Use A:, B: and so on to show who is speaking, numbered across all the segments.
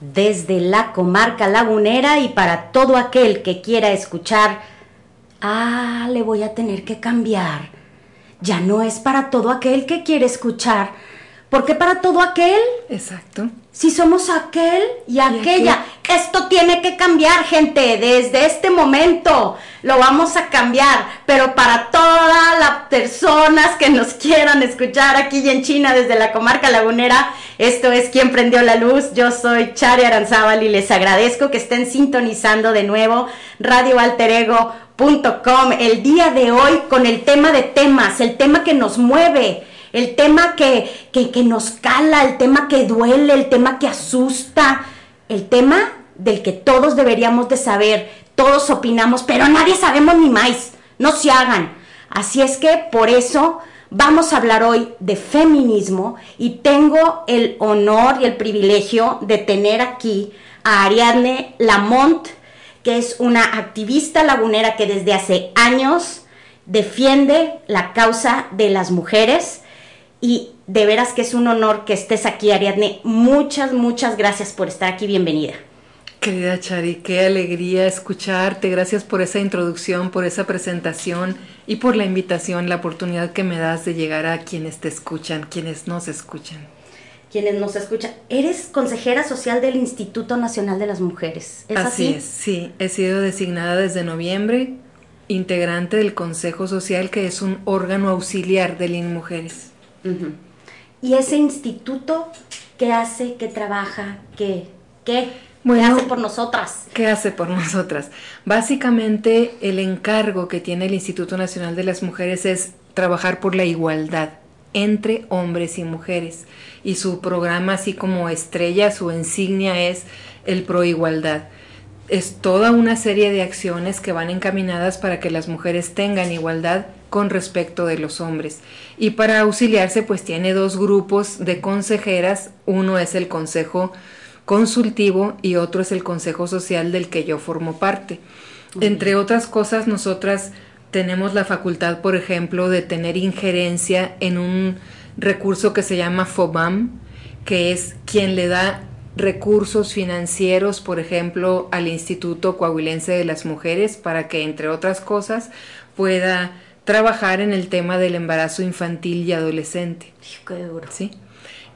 A: Desde la comarca lagunera y para todo aquel que quiera escuchar, ah, le voy a tener que cambiar. Ya no es para todo aquel que quiere escuchar, porque para todo aquel
B: Exacto.
A: Si somos aquel y aquella. Esto tiene que cambiar, gente, desde este momento lo vamos a cambiar, pero para todas las personas que nos quieran escuchar aquí y en China desde la comarca lagunera, esto es Quien prendió la luz. Yo soy Chari Aranzábal y les agradezco que estén sintonizando de nuevo radioalterego.com el día de hoy con el tema de temas, el tema que nos mueve el tema que, que, nos cala, el tema que duele, el tema que asusta, el tema del que todos deberíamos de saber, todos opinamos, pero nadie sabemos ni más, no se hagan. Así es que por eso vamos a hablar hoy de feminismo y tengo el honor y el privilegio de tener aquí a Ariadne Lamont, que es una activista lagunera que desde hace años defiende la causa de las mujeres y de veras que es un honor que estés aquí, Ariadne. Muchas, muchas gracias por estar aquí. Bienvenida.
B: Querida Chari, qué alegría escucharte. Gracias por esa introducción, por esa presentación y por la invitación, la oportunidad que me das de llegar a quienes te escuchan, quienes nos escuchan.
A: Quienes nos escuchan. Eres consejera social del Instituto Nacional de las Mujeres.
B: ¿Es así? Así es, sí. He sido designada desde noviembre, integrante del Consejo Social, que es un órgano auxiliar del INMujeres.
A: Uh -huh. ¿Y ese instituto qué hace, qué trabaja, qué, qué,
B: bueno,
A: qué hace por nosotras?
B: ¿Qué hace por nosotras? Básicamente el encargo que tiene el Instituto Nacional de las Mujeres es trabajar por la igualdad entre hombres y mujeres. Y su programa, así como estrella, su insignia es el Pro Igualdad. Es toda una serie de acciones que van encaminadas para que las mujeres tengan igualdad con respecto de los hombres. Y para auxiliarse, pues tiene dos grupos de consejeras. Uno es el Consejo Consultivo y otro es el Consejo Social del que yo formo parte. Uh -huh. Entre otras cosas, nosotras tenemos la facultad, por ejemplo, de tener injerencia en un recurso que se llama FOBAM, que es quien le da recursos financieros, por ejemplo, al Instituto Coahuilense de las Mujeres, para que, entre otras cosas, pueda trabajar en el tema del embarazo infantil y adolescente.
A: Qué duro.
B: ¿Sí?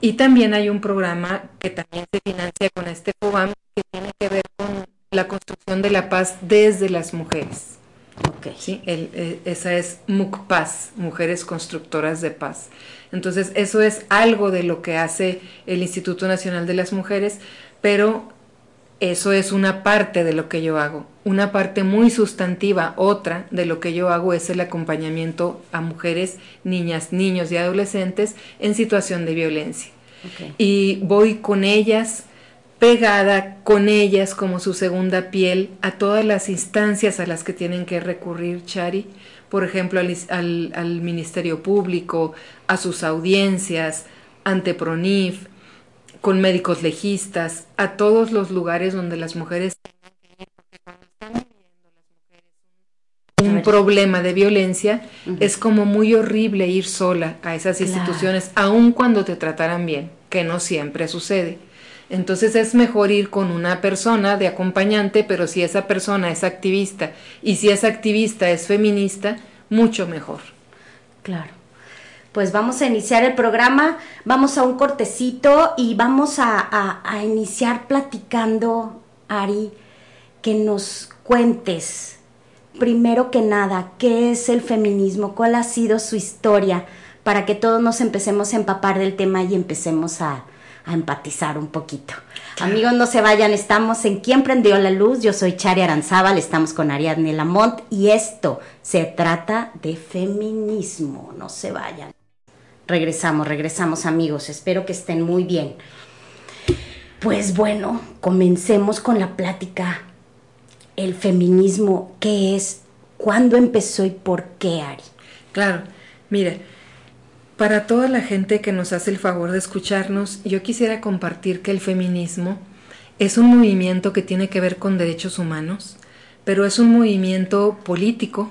B: Y también hay un programa que también se financia con este FOBAM que tiene que ver con la construcción de la paz desde las mujeres.
A: Okay.
B: ¿Sí? El, eh, esa es MUCPAS, Mujeres Constructoras de Paz. Entonces, eso es algo de lo que hace el Instituto Nacional de las Mujeres, pero eso es una parte de lo que yo hago. Una parte muy sustantiva, otra de lo que yo hago es el acompañamiento a mujeres, niñas, niños y adolescentes en situación de violencia.
A: Okay.
B: Y voy con ellas, pegada con ellas como su segunda piel a todas las instancias a las que tienen que recurrir, Chari. Por ejemplo, al, al, al Ministerio Público, a sus audiencias, ante PRONIF, con médicos legistas, a todos los lugares donde las mujeres un problema de violencia, uh -huh. es como muy horrible ir sola a esas
A: Claro.
B: instituciones, aun cuando te trataran bien, que no siempre sucede. Entonces es mejor ir con una persona de acompañante, pero si esa persona es activista y si esa activista es feminista, mucho mejor.
A: Claro. Pues vamos a iniciar el programa, vamos a un cortecito y vamos a, a, a iniciar platicando, Ari, que nos cuentes, primero que nada, qué es el feminismo, cuál ha sido su historia, para que todos nos empecemos a empapar del tema y empecemos a, a empatizar un poquito. Claro. Amigos, no se vayan, estamos en ¿Quién prendió la luz? Yo soy Chari Aranzábal, estamos con Ariadne Lamont y esto se trata de feminismo, no se vayan. Regresamos, regresamos amigos, espero que estén muy bien. Pues bueno, comencemos con la plática. el feminismo, qué es, cuándo empezó y por qué, Ari.
B: Claro, mire, para toda la gente que nos hace el favor de escucharnos, yo quisiera compartir que el feminismo es un movimiento que tiene que ver con derechos humanos, pero es un movimiento político.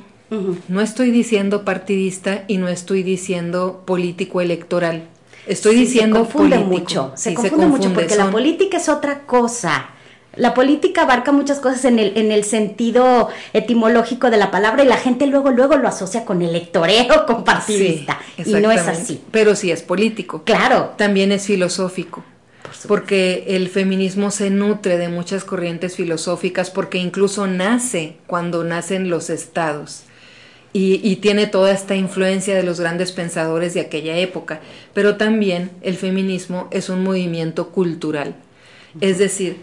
B: No estoy diciendo partidista y no estoy diciendo político electoral. Estoy diciendo
A: se confunde
B: político.
A: mucho, se, confunde mucho porque la política es otra cosa. La política abarca muchas cosas en el, en el sentido etimológico de la palabra y la gente luego, luego lo asocia con electoreo, con partidista. y no es así.
B: Pero sí es político.
A: Claro.
B: También es filosófico. porque el feminismo se nutre de muchas corrientes filosóficas, porque incluso nace cuando nacen los estados. Y, y, tiene toda esta influencia de los grandes pensadores de aquella época. Pero también el feminismo es un movimiento cultural. Es decir,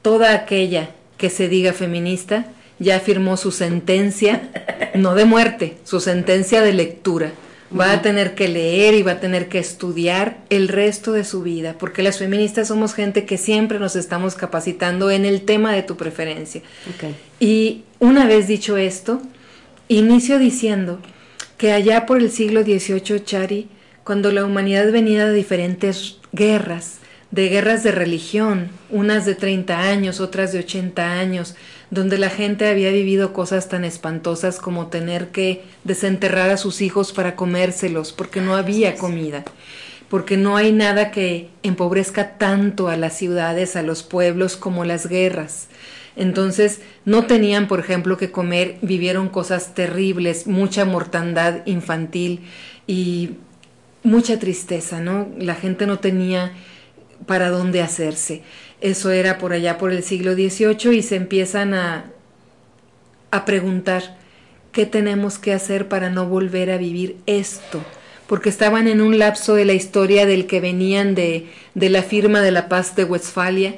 B: toda aquella que se diga feminista ya firmó su sentencia, no de muerte, su sentencia de lectura. Va a tener que leer y va a tener que estudiar el resto de su vida, porque las feministas somos gente que siempre nos estamos capacitando en el tema de tu preferencia. Y una vez dicho esto, inicio diciendo que allá por el siglo XVIII, Chari, cuando la humanidad venía de diferentes guerras, de guerras de religión, unas de 30 años, otras de 80 años, donde la gente había vivido cosas tan espantosas como tener que desenterrar a sus hijos para comérselos porque no había comida, porque no hay nada que empobrezca tanto a las ciudades, a los pueblos como las guerras. Entonces no tenían, por ejemplo, que comer, vivieron cosas terribles, mucha mortandad infantil y mucha tristeza, ¿no? La gente no tenía para dónde hacerse. Eso era por allá por el siglo XVIII y se empiezan a, a preguntar qué tenemos que hacer para no volver a vivir esto, porque estaban en un lapso de la historia del que venían de, de la firma de la paz de Westfalia,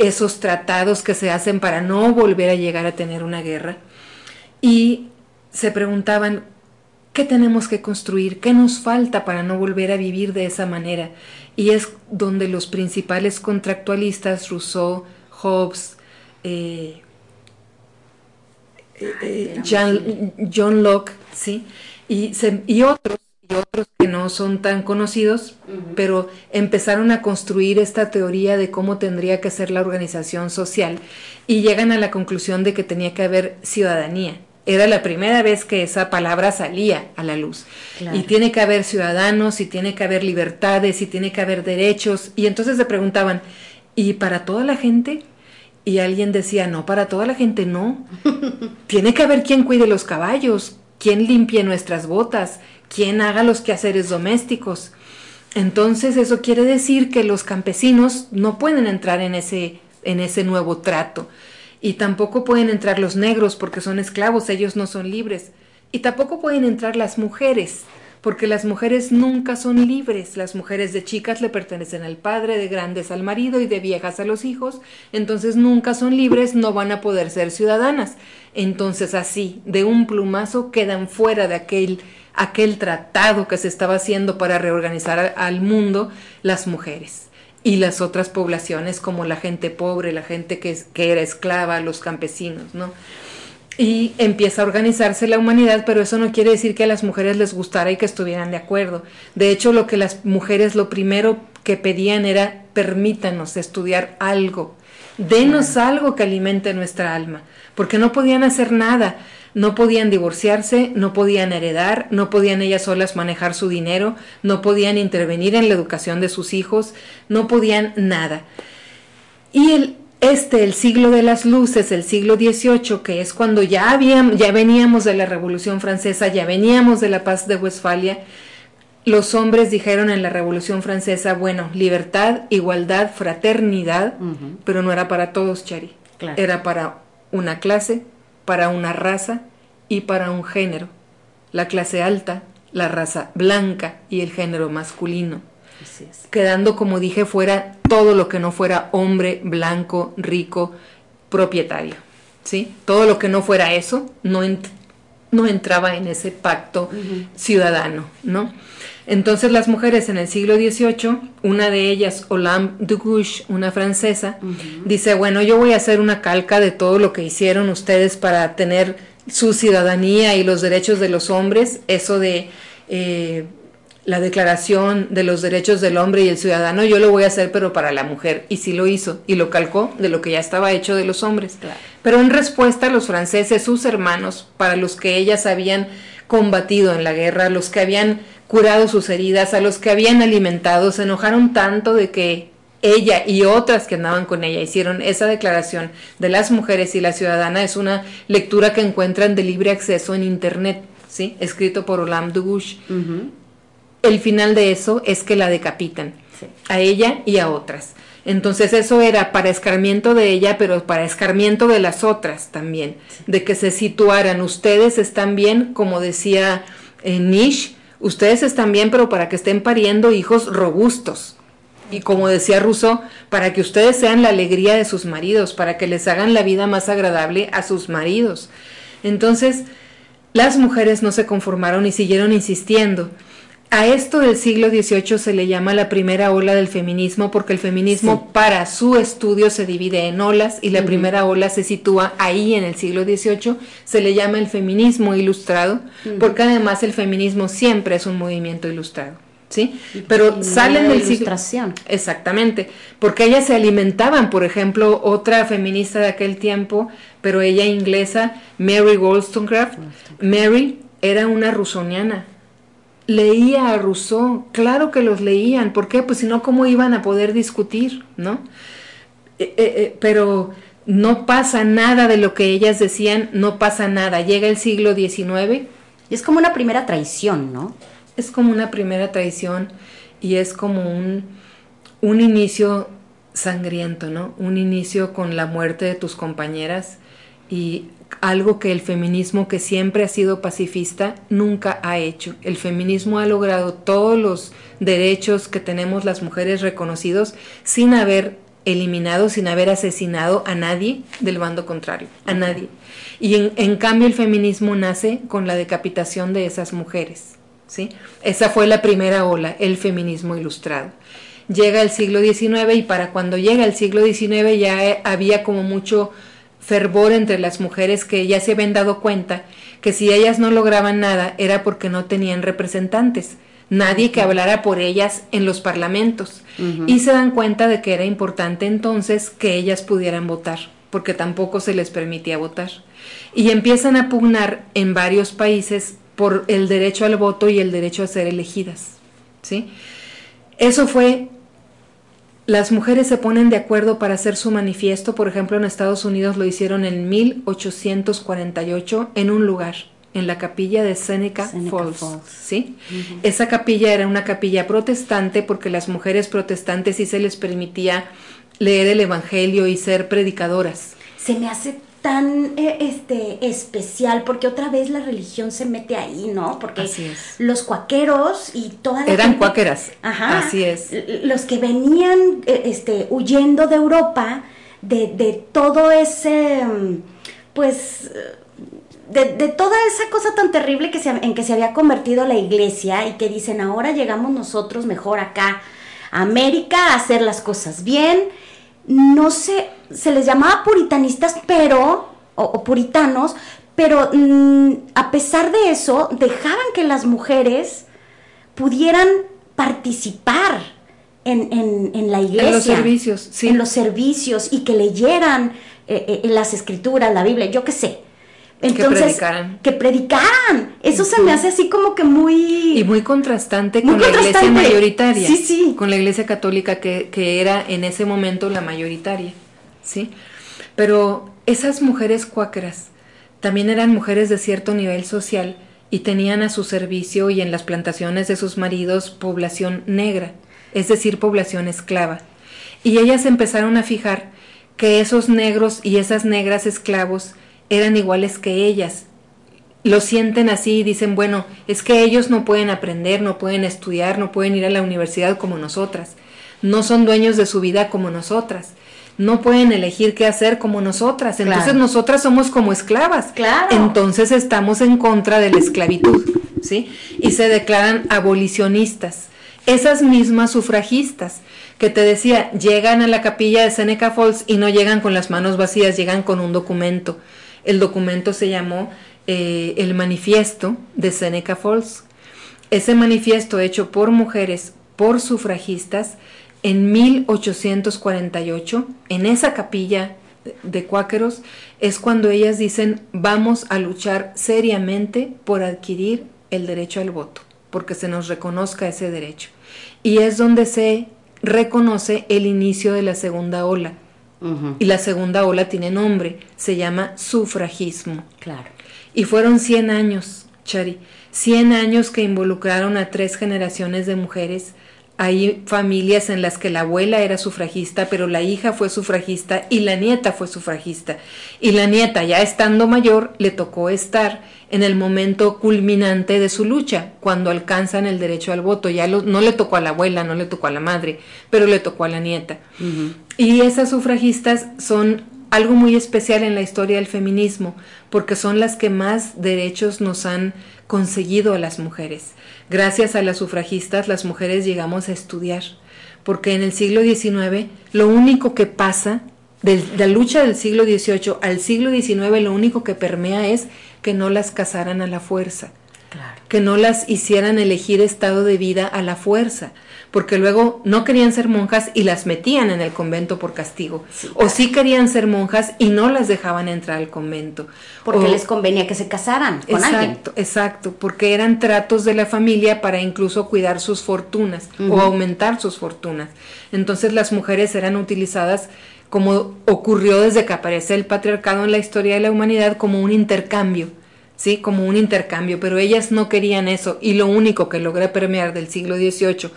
B: esos tratados que se hacen para no volver a llegar a tener una guerra, y se preguntaban ¿Qué tenemos que construir? ¿Qué nos falta para no volver a vivir de esa manera? Y es donde los principales contractualistas, Rousseau, Hobbes, eh, eh, John, Locke, ¿sí? y, y otros, otros que no son tan conocidos, pero empezaron a construir esta teoría de cómo tendría que ser la organización social y llegan a la conclusión de que tenía que haber ciudadanía era la primera vez que esa palabra salía a la luz. Y tiene que haber ciudadanos, y tiene que haber libertades, y tiene que haber derechos. Y entonces se preguntaban, ¿y para toda la gente? Y alguien decía, no, para toda la gente no. tiene que haber quien cuide los caballos, quien limpie nuestras botas, quien haga los quehaceres domésticos. Entonces eso quiere decir que los campesinos no pueden entrar en ese, en ese nuevo trato y tampoco pueden entrar los negros porque son esclavos, ellos no son libres. Y tampoco pueden entrar las mujeres, porque las mujeres nunca son libres. Las mujeres de chicas le pertenecen al padre, de grandes al marido y de viejas a los hijos, entonces nunca son libres, no van a poder ser ciudadanas. Entonces así, de un plumazo, quedan fuera de aquel, aquel tratado que se estaba haciendo para reorganizar al mundo las mujeres y las otras poblaciones como la gente pobre, la gente que, que era esclava, los campesinos, ¿no? Y empieza a organizarse la humanidad, pero eso no quiere decir que a las mujeres les gustara y que estuvieran de acuerdo. De hecho, lo que las mujeres lo primero que pedían era permítanos estudiar algo, denos algo que alimente nuestra alma, porque no podían hacer nada no podían divorciarse, no podían heredar, no podían ellas solas manejar su dinero, no podían intervenir en la educación de sus hijos, no podían nada. Y el, este, el siglo de las luces, el siglo XVIII, que es cuando ya, habíamos, ya veníamos de la Revolución Francesa, ya veníamos de la paz de Westfalia, los hombres dijeron en la Revolución Francesa, bueno, libertad, igualdad, fraternidad, pero no era para todos, Chari. Era para una clase, para una raza y para un género, la clase alta, la raza blanca y el género masculino. Quedando, como dije, fuera todo lo que no fuera hombre, blanco, rico, propietario. ¿sí? Todo lo que no fuera eso no, no entraba en ese pacto ciudadano, ¿no? Entonces las mujeres en el siglo XVIII, una de ellas, Olympe de Gouges, una francesa, dice, bueno, yo voy a hacer una calca de todo lo que hicieron ustedes para tener su ciudadanía y los derechos de los hombres, eso de eh, la declaración de los derechos del hombre y el ciudadano, yo lo voy a hacer pero para la mujer. Y sí lo hizo, y lo calcó de lo que ya estaba hecho de los hombres. Pero en respuesta los franceses, sus hermanos, para los que ellas habían combatido en la guerra, los que habían curado sus heridas, a los que habían alimentado, se enojaron tanto de que ella y otras que andaban con ella hicieron esa declaración de las mujeres y la ciudadana. Es una lectura que encuentran de libre acceso en Internet, ¿sí? escrito por Olam Dugush. El final de eso es que la decapitan, a ella y a otras. Entonces eso era para escarmiento de ella, pero para escarmiento de las otras también, de que se situaran. Ustedes están bien, como decía eh, Nish, Ustedes están bien, pero para que estén pariendo hijos robustos. Y como decía Rousseau, para que ustedes sean la alegría de sus maridos, para que les hagan la vida más agradable a sus maridos. Entonces, las mujeres no se conformaron y siguieron insistiendo. A esto del siglo XVIII se le llama la primera ola del feminismo porque el feminismo para su estudio se divide en olas y la primera ola se sitúa ahí en el siglo XVIII. Se le llama el feminismo ilustrado porque además el feminismo siempre es un movimiento ilustrado. ¿Sí? Pero salen del
A: ilustración.
B: Exactamente, porque ellas se alimentaban, por ejemplo, otra feminista de aquel tiempo, pero ella inglesa, Mary Wollstonecraft. Mary era una rusoniana, leía a Rousseau, claro que los leían, ¿por qué? Pues si no, ¿cómo iban a poder discutir, no? Eh, eh, eh, pero no pasa nada de lo que ellas decían, no pasa nada. Llega el siglo XIX.
A: Es como una primera traición, ¿no?
B: Es como una primera traición y es como un, un inicio sangriento, ¿no? Un inicio con la muerte de tus compañeras y algo que el feminismo, que siempre ha sido pacifista, nunca ha hecho. El feminismo ha logrado todos los derechos que tenemos las mujeres reconocidos sin haber eliminado, sin haber asesinado a nadie del bando contrario, a nadie. Y en, cambio el feminismo nace con la decapitación de esas mujeres. ¿sí? Esa fue la primera ola, el feminismo ilustrado. Llega el siglo XIX y para cuando llega el siglo XIX ya había como mucho fervor entre las mujeres que ya se habían dado cuenta que si ellas no lograban nada era porque no tenían representantes, nadie que hablara por ellas en los parlamentos. Y se dan cuenta de que era importante entonces que ellas pudieran votar, porque tampoco se les permitía votar. Y empiezan a pugnar en varios países por el derecho al voto y el derecho a ser elegidas. ¿sí? Eso fue las mujeres se ponen de acuerdo para hacer su manifiesto, por ejemplo en Estados Unidos lo hicieron en 1848 en un lugar, en la capilla de Seneca, Falls. ¿sí? Esa capilla era una capilla protestante porque las mujeres protestantes sí se les permitía leer el Evangelio y ser predicadoras.
A: Se me hace tan eh, este especial porque otra vez la religión se mete ahí, ¿no? Porque los cuaqueros y toda
B: la eran cuáqueras. Ajá. Así es.
A: Los que venían eh, este huyendo de Europa de, de todo ese mm, pues de, de, toda esa cosa tan terrible que se, en que se había convertido la iglesia y que dicen ahora llegamos nosotros mejor acá a América a hacer las cosas bien no sé, se les llamaba puritanistas, pero, o, puritanos, pero mm, a pesar de eso, dejaban que las mujeres pudieran participar en, en, la iglesia. En
B: los servicios, sí.
A: En los servicios y que leyeran eh, eh, las escrituras, la Biblia, yo qué sé. Entonces, que predicaran. Que predicaran. Eso se me hace así como que muy...
B: Y muy contrastante con la iglesia mayoritaria. Sí, sí. Con la iglesia católica que, que, era en ese momento la mayoritaria. ¿Sí? Pero esas mujeres cuáqueras también eran mujeres de cierto nivel social y tenían a su servicio y en las plantaciones de sus maridos población negra, es decir, población esclava. Y ellas empezaron a fijar que esos negros y esas negras esclavos eran iguales que ellas. Lo sienten así y dicen, bueno, es que ellos no pueden aprender, no pueden estudiar, no pueden ir a la universidad como nosotras, no son dueños de su vida como nosotras. no pueden elegir qué hacer como nosotras. Entonces nosotras somos como esclavas.
A: Claro.
B: Entonces estamos en contra de la esclavitud, ¿sí? Y se declaran abolicionistas. Esas mismas sufragistas que te decía, llegan a la capilla de Seneca Falls y no llegan con las manos vacías, llegan con un documento. El documento se llamó eh, el manifiesto de Seneca Falls. Ese manifiesto hecho por mujeres, por sufragistas, en 1848, en esa capilla de cuáqueros, es cuando ellas dicen vamos a luchar seriamente por adquirir el derecho al voto, porque se nos reconozca ese derecho. Y es donde se reconoce el inicio de la segunda ola. Y la segunda ola tiene nombre, se llama sufragismo.
A: Claro.
B: Y fueron 100 años, Chari, 100 años que involucraron a tres generaciones de mujeres. Hay familias en las que la abuela era sufragista, pero la hija fue sufragista y la nieta fue sufragista. Y la nieta, ya estando mayor, le tocó estar en el momento culminante de su lucha, cuando alcanzan el derecho al voto. Ya no le tocó a la abuela, no le tocó a la madre, pero le tocó a la nieta. Y esas sufragistas son algo muy especial en la historia del feminismo, porque son las que más derechos nos han conseguido a las mujeres. Gracias a las sufragistas, las mujeres llegamos a estudiar, porque en el siglo XIX lo único que pasa, de la lucha del siglo XVIII al siglo XIX, lo único que permea es que no las casaran a la fuerza, que no las hicieran elegir estado de vida a la fuerza, porque luego no querían ser monjas y las metían en el convento por castigo, o sí querían ser monjas y no las dejaban entrar al convento.
A: Porque les convenía que se casaran con
B: exacto,
A: alguien.
B: Exacto, porque eran tratos de la familia para incluso cuidar sus fortunas o aumentar sus fortunas. Entonces las mujeres eran utilizadas como ocurrió desde que aparece el patriarcado en la historia de la humanidad como un intercambio. ¿sí? como un intercambio, pero ellas no querían eso y lo único que logra permear del siglo XVIII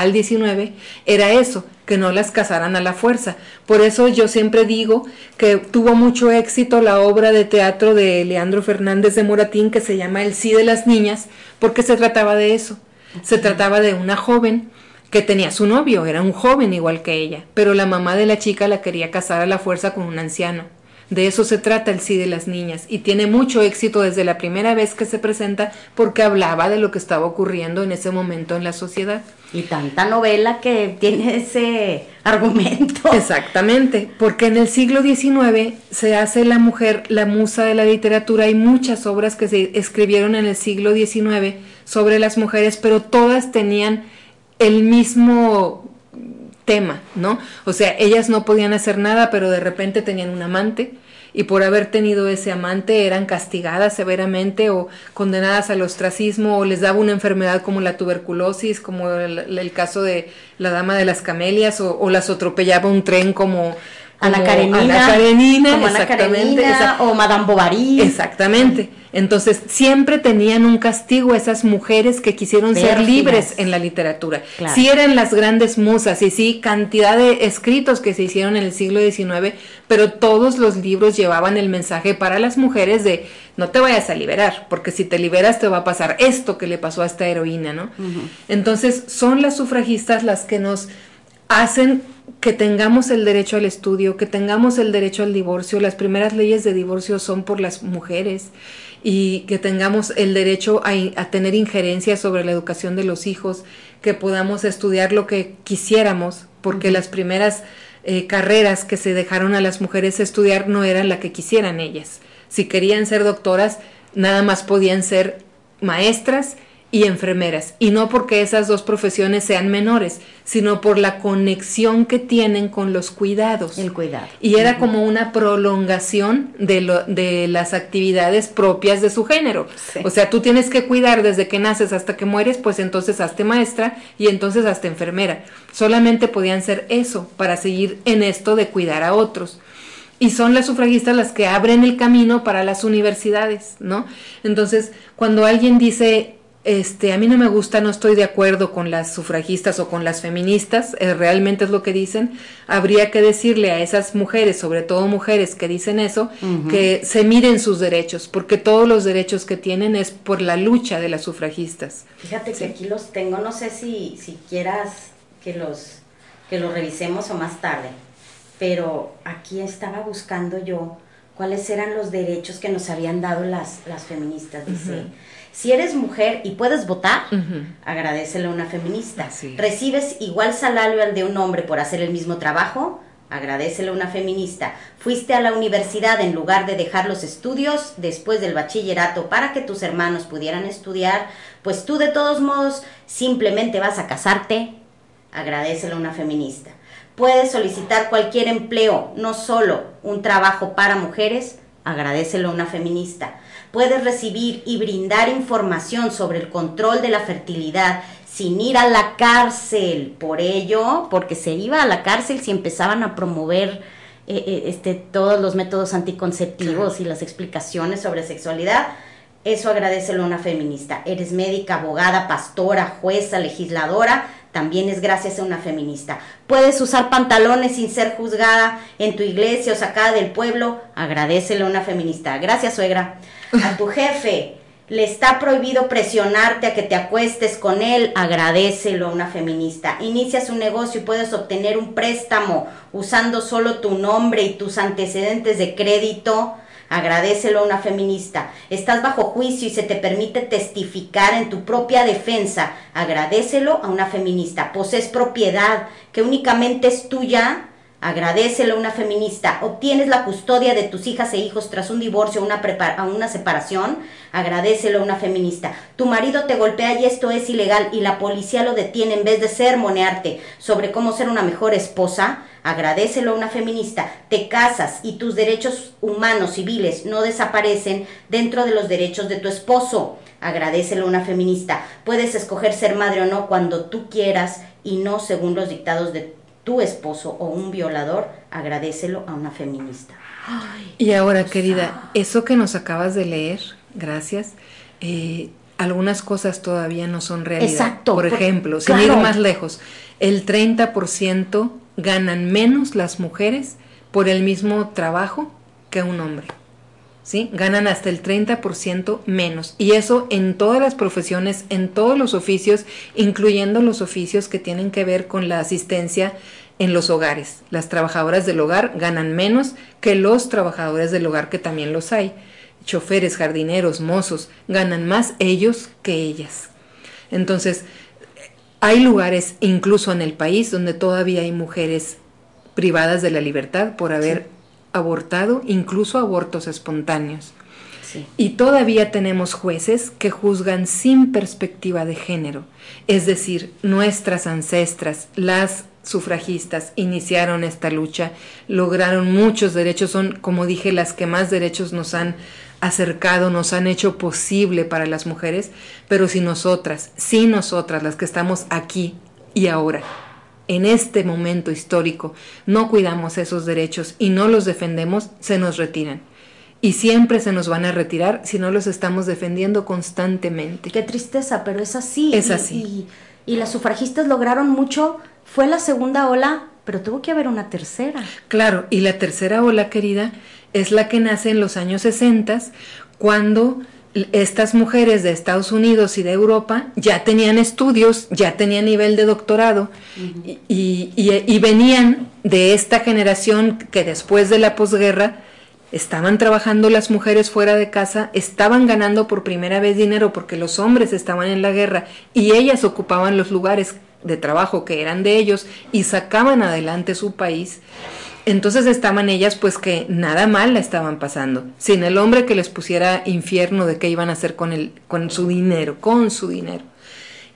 B: al 19 era eso, que no las casaran a la fuerza. Por eso yo siempre digo que tuvo mucho éxito la obra de teatro de Leandro Fernández de Moratín que se llama El sí de las niñas, porque se trataba de eso. Se trataba de una joven que tenía su novio, era un joven igual que ella, pero la mamá de la chica la quería casar a la fuerza con un anciano. De eso se trata el sí de las niñas y tiene mucho éxito desde la primera vez que se presenta porque hablaba de lo que estaba ocurriendo en ese momento en la sociedad.
A: Y tanta novela que tiene ese argumento.
B: Exactamente, porque en el siglo XIX se hace la mujer la musa de la literatura. Hay muchas obras que se escribieron en el siglo XIX sobre las mujeres, pero todas tenían el mismo tema, ¿no? O sea, ellas no podían hacer nada, pero de repente tenían un amante y por haber tenido ese amante eran castigadas severamente o condenadas al ostracismo o les daba una enfermedad como la tuberculosis, como el, caso de la dama de las camelias o, o las atropellaba un tren como
A: Ana Karenina,
B: Ana Karenina, exactamente,
A: o Madame Bovary.
B: Exactamente. Entonces, siempre tenían un castigo esas mujeres que quisieron ser libres en la literatura. Sí eran las grandes musas y sí cantidad de escritos que se hicieron en el siglo XIX, pero todos los libros llevaban el mensaje para las mujeres de no te vayas a liberar, porque si te liberas te va a pasar esto que le pasó a esta heroína, ¿no? Entonces, son las sufragistas las que nos hacen que tengamos el derecho al estudio, que tengamos el derecho al divorcio. Las primeras leyes de divorcio son por las mujeres y que tengamos el derecho a, tener injerencia sobre la educación de los hijos, que podamos estudiar lo que quisiéramos, porque las primeras eh, carreras que se dejaron a las mujeres estudiar no eran la que quisieran ellas. Si querían ser doctoras, nada más podían ser maestras y enfermeras. Y no porque esas dos profesiones sean menores, sino por la conexión que tienen con los cuidados.
A: El cuidado.
B: Y era como una prolongación de, lo, de las actividades propias de su género. O sea, tú tienes que cuidar desde que naces hasta que mueres, pues entonces hazte maestra y entonces hazte enfermera. Solamente podían ser eso para seguir en esto de cuidar a otros y son las sufragistas las que abren el camino para las universidades, ¿no? Entonces, cuando alguien dice este, a mí no me gusta, no estoy de acuerdo con las sufragistas o con las feministas, eh, realmente es lo que dicen, habría que decirle a esas mujeres, sobre todo mujeres que dicen eso, que se miren sus derechos, porque todos los derechos que tienen es por la lucha de las sufragistas.
A: Fíjate que aquí los tengo, no sé si, si quieras que los, que los revisemos o más tarde. pero aquí estaba buscando yo cuáles eran los derechos que nos habían dado las, las feministas. Dice, si eres mujer y puedes votar, agradecele a una feminista. Recibes igual salario al de un hombre por hacer el mismo trabajo, agradecele a una feminista. Fuiste a la universidad en lugar de dejar los estudios después del bachillerato para que tus hermanos pudieran estudiar, pues tú de todos modos simplemente vas a casarte, agradecele a una feminista. Puedes solicitar cualquier empleo, no solo un trabajo para mujeres, agradecelo a una feminista. Puedes recibir y brindar información sobre el control de la fertilidad sin ir a la cárcel. Por ello, porque se iba a la cárcel si empezaban a promover eh, eh, este, todos los métodos anticonceptivos y las explicaciones sobre sexualidad. Eso agradecelo a una feminista. Eres médica, abogada, pastora, jueza, legisladora, también es gracias a una feminista. Puedes usar pantalones sin ser juzgada en tu iglesia o sacada del pueblo, agradecelo a una feminista. Gracias, suegra. A tu jefe le está prohibido presionarte a que te acuestes con él, agradecelo a una feminista. Inicias un negocio y puedes obtener un préstamo usando solo tu nombre y tus antecedentes de crédito, agradecelo a una feminista. Estás bajo juicio y se te permite testificar en tu propia defensa, agradecelo a una feminista. Posees propiedad que únicamente es tuya, Agradecelo a una feminista. Obtienes la custodia de tus hijas e hijos tras un divorcio o una, una separación. Agradecelo a una feminista. Tu marido te golpea y esto es ilegal y la policía lo detiene en vez de sermonearte sobre cómo ser una mejor esposa. Agradecelo a una feminista. Te casas y tus derechos humanos civiles no desaparecen dentro de los derechos de tu esposo. Agradecelo a una feminista. Puedes escoger ser madre o no cuando tú quieras y no según los dictados de tu esposo o un violador, agradecelo a una feminista.
B: y ahora, querida, eso que nos acabas de leer, gracias, eh, algunas cosas todavía no son realidad. Exacto. Por ejemplo, sin ir más lejos, el 30% ganan menos las mujeres por el mismo trabajo que un hombre. ¿Sí? Ganan hasta el 30% menos. Y eso en todas las profesiones, en todos los oficios, incluyendo los oficios que tienen que ver con la asistencia en los hogares. Las trabajadoras del hogar ganan menos que los trabajadores del hogar que también los hay. Choferes, jardineros, mozos, ganan más ellos que ellas. Entonces, hay lugares, incluso en el país, donde todavía hay mujeres privadas de la libertad por haber abortado, incluso abortos espontáneos. Y todavía tenemos jueces que juzgan sin perspectiva de género, es decir, nuestras ancestras, las sufragistas iniciaron esta lucha, lograron muchos derechos, son, como dije, las que más derechos nos han acercado, nos han hecho posible para las mujeres, pero si nosotras, si nosotras, las que estamos aquí y ahora, en este momento histórico, no cuidamos esos derechos y no los defendemos, se nos retiran. Y siempre se nos van a retirar si no los estamos defendiendo constantemente.
A: Qué tristeza, pero es así.
B: Es así.
A: y las sufragistas lograron mucho fue la segunda ola, pero tuvo que haber una tercera.
B: Claro, y la tercera ola, querida, es la que nace en los años 60, cuando estas mujeres de Estados Unidos y de Europa ya tenían estudios, ya tenían nivel de doctorado y, y, venían de esta generación que después de la posguerra estaban trabajando las mujeres fuera de casa, estaban ganando por primera vez dinero porque los hombres estaban en la guerra y ellas ocupaban los lugares de trabajo que eran de ellos y sacaban adelante su país, entonces estaban ellas pues que nada mal la estaban pasando, sin el hombre que les pusiera infierno de qué iban a hacer con, el, con su dinero, con su dinero,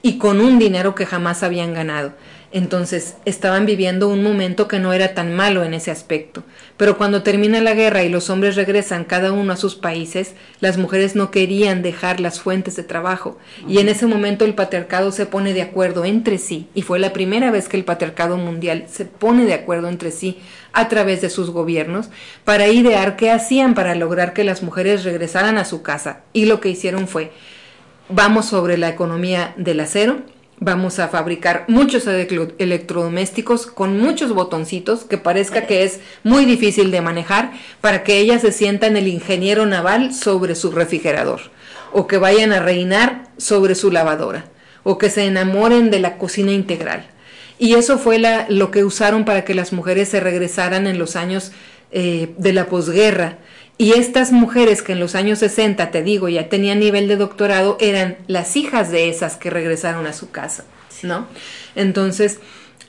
B: y con un dinero que jamás habían ganado. Entonces estaban viviendo un momento que no era tan malo en ese aspecto. Pero cuando termina la guerra y los hombres regresan cada uno a sus países, las mujeres no querían dejar las fuentes de trabajo. Y en ese momento el patriarcado se pone de acuerdo entre sí. Y fue la primera vez que el patriarcado mundial se pone de acuerdo entre sí a través de sus gobiernos para idear qué hacían para lograr que las mujeres regresaran a su casa. Y lo que hicieron fue, vamos sobre la economía del acero, vamos a fabricar muchos electrodomésticos con muchos botoncitos que parezca que es muy difícil de manejar para que ellas se sientan el ingeniero naval sobre su refrigerador o que vayan a reinar sobre su lavadora o que se enamoren de la cocina integral. Y eso fue la, lo que usaron para que las mujeres se regresaran en los años eh, de la posguerra. Y estas mujeres que en los años 60, te digo, ya tenían nivel de doctorado, eran las hijas de esas que regresaron a su casa, ¿no? Entonces,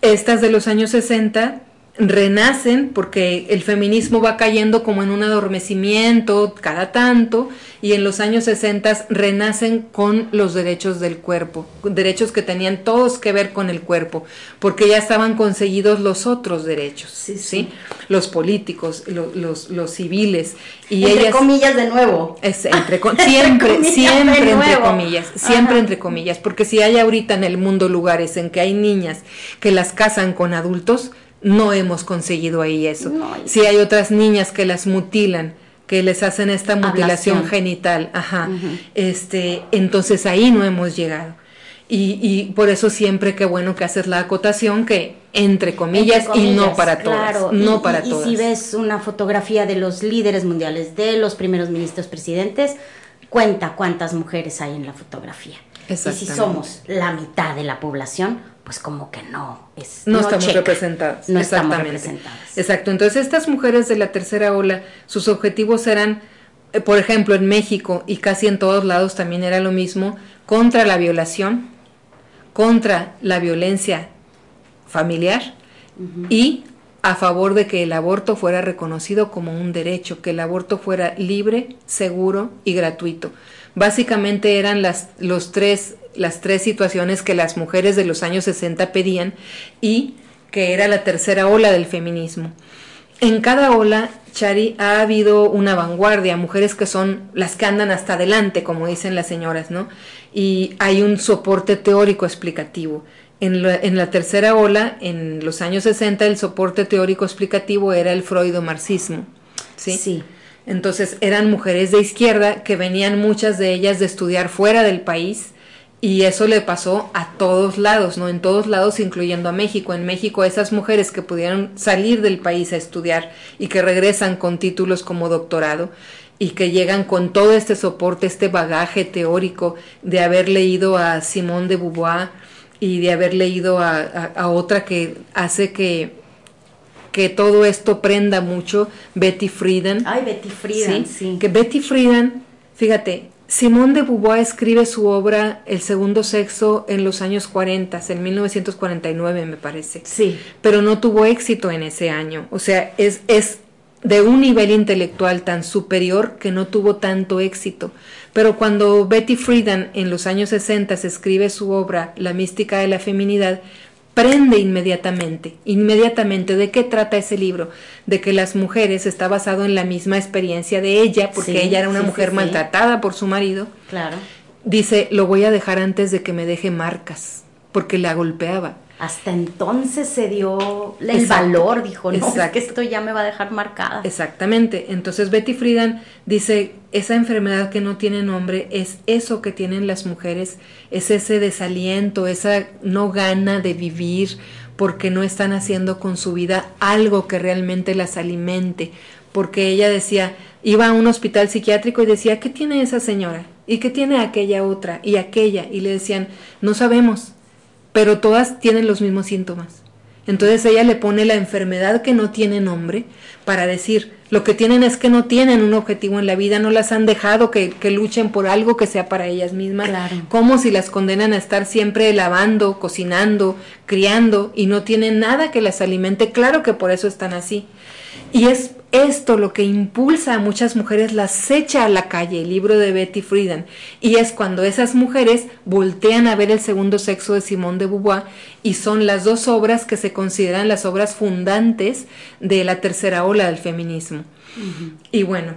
B: estas de los años 60 renacen porque el feminismo va cayendo como en un adormecimiento cada tanto y en los años 60 renacen con los derechos del cuerpo, derechos que tenían todos que ver con el cuerpo, porque ya estaban conseguidos los otros derechos, ¿sí? Los políticos, los, los, civiles.
A: Y entre comillas de nuevo.
B: Es, entre, siempre, siempre entre comillas, siempre entre comillas, porque si hay ahorita en el mundo lugares en que hay niñas que las casan con adultos, no hemos conseguido ahí eso. si hay otras niñas que las mutilan, que les hacen esta mutilación genital, ajá, este, entonces ahí no hemos llegado. Y, y, por eso siempre que bueno que haces la acotación que entre comillas, y no para todas, no para todas.
A: Y si ves una fotografía de los líderes mundiales, de los primeros ministros presidentes, cuenta cuántas mujeres hay en la fotografía. Y si somos la mitad de la población, pues como que no es
B: no, estamos representadas
A: no estamos representadas.
B: Exacto entonces estas mujeres de la tercera ola sus objetivos eran eh, por ejemplo en México y casi en todos lados también era lo mismo contra la violación contra la violencia familiar y a favor de que el aborto fuera reconocido como un derecho, que el aborto fuera libre, seguro y gratuito. Básicamente eran las, los tres las tres situaciones que las mujeres de los años 60 pedían y que era la tercera ola del feminismo. En cada ola, Chari, ha habido una vanguardia, mujeres que son las que andan hasta adelante, como dicen las señoras, ¿no? Y hay un soporte teórico explicativo. En la, en la tercera ola, en los años 60, el soporte teórico explicativo era el freudo-marxismo. ¿sí?
A: Sí.
B: Entonces eran mujeres de izquierda que venían muchas de ellas de estudiar fuera del país y eso le pasó a todos lados, ¿no? En todos lados, incluyendo a México. En México, esas mujeres que pudieron salir del país a estudiar y que regresan con títulos como doctorado y que llegan con todo este soporte, este bagaje teórico de haber leído a Simone de Beauvoir y de haber leído a, otra que hace que que todo esto prenda mucho, Betty Friedan.
A: Ay, Betty Friedan, sí.
B: Que Betty Friedan, fíjate, Simone de Beauvoir escribe su obra El segundo sexo en los años 40, en 1949 me parece.
A: Sí.
B: Pero no tuvo éxito en ese año. O sea, es, es de un nivel intelectual tan superior que no tuvo tanto éxito. Pero cuando Betty Friedan en los años 60 escribe su obra La mística de la feminidad, prende inmediatamente, inmediatamente. ¿De qué trata ese libro? De que las mujeres está basado en la misma experiencia de ella, porque ella era una mujer maltratada por su marido.
A: Claro.
B: Dice, lo voy a dejar antes de que me deje marcas, porque la golpeaba.
A: Hasta entonces se dio el valor, dijo, no, que esto ya me va a dejar marcada.
B: Exactamente. Entonces Betty Friedan dice, esa enfermedad que no tiene nombre es eso que tienen las mujeres, es ese desaliento, esa no gana de vivir porque no están haciendo con su vida algo que realmente las alimente. Porque ella decía, iba a un hospital psiquiátrico y decía, ¿qué tiene esa señora? ¿Y qué tiene aquella otra? Y aquella. Y le decían, no sabemos pero todas tienen los mismos síntomas. Entonces ella le pone la enfermedad que no tiene nombre para decir, lo que tienen es que no tienen un objetivo en la vida, no las han dejado que, que luchen por algo que sea para ellas mismas, como si las condenan a estar siempre lavando, cocinando, criando y no tienen nada que las alimente, claro que por eso están así. Y es esto lo que impulsa a muchas mujeres, las echa a la calle, el libro de Betty Friedan. Y es cuando esas mujeres voltean a ver el segundo sexo de Simone de Beauvoir y son las dos obras que se consideran las obras fundantes de la tercera ola del feminismo. Y bueno.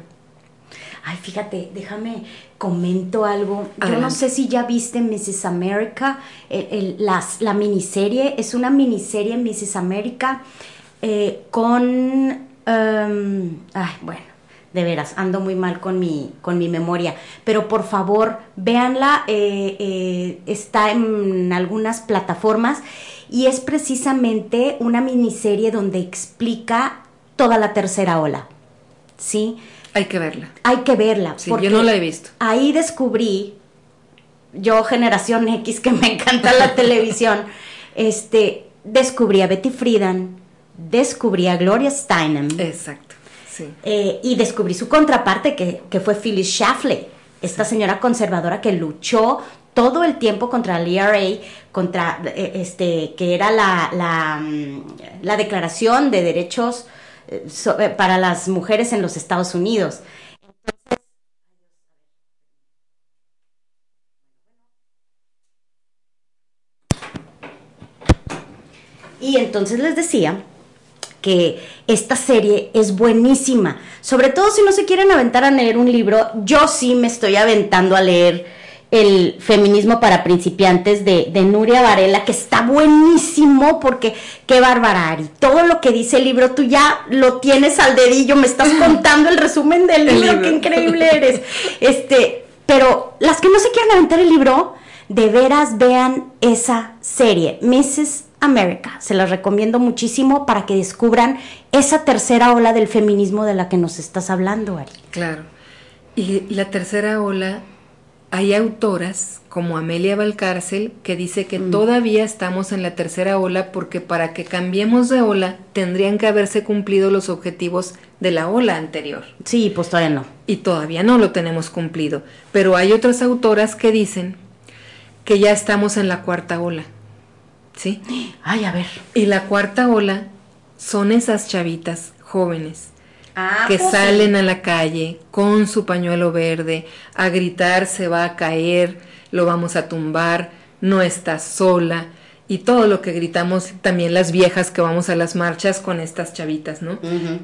A: Ay, fíjate, déjame comento algo. Yo no sé si ya viste Mrs. America, la miniserie, es una miniserie Mrs. America eh, con Em, ay, bueno, de veras, ando muy mal con mi, con mi memoria. Pero por favor, véanla, eh, eh, está en algunas plataformas y es precisamente una miniserie donde explica toda la tercera ola. ¿Sí?
B: Hay que verla.
A: Hay que verla.
B: porque yo no la he visto.
A: Ahí descubrí, yo generación X que me encanta la televisión, este, descubrí a Betty Friedan, descubrí a Gloria Steinem.
B: Exacto, sí.
A: Eh, y descubrí su contraparte, que, que fue Phyllis Schlafly, esta señora conservadora que luchó todo el tiempo contra el ERA, contra eh, este, que era la, la, mm, la Declaración de Derechos eh, so- eh, para las Mujeres en los Estados Unidos. Y entonces les decía que esta serie es buenísima. Sobre todo si no se quieren aventar a leer un libro, yo sí me estoy aventando a leer el feminismo para principiantes de, de Nuria Varela, que está buenísimo porque qué bárbara, y todo lo que dice el libro, tú ya lo tienes al dedillo, me estás contando el resumen del
B: El
A: libro,
B: libro.
A: qué increíble eres. Este, pero las que no se quieran aventar el libro, de veras vean esa serie, Mrs. America. Se las recomiendo muchísimo para que descubran esa tercera ola del feminismo de la que nos estás hablando, Ari.
B: Claro. Y la tercera ola, hay autoras como Amelia Valcárcel que dice que todavía estamos en la tercera ola porque para que cambiemos de ola tendrían que haberse cumplido los objetivos de la ola anterior.
A: Sí, pues todavía no.
B: Y todavía no lo tenemos cumplido. Pero hay otras autoras que dicen que ya estamos en la cuarta ola. ¿Sí?
A: Ay, a ver.
B: Y la cuarta ola son esas chavitas jóvenes
A: Ah,
B: que
A: pues sí.
B: salen a la calle con su pañuelo verde a gritar se va a caer, lo vamos a tumbar, no estás sola y todo lo que gritamos también las viejas que vamos a las marchas con estas chavitas, ¿no?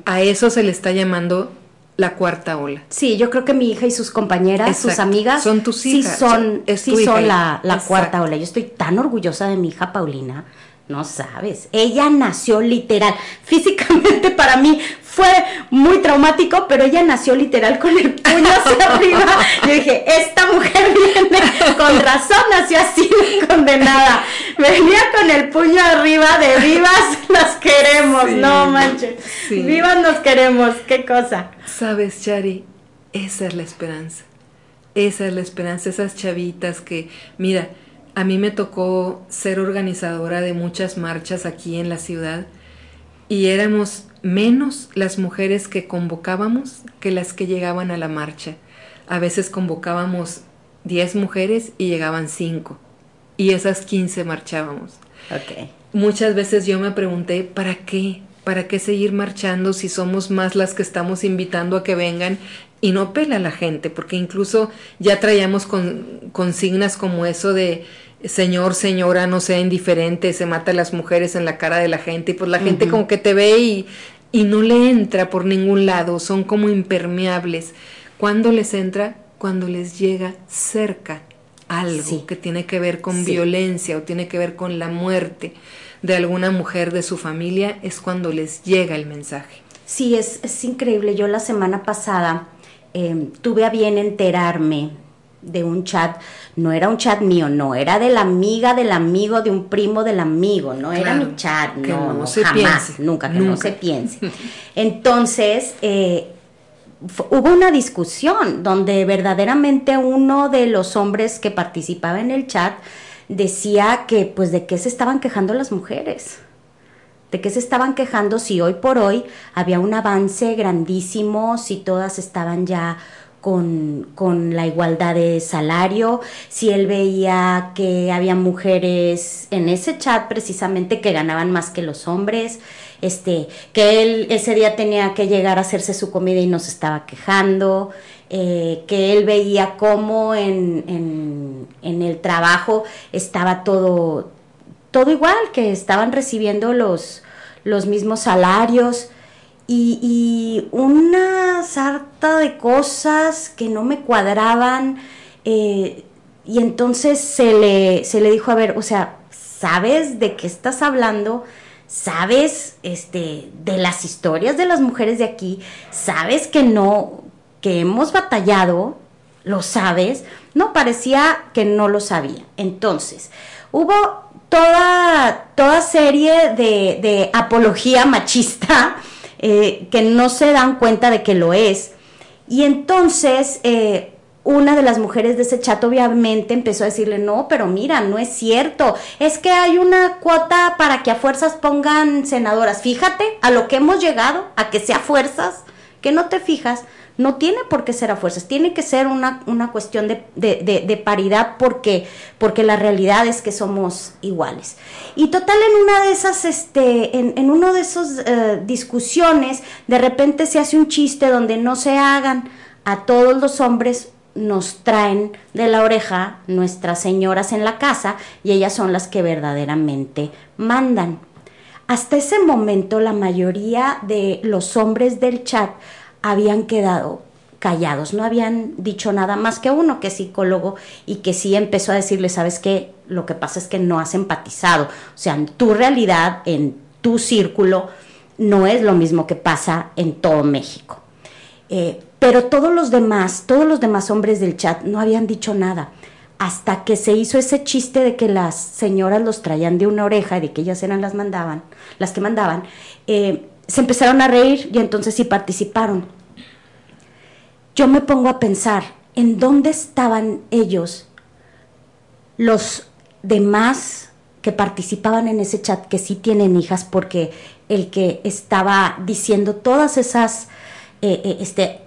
B: A eso se le está llamando la cuarta ola.
A: Sí, yo creo que mi hija y sus compañeras, sus amigas,
B: Son tus
A: sí
B: hijas,
A: son,
B: es
A: sí
B: tu hija
A: son la, la cuarta ola. Yo estoy tan orgullosa de mi hija Paulina, no sabes. Ella nació literal. Físicamente para mí fue muy traumático, pero ella nació literal con el puño hacia arriba. Yo dije, esta mujer viene con razón, nació así de condenada. Venía con el puño arriba de vivas las queremos,
B: Sí,
A: no manches.
B: sí.
A: Vivas nos queremos, qué cosa.
B: Sabes, Chari, esa es la esperanza. Esa es la esperanza, esas chavitas que, mira, a mí me tocó ser organizadora de muchas marchas aquí en la ciudad y éramos menos las mujeres que convocábamos que las que llegaban a la marcha. A veces convocábamos 10 mujeres y llegaban 5 y esas 15 marchábamos.
A: Ok.
B: Muchas veces yo me pregunté, ¿para qué? ¿Para qué seguir marchando si somos más las que estamos invitando a que vengan y no pela la gente? Porque incluso ya traíamos con, consignas como eso de señor, señora, no sea indiferente, se mata a las mujeres en la cara de la gente y pues la gente como que te ve y, y no le entra por ningún lado, son como impermeables. ¿Cuándo les entra? Cuando les llega cerca algo
A: Sí.
B: que tiene que ver con
A: Sí.
B: violencia o tiene que ver con la muerte de alguna mujer de su familia, es cuando les llega el mensaje.
A: Sí, es, es increíble. Yo la semana pasada eh, tuve a bien enterarme de un chat. No era un chat mío, no, era de la amiga del amigo de un primo del amigo, no era mi chat,
B: que
A: no,
B: se
A: jamás,
B: piense,
A: nunca, que no se piense. Entonces, eh, hubo una discusión donde verdaderamente uno de los hombres que participaba en el chat decía que pues de qué se estaban quejando las mujeres. ¿De qué se estaban quejando si hoy por hoy había un avance grandísimo, si todas estaban ya con, con la igualdad de salario, si él veía que había mujeres en ese chat precisamente que ganaban más que los hombres, este, que él ese día tenía que llegar a hacerse su comida y no se estaba quejando, eh, que él veía cómo en, en, en el trabajo estaba todo todo igual, que estaban recibiendo los, los mismos salarios y, una sarta de cosas que no me cuadraban. eh, y entonces se le, se le dijo, a ver, o sea, ¿sabes de qué estás hablando? ¿Sabes este, de las historias de las mujeres de aquí? ¿Sabes que no, que hemos batallado? ¿Lo sabes? No, parecía que no lo sabía. Entonces, hubo toda, toda serie de, de apología machista eh, que no se dan cuenta de que lo es. Y entonces, eh, una de las mujeres de ese chat obviamente empezó a decirle, no, pero mira, no es cierto, es que hay una cuota para que a fuerzas pongan senadoras. Fíjate a lo que hemos llegado, a que sea fuerzas, que no te fijas, no tiene por qué ser a fuerzas, tiene que ser una, una cuestión de, de, de, paridad porque, porque la realidad es que somos iguales. Y total, en una de esas, este, en, en uno de esos eh, discusiones, de repente se hace un chiste donde no se hagan a todos los hombres nos traen de la oreja nuestras señoras en la casa y ellas son las que verdaderamente mandan. Hasta ese momento la mayoría de los hombres del chat habían quedado callados, no habían dicho nada más que uno que es psicólogo y que sí empezó a decirle, sabes qué, lo que pasa es que no has empatizado, o sea, en tu realidad, en tu círculo, no es lo mismo que pasa en todo México. Eh, pero todos los demás, todos los demás hombres del chat no habían dicho nada. Hasta que se hizo ese chiste de que las señoras los traían de una oreja y de que ellas eran las mandaban, las que mandaban, eh, se empezaron a reír y entonces sí participaron. Yo me pongo a pensar en dónde estaban ellos, los demás que participaban en ese chat, que sí tienen hijas, porque el que estaba diciendo todas esas eh, eh, este,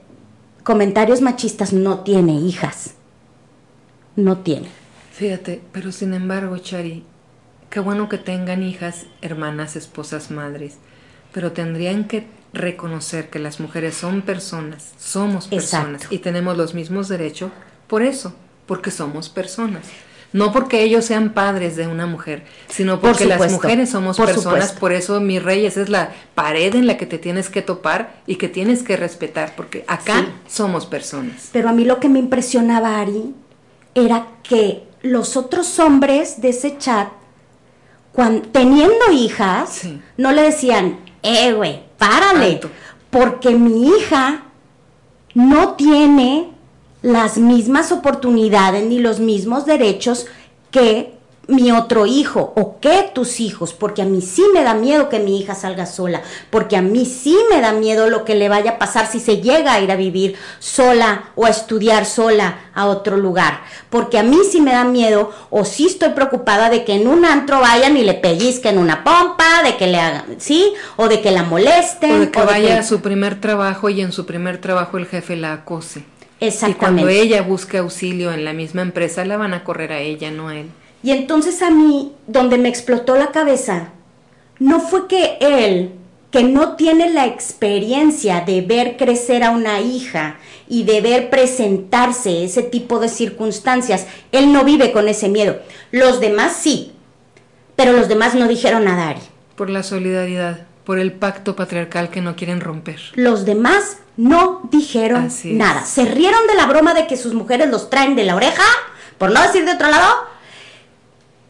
A: comentarios machistas no tiene hijas. No tiene.
B: Fíjate, pero sin embargo, Chari, qué bueno que tengan hijas, hermanas, esposas, madres, pero tendrían que reconocer que las mujeres son personas, somos personas y tenemos los mismos derechos por eso, porque somos personas. No porque ellos sean padres de una mujer, sino porque las mujeres somos personas. Por eso, mi rey, esa es la pared en la que te tienes que topar y que tienes que respetar, porque acá somos personas.
A: Pero a mí lo que me impresionaba, Ari, era que los otros hombres de ese chat, cuando, teniendo hijas, no le decían, eh, güey, párale, porque mi hija no tiene las mismas oportunidades ni los mismos derechos que mi otro hijo o que tus hijos, porque a mí sí me da miedo que mi hija salga sola, porque a mí sí me da miedo lo que le vaya a pasar si se llega a ir a vivir sola o a estudiar sola a otro lugar, porque a mí sí me da miedo o sí estoy preocupada de que en un antro vayan y le pellizquen una pompa, de que le hagan, ¿sí? O de que la molesten.
B: O de que vaya a su primer trabajo y en su primer trabajo el jefe la acose.
A: Exactamente.
B: Y cuando ella busque auxilio en la misma empresa, la van a correr a ella, no a él.
A: Y entonces a mí, donde me explotó la cabeza, no fue que él, que no tiene la experiencia de ver crecer a una hija y de ver presentarse ese tipo de circunstancias, él no vive con ese miedo. Los demás sí, pero los demás no dijeron nada, Ari.
B: Por la solidaridad, por el pacto patriarcal que no quieren romper.
A: Los demás no dijeron nada. Se rieron de la broma de que sus mujeres los traen de la oreja, por no decir de otro lado,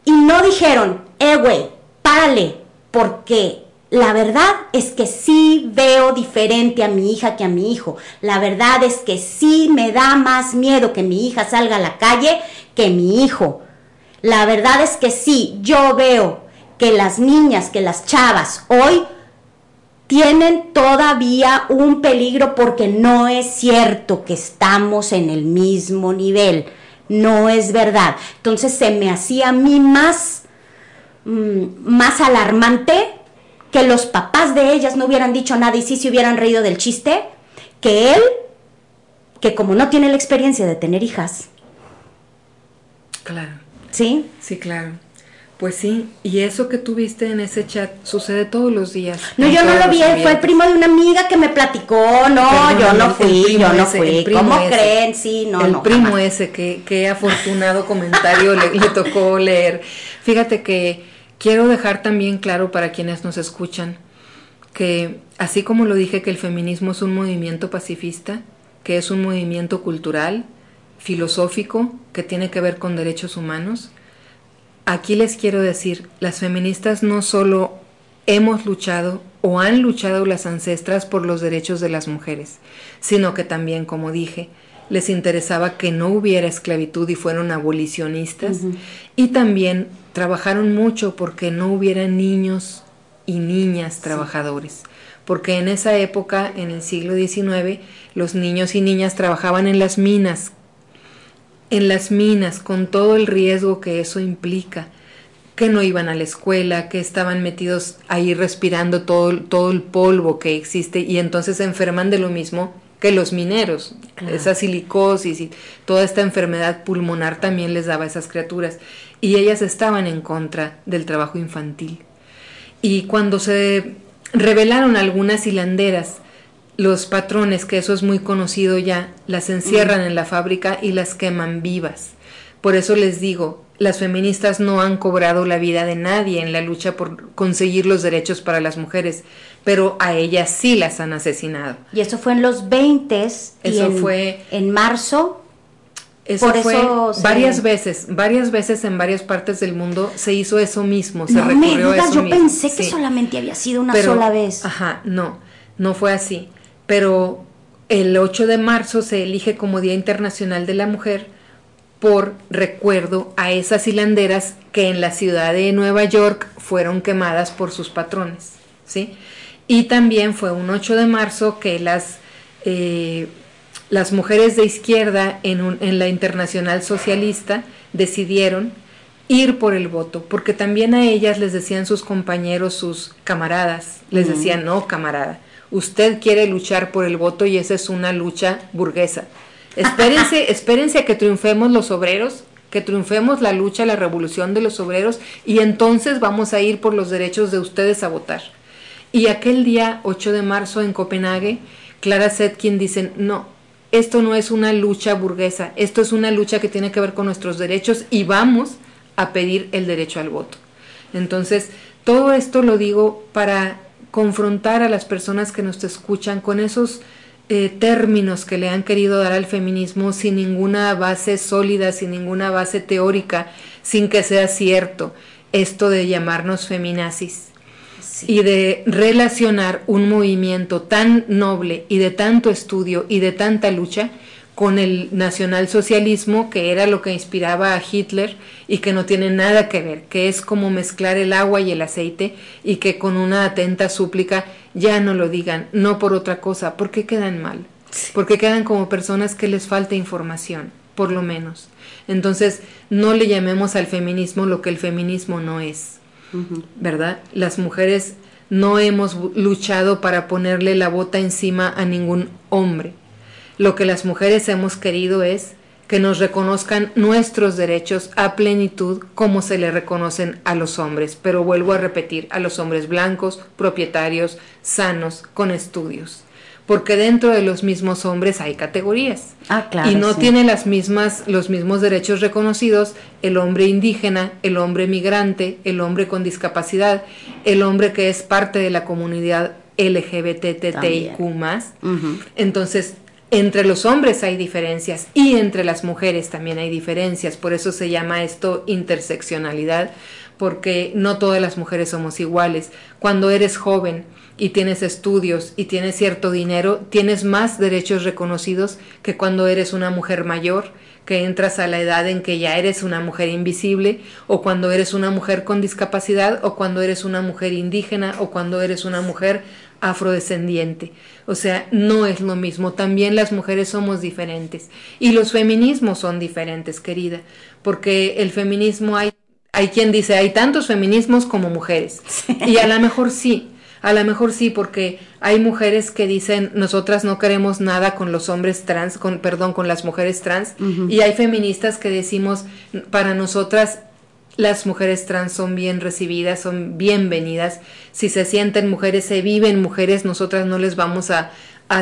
A: y no dijeron, eh, güey, párale, porque la verdad es que sí veo diferente a mi hija que a mi hijo. La verdad es que sí me da más miedo que mi hija salga a la calle que mi hijo. La verdad es que sí, yo veo que las niñas, que las chavas hoy tienen todavía un peligro porque no es cierto que estamos en el mismo nivel. No es verdad. Entonces se me hacía a mí más, mm, más alarmante que los papás de ellas no hubieran dicho nada y sí se hubieran reído del chiste, que él, que como no tiene la experiencia de tener hijas.
B: Claro.
A: ¿Sí?
B: Sí, claro. Pues sí, y eso que tuviste en ese chat sucede todos los días.
A: No, yo no lo vi, fue el primo de una amiga que me platicó, no, yo no fui, yo no fui. ¿Cómo creen? Sí, no,
B: El primo ese, que, qué afortunado comentario le, le tocó leer. Fíjate que quiero dejar también claro para quienes nos escuchan que así como lo dije que el feminismo es un movimiento pacifista, que es un movimiento cultural, filosófico, que tiene que ver con derechos humanos, Aquí les quiero decir, las feministas no solo hemos luchado o han luchado las ancestras por los derechos de las mujeres, sino que también, como dije, les interesaba que no hubiera esclavitud y fueron abolicionistas. Y también trabajaron mucho porque no hubiera niños y niñas trabajadores, porque en esa época, en el siglo XIX, los niños y niñas trabajaban en las minas en las minas, con todo el riesgo que eso implica, que no iban a la escuela, que estaban metidos ahí respirando todo, todo el polvo que existe y entonces se enferman de lo mismo que los mineros. Esa silicosis y toda esta enfermedad pulmonar también les daba a esas criaturas. Y ellas estaban en contra del trabajo infantil. Y cuando se revelaron algunas hilanderas, los patrones, que eso es muy conocido ya, las encierran en la fábrica y las queman vivas. Por eso les digo, las feministas no han cobrado la vida de nadie en la lucha por conseguir los derechos para las mujeres, pero a ellas sí las han asesinado.
A: Y eso fue en los 20
B: Eso fue
A: en marzo.
B: Eso fue varias veces, varias veces en varias partes del mundo se hizo eso mismo, se
A: no recurrió me yo pensé que solamente había sido una sola vez.
B: Ajá, no, no fue así. Pero el 8 de marzo se elige como Día Internacional de la Mujer por recuerdo a esas hilanderas que en la ciudad de Nueva York fueron quemadas por sus patrones, ¿sí? Y también fue un 8 de marzo que las, eh, las mujeres de izquierda en, en la Internacional Socialista decidieron ir por el voto, porque también a ellas les decían sus compañeros, sus camaradas, les decían, no, camarada, usted quiere luchar por el voto y esa es una lucha burguesa. Espérense, espérense a que triunfemos los obreros, que triunfemos la lucha, la revolución de los obreros y entonces vamos a ir por los derechos de ustedes a votar. Y aquel día 8 de marzo en Copenhague, Clara Zetkin dice, no, esto no es una lucha burguesa, esto es una lucha que tiene que ver con nuestros derechos y vamos a pedir el derecho al voto. Entonces, todo esto lo digo para confrontar a las personas que nos escuchan con esos eh, términos que le han querido dar al feminismo sin ninguna base sólida, sin ninguna base teórica, sin que sea cierto esto de llamarnos feminazis. Y de relacionar un movimiento tan noble y de tanto estudio y de tanta lucha con el nacionalsocialismo, que era lo que inspiraba a Hitler y que no tiene nada que ver, que es como mezclar el agua y el aceite y que con una atenta súplica ya no lo digan, no por otra cosa, porque quedan mal, porque quedan como personas que les falta información, por lo menos. Entonces, no le llamemos al feminismo lo que el feminismo no es, ¿verdad? Las mujeres no hemos luchado para ponerle la bota encima a ningún hombre lo que las mujeres hemos querido es que nos reconozcan nuestros derechos a plenitud como se le reconocen a los hombres, pero vuelvo a repetir, a los hombres blancos, propietarios, sanos, con estudios. Porque dentro de los mismos hombres hay categorías.
A: Ah, claro,
B: y no tiene las mismas, los mismos derechos reconocidos el hombre indígena, el hombre migrante, el hombre con discapacidad, el hombre que es parte de la comunidad LGBTTIQ. Entonces, entre los hombres hay diferencias y entre las mujeres también hay diferencias, por eso se llama esto interseccionalidad, porque no todas las mujeres somos iguales. Cuando eres joven y tienes estudios y tienes cierto dinero, tienes más derechos reconocidos que cuando eres una mujer mayor, que entras a la edad en que ya eres una mujer invisible, o cuando eres una mujer con discapacidad, o cuando eres una mujer indígena, o cuando eres una mujer afrodescendiente. O sea, no es lo mismo. También las mujeres somos diferentes. Y los feminismos son diferentes, querida. Porque el feminismo hay, hay quien dice, hay tantos feminismos como mujeres. Y a lo mejor sí. A lo mejor sí, porque hay mujeres que dicen nosotras no queremos nada con los hombres trans, con perdón, con las mujeres trans, y hay feministas que decimos para nosotras las mujeres trans son bien recibidas, son bienvenidas. Si se sienten mujeres, se viven mujeres, nosotras no les vamos a,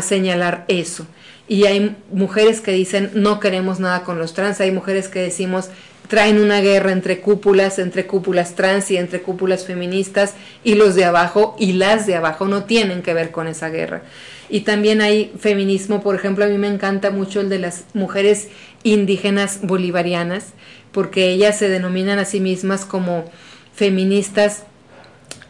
B: señalar eso. Y hay mujeres que dicen no queremos nada con los trans, hay mujeres que decimos traen una guerra entre cúpulas, entre cúpulas trans y entre cúpulas feministas y los de abajo y las de abajo no tienen que ver con esa guerra. Y también hay feminismo, por ejemplo, a mí me encanta mucho el de las mujeres indígenas bolivarianas, porque ellas se denominan a sí mismas como feministas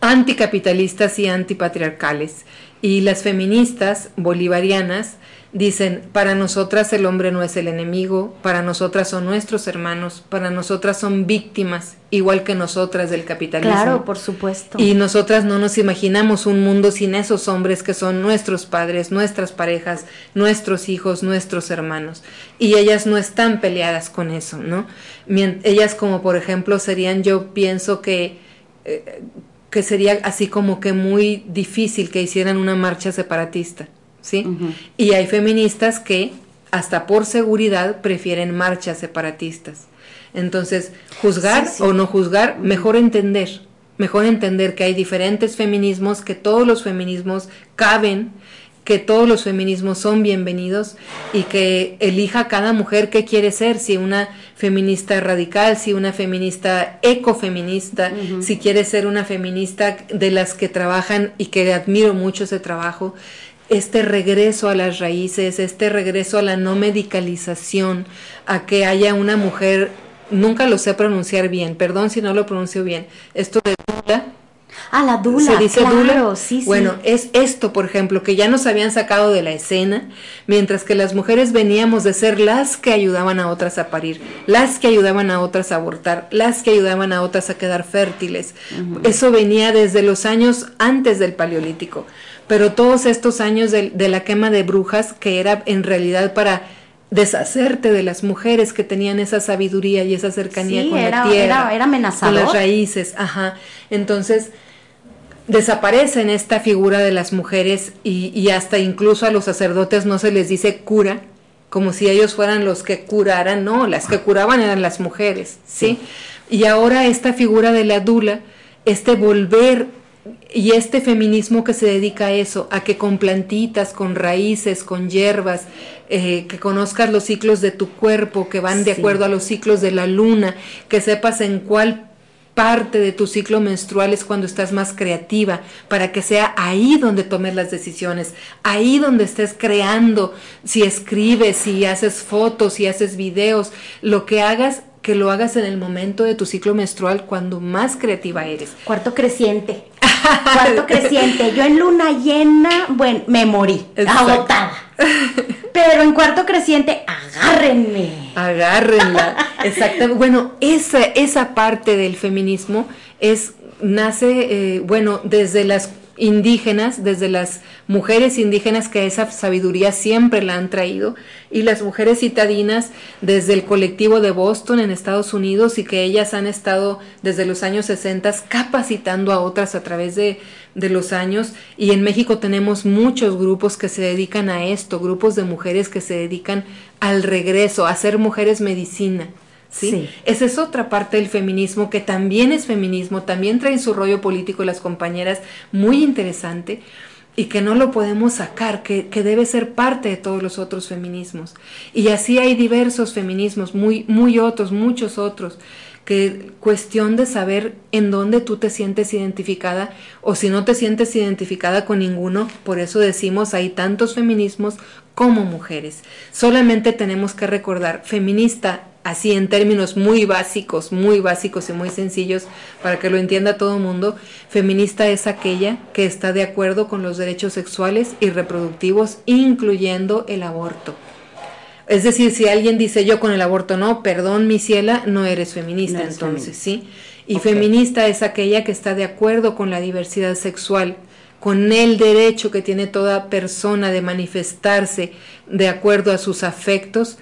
B: anticapitalistas y antipatriarcales. Y las feministas bolivarianas dicen, para nosotras el hombre no es el enemigo, para nosotras son nuestros hermanos, para nosotras son víctimas, igual que nosotras del capitalismo.
A: Claro, por supuesto.
B: Y nosotras no nos imaginamos un mundo sin esos hombres que son nuestros padres, nuestras parejas, nuestros hijos, nuestros hermanos. Y ellas no están peleadas con eso, ¿no? Ellas como por ejemplo serían, yo pienso que... Eh, que sería así como que muy difícil que hicieran una marcha separatista. ¿Sí? Y hay feministas que hasta por seguridad prefieren marchas separatistas. Entonces, juzgar o no juzgar, mejor entender, mejor entender que hay diferentes feminismos, que todos los feminismos caben, que todos los feminismos son bienvenidos y que elija cada mujer qué quiere ser, si una feminista radical, si una feminista ecofeminista, si quiere ser una feminista de las que trabajan y que admiro mucho ese trabajo, este regreso a las raíces, este regreso a la no medicalización, a que haya una mujer, nunca lo sé pronunciar bien, perdón si no lo pronuncio bien, esto de dula.
A: Ah, la dula. Se dice dula. Sí,
B: sí. Bueno, es esto, por ejemplo, que ya nos habían sacado de la escena, mientras que las mujeres veníamos de ser las que ayudaban a otras a parir, las que ayudaban a otras a abortar, las que ayudaban a otras a quedar fértiles. Eso venía desde los años antes del Paleolítico pero todos estos años de, la quema de brujas, que era en realidad para deshacerte de las mujeres que tenían esa sabiduría y esa cercanía con la tierra,
A: era, amenazador.
B: con las raíces, ajá. Entonces desaparecen esta figura de las mujeres y, hasta incluso a los sacerdotes no se les dice cura, como si ellos fueran los que curaran, no, las que curaban eran las mujeres, ¿sí? Y ahora esta figura de la dula, este volver y este feminismo que se dedica a eso, a que con plantitas, con raíces, con hierbas, eh, que conozcas los ciclos de tu cuerpo, que van de acuerdo a los ciclos de la luna, que sepas en cuál parte de tu ciclo menstrual es cuando estás más creativa, para que sea ahí donde tomes las decisiones, ahí donde estés creando, si escribes, si haces fotos, si haces videos, lo que hagas que lo hagas en el momento de tu ciclo menstrual cuando más creativa eres.
A: Cuarto creciente. Cuarto creciente. Yo en luna llena, bueno, me morí, agotada. Pero en cuarto creciente, agárrenme.
B: Agárrenla. Exactamente. Bueno, esa, esa parte del feminismo es, nace, eh, bueno, desde las indígenas, desde las mujeres indígenas que esa sabiduría siempre la han traído, y las mujeres citadinas desde el colectivo de Boston en Estados Unidos y que ellas han estado desde los años 60 capacitando a otras a través de, de los años. Y en México tenemos muchos grupos que se dedican a esto, grupos de mujeres que se dedican al regreso, a ser mujeres medicina. ¿Sí? Esa es otra parte del feminismo que también es feminismo, también trae su rollo político las compañeras, muy interesante y que no lo podemos sacar, que, que, debe ser parte de todos los otros feminismos. Y así hay diversos feminismos, muy, muy otros, muchos otros, que cuestión de saber en dónde tú te sientes identificada o si no te sientes identificada con ninguno, por eso decimos hay tantos feminismos como mujeres. Solamente tenemos que recordar, feminista así en términos muy básicos, muy básicos y muy sencillos para que lo entienda todo el mundo, feminista es aquella que está de acuerdo con los derechos sexuales y reproductivos, incluyendo el aborto. Es decir, si alguien dice yo con el aborto no, perdón mi ciela, no eres feminista entonces, ¿sí? Y feminista es aquella que está de acuerdo con la diversidad sexual, con el derecho que tiene toda persona de manifestarse de acuerdo a sus afectos,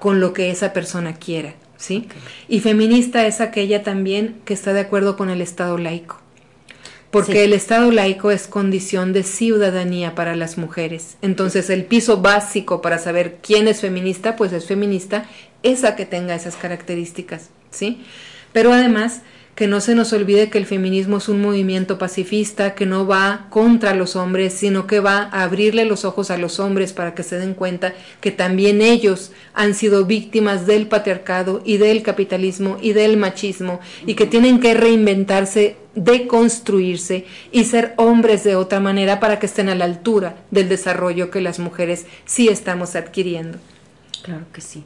B: con lo que esa persona quiera, ¿sí? Y feminista es aquella también que está de acuerdo con el Estado laico. Porque el Estado laico es condición de ciudadanía para las mujeres. Entonces, el piso básico para saber quién es feminista, pues es feminista esa que tenga esas características, ¿sí? Pero además, que no se nos olvide que el feminismo es un movimiento pacifista que no va contra los hombres, sino que va a abrirle los ojos a los hombres para que se den cuenta que también ellos han sido víctimas del patriarcado y del capitalismo y del machismo y que tienen que reinventarse, deconstruirse y ser hombres de otra manera para que estén a la altura del desarrollo que las mujeres sí estamos adquiriendo.
A: Claro que sí.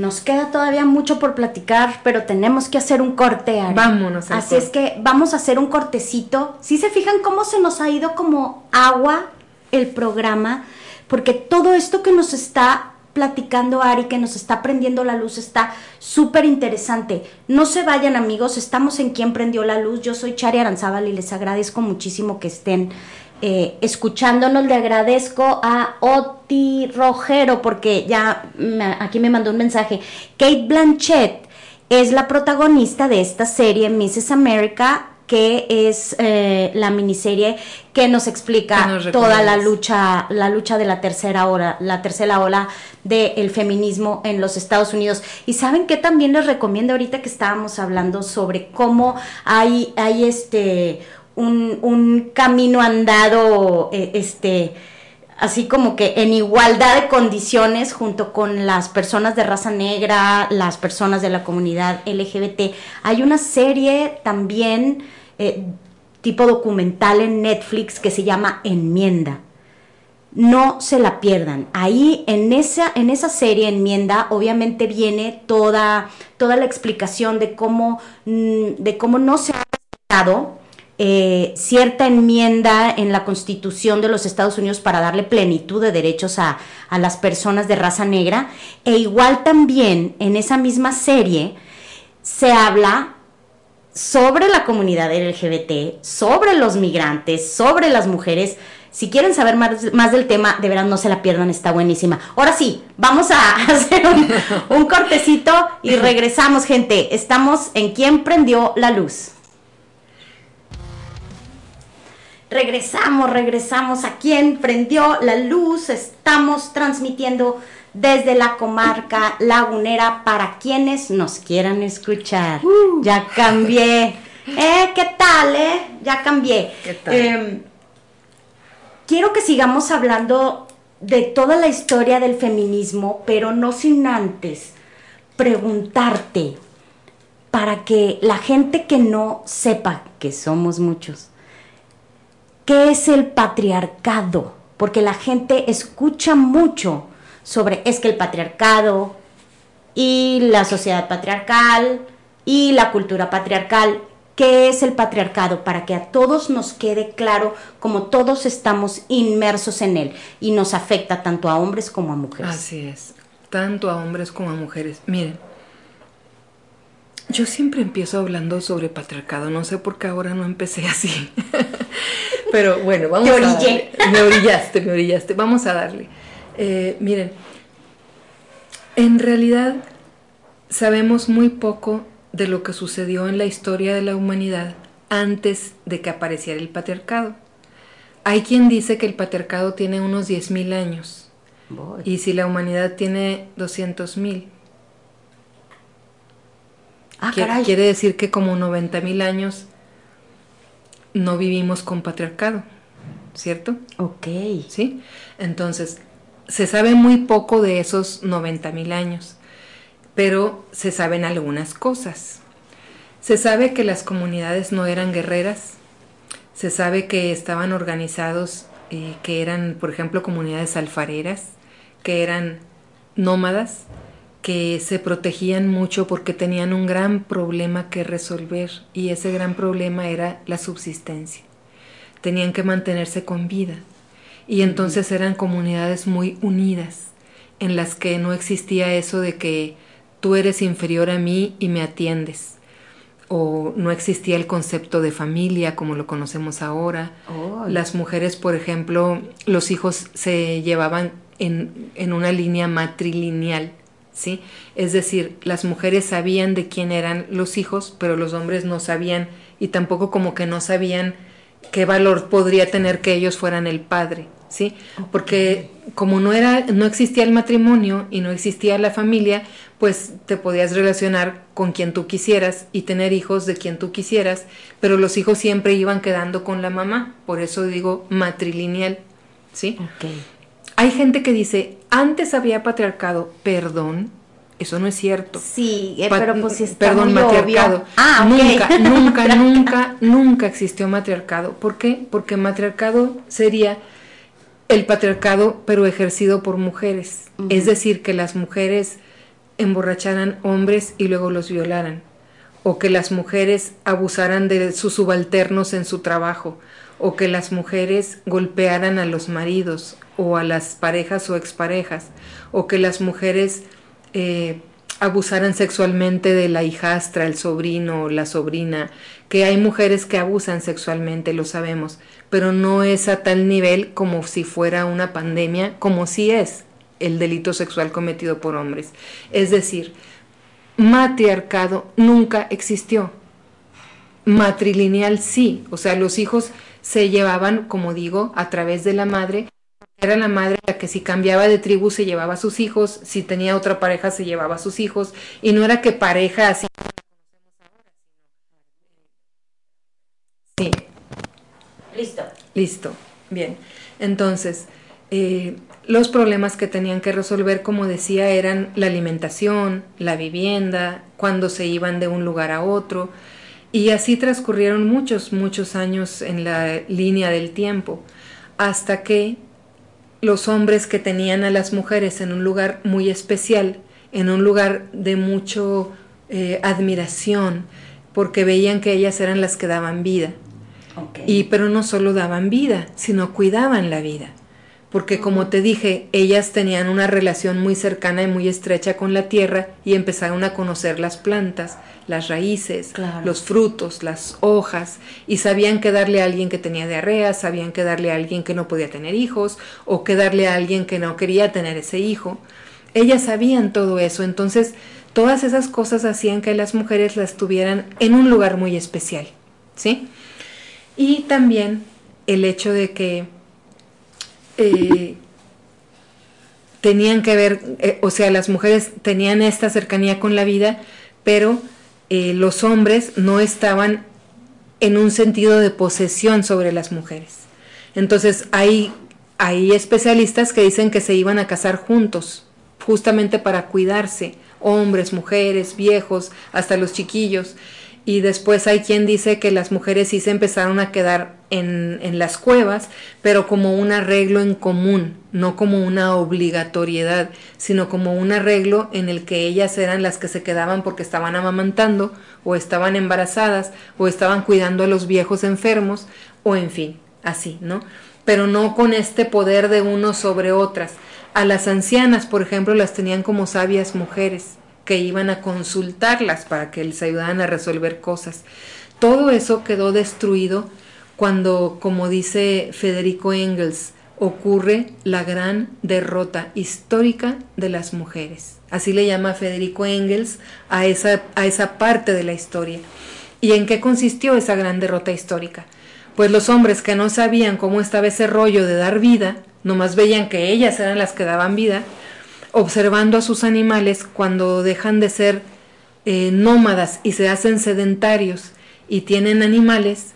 A: Nos queda todavía mucho por platicar, pero tenemos que hacer un corte. Ari.
B: Vámonos.
A: Así es que vamos a hacer un cortecito. Si se fijan cómo se nos ha ido como agua el programa, porque todo esto que nos está platicando Ari, que nos está prendiendo la luz, está súper interesante. No se vayan amigos, estamos en Quien Prendió la Luz. Yo soy Chari Aranzábal y les agradezco muchísimo que estén eh, escuchándonos. Le agradezco a Oti Rojero porque ya aquí me mandó un mensaje. Kate Blanchett es la protagonista de esta serie Mrs. America que es eh, la miniserie que nos explica toda la lucha, la lucha de la tercera ola, la tercera ola del feminismo en los Estados Unidos. Y saben que también les recomiendo ahorita que estábamos hablando sobre cómo hay, hay este un, camino andado, eh, este así como que en igualdad de condiciones junto con las personas de raza negra, las personas de la comunidad LGBT. Hay una serie también eh, tipo documental en Netflix que se llama Enmienda. No se la pierdan. Ahí en esa, en esa serie Enmienda obviamente viene toda, toda la explicación de cómo, mm, de cómo no se ha respetado eh, cierta enmienda en la Constitución de los Estados Unidos para darle plenitud de derechos a, a, las personas de raza negra. E igual también en esa misma serie se habla sobre la comunidad LGBT, sobre los migrantes, sobre las mujeres. Si quieren saber más, del tema, de verdad no se la pierdan, está buenísima. Ahora sí, vamos a hacer un, cortecito y regresamos, gente. Estamos en ¿Quién prendió la luz? Regresamos, regresamos a ¿Quién prendió la luz? Estamos transmitiendo desde la comarca lagunera para quienes nos quieran escuchar. Uh. Ya cambié. ¿Eh? ¿Qué tal, eh? Ya cambié. Em, quiero que sigamos hablando de toda la historia del feminismo, pero no sin antes preguntarte para que la gente que no sepa que somos muchos, ¿qué es el patriarcado? Porque la gente escucha mucho sobre es que el patriarcado y la sociedad patriarcal y la cultura patriarcal. ¿Qué es el patriarcado? Para que a todos nos quede claro como todos estamos inmersos en él y nos afecta tanto a hombres como a mujeres.
B: Así es, tanto a hombres como a mujeres. Miren, yo siempre empiezo hablando sobre patriarcado, no sé por qué ahora no empecé así. Pero bueno, vamos a darle. Me orillaste, me orillaste. Vamos a darle. Eh, miren, en realidad sabemos muy poco de lo que sucedió en la historia de la humanidad antes de que apareciera el patriarcado. Hay quien dice que el patriarcado tiene unos 10.000 años. Y si la humanidad tiene 200.000. Ah, quiere decir que como 90.000 años no vivimos con patriarcado, ¿cierto?
A: Ok.
B: ¿Sí? Entonces, se sabe muy poco de esos 90.000 años, pero se saben algunas cosas. Se sabe que las comunidades no eran guerreras, se sabe que estaban organizados, eh, que eran, por ejemplo, comunidades alfareras, que eran nómadas, que se protegían mucho porque tenían un gran problema que resolver y ese gran problema era la subsistencia. Tenían que mantenerse con vida y entonces eran comunidades muy unidas, en las que no existía eso de que tú eres inferior a mí y me atiendes. O no existía el concepto de familia como lo conocemos ahora. Las mujeres, por ejemplo, los hijos se llevaban en, en una línea matrilineal. ¿Sí? Es decir, las mujeres sabían de quién eran los hijos, pero los hombres no sabían y tampoco como que no sabían qué valor podría tener que ellos fueran el padre. ¿sí? Porque como no era, no existía el matrimonio y no existía la familia, pues te podías relacionar con quien tú quisieras y tener hijos de quien tú quisieras, pero los hijos siempre iban quedando con la mamá, por eso digo matrilineal, ¿sí? Hay gente que dice, antes había patriarcado, perdón, eso no es cierto.
A: Sí, eh, pero pues si está
B: Perdón, matriarcado. Ah, Nunca, nunca, nunca, nunca existió matriarcado. ¿Por qué? Porque matriarcado sería el patriarcado, pero ejercido por mujeres. Es decir, que las mujeres emborracharan hombres y luego los violaran, o que las mujeres abusaran de sus subalternos en su trabajo, o que las mujeres golpearan a los maridos o a las parejas o exparejas, o que las mujeres eh, abusaran sexualmente de la hijastra, el sobrino o la sobrina, que hay mujeres que abusan sexualmente, lo sabemos, pero no es a tal nivel como si fuera una pandemia, como si es el delito sexual cometido por hombres. Es decir, matriarcado nunca existió. Matrilineal sí, o sea, los hijos se llevaban, como digo, a través de la madre. Era la madre la que si cambiaba de tribu se llevaba a sus hijos, si tenía otra pareja se llevaba a sus hijos, y no era que pareja así. Sí.
A: Listo.
B: Listo. Bien. Entonces, eh, los problemas que tenían que resolver, como decía, eran la alimentación, la vivienda, cuando se iban de un lugar a otro, y así transcurrieron muchos, muchos años en la línea del tiempo, hasta que los hombres que tenían a las mujeres en un lugar muy especial, en un lugar de mucho eh, admiración, porque veían que ellas eran las que daban vida. Y pero no solo daban vida, sino cuidaban la vida porque como te dije, ellas tenían una relación muy cercana y muy estrecha con la tierra y empezaron a conocer las plantas, las raíces, los frutos, las hojas, y sabían que darle a alguien que tenía diarrea, sabían que darle a alguien que no podía tener hijos, o que darle a alguien que no quería tener ese hijo. Ellas sabían todo eso, entonces todas esas cosas hacían que las mujeres las tuvieran en un lugar muy especial, ¿sí? Y también el hecho de que eh, tenían que ver, eh, o sea, las mujeres tenían esta cercanía con la vida, pero eh, los hombres no estaban en un sentido de posesión sobre las mujeres. Entonces hay, hay especialistas que dicen que se iban a casar juntos, justamente para cuidarse, hombres, mujeres, viejos, hasta los chiquillos. Y después hay quien dice que las mujeres sí se empezaron a quedar en, en, las cuevas, pero como un arreglo en común, no como una obligatoriedad, sino como un arreglo en el que ellas eran las que se quedaban porque estaban amamantando, o estaban embarazadas, o estaban cuidando a los viejos enfermos, o en fin, así, ¿no? Pero no con este poder de uno sobre otras. A las ancianas, por ejemplo, las tenían como sabias mujeres que iban a consultarlas para que les ayudaran a resolver cosas. Todo eso quedó destruido cuando, como dice Federico Engels, ocurre la gran derrota histórica de las mujeres. Así le llama Federico Engels a esa, a esa parte de la historia. ¿Y en qué consistió esa gran derrota histórica? Pues los hombres que no sabían cómo estaba ese rollo de dar vida, nomás veían que ellas eran las que daban vida, observando a sus animales cuando dejan de ser eh, nómadas y se hacen sedentarios y tienen animales,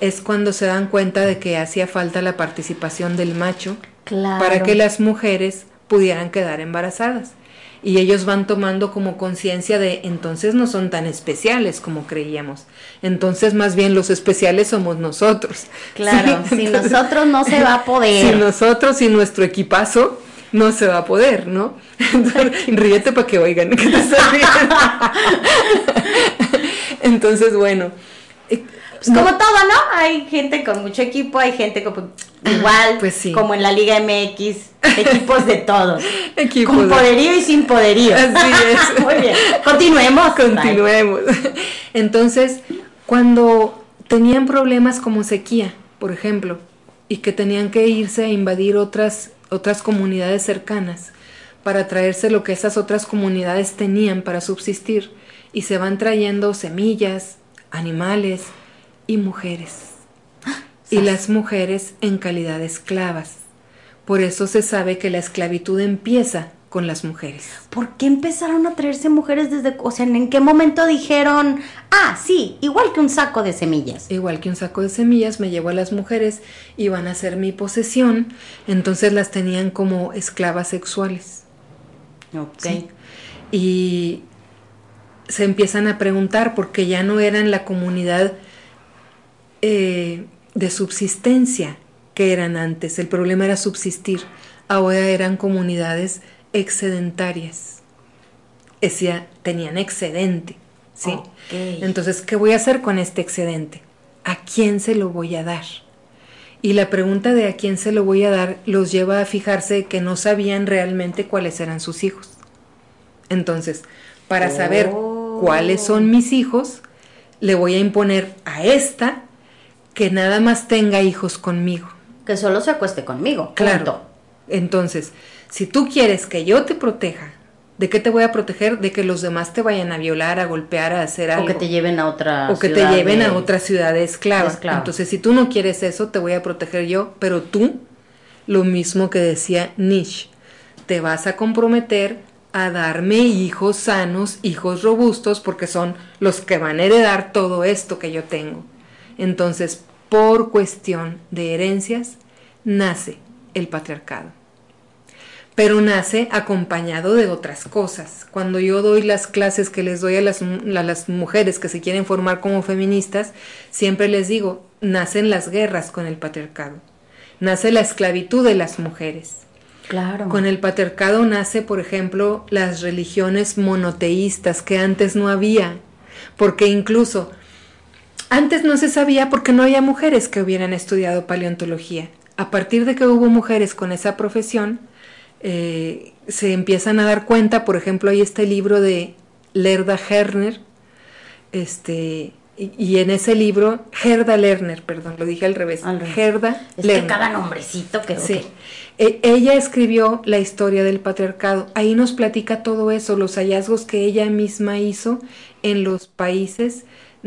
B: es cuando se dan cuenta de que hacía falta la participación del macho para que las mujeres pudieran quedar embarazadas. Y ellos van tomando como conciencia de entonces no son tan especiales como creíamos. Entonces más bien los especiales somos nosotros.
A: Claro, sin nosotros no se va a poder.
B: Sin nosotros y nuestro equipazo no se va a poder, ¿no? Entonces, ríete para que oigan que te Entonces, bueno,
A: pues como todo, ¿no? Hay gente con mucho equipo, hay gente con igual, pues sí. como en la Liga MX, equipos de todos. equipos con poderío y sin poderío. Así es. Muy bien. Continuemos.
B: Continuemos. Entonces, cuando tenían problemas como sequía, por ejemplo, y que tenían que irse a invadir otras, otras comunidades cercanas para traerse lo que esas otras comunidades tenían para subsistir, y se van trayendo semillas, animales, y mujeres. Y las mujeres en calidad de esclavas. Por eso se sabe que la esclavitud empieza con las mujeres.
A: ¿Por qué empezaron a traerse mujeres desde, o sea, en qué momento dijeron, ah, sí, igual que un saco de semillas?
B: Igual que un saco de semillas, me llevo a las mujeres y van a ser mi posesión, entonces las tenían como esclavas sexuales.
A: Ok.
B: Y se empiezan a preguntar porque ya no eran la comunidad eh, de subsistencia que eran antes. El problema era subsistir. Ahora eran comunidades excedentarias. decía, tenían excedente, ¿sí? Entonces, ¿qué voy a hacer con este excedente? ¿A quién se lo voy a dar? Y la pregunta de a quién se lo voy a dar los lleva a fijarse que no sabían realmente cuáles eran sus hijos. Entonces, para saber
A: Oh.
B: cuáles son mis hijos, le voy a imponer a esta que nada más tenga hijos conmigo.
A: Que solo se acueste conmigo.
B: Claro.
A: punto.
B: Entonces, si tú quieres que yo te proteja, ¿de qué te voy a proteger? De que los demás te vayan a violar, a golpear, a hacer algo.
A: O que te lleven a otra
B: O que te lleven
A: de-
B: a otra ciudad de esclava.
A: de esclava.
B: Entonces, si tú no quieres eso, te voy a proteger yo, pero tú, lo mismo que decía Nietzsche, te vas a comprometer a darme hijos sanos, hijos robustos, porque son los que van a heredar todo esto que yo tengo. Entonces, por cuestión de herencias, nace el patriarcado pero nace acompañado de otras cosas. Cuando yo doy las clases que les doy a las, a las mujeres que se quieren formar como feministas, siempre les digo, nacen las guerras con el patriarcado, nace la esclavitud de las mujeres.
A: Claro.
B: Con el patriarcado nace, por ejemplo, las religiones monoteístas que antes no había, porque incluso antes no se sabía porque no había mujeres que hubieran estudiado paleontología. A partir de que hubo mujeres con esa profesión, eh, se empiezan a dar cuenta, por ejemplo, hay este libro de Lerda Herner, este, y, y en ese libro, Gerda Lerner, perdón, lo dije al revés,
A: Al revés.
B: Gerda
A: Es que cada nombrecito que
B: Sí. E- ella escribió la historia del patriarcado. Ahí nos platica todo eso, los hallazgos que ella misma hizo en los países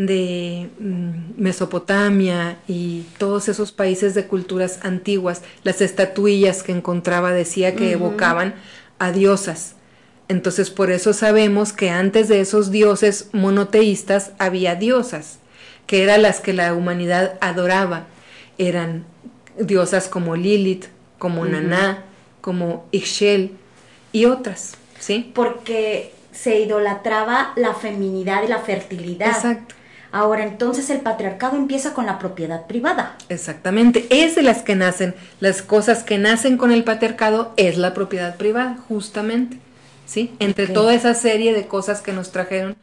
B: de mm, Mesopotamia y todos esos países de culturas antiguas. Las estatuillas que encontraba decía que evocaban a diosas. Entonces por eso sabemos que antes de esos dioses monoteístas había diosas, que eran las que la humanidad adoraba. Eran diosas como Lilith, como Naná, como Ixchel y otras, ¿sí?
A: Porque se idolatraba la feminidad y la fertilidad.
B: Exacto.
A: Ahora, entonces el patriarcado empieza con la propiedad privada.
B: Exactamente, es de las que nacen, las cosas que nacen con el patriarcado es la propiedad privada, justamente, ¿sí? Entre toda esa serie de cosas que nos trajeron,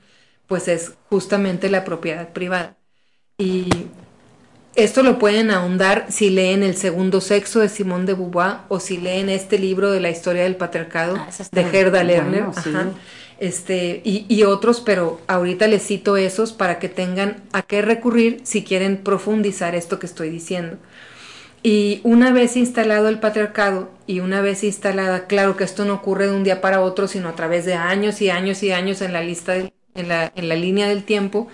B: pues es justamente la propiedad privada. Y esto lo pueden ahondar si leen El segundo sexo de Simón de Beauvoir o si leen este libro de la historia del patriarcado
A: Ah,
B: de Gerda
A: bueno,
B: Lerner.
A: sí.
B: Este, y, otros, pero ahorita les cito esos para que tengan a qué recurrir si quieren profundizar esto que estoy diciendo. Y una vez instalado el patriarcado y una vez instalada, claro que esto no ocurre de un día para otro, sino a través de años y años y años en la lista, en, la, en la línea del tiempo,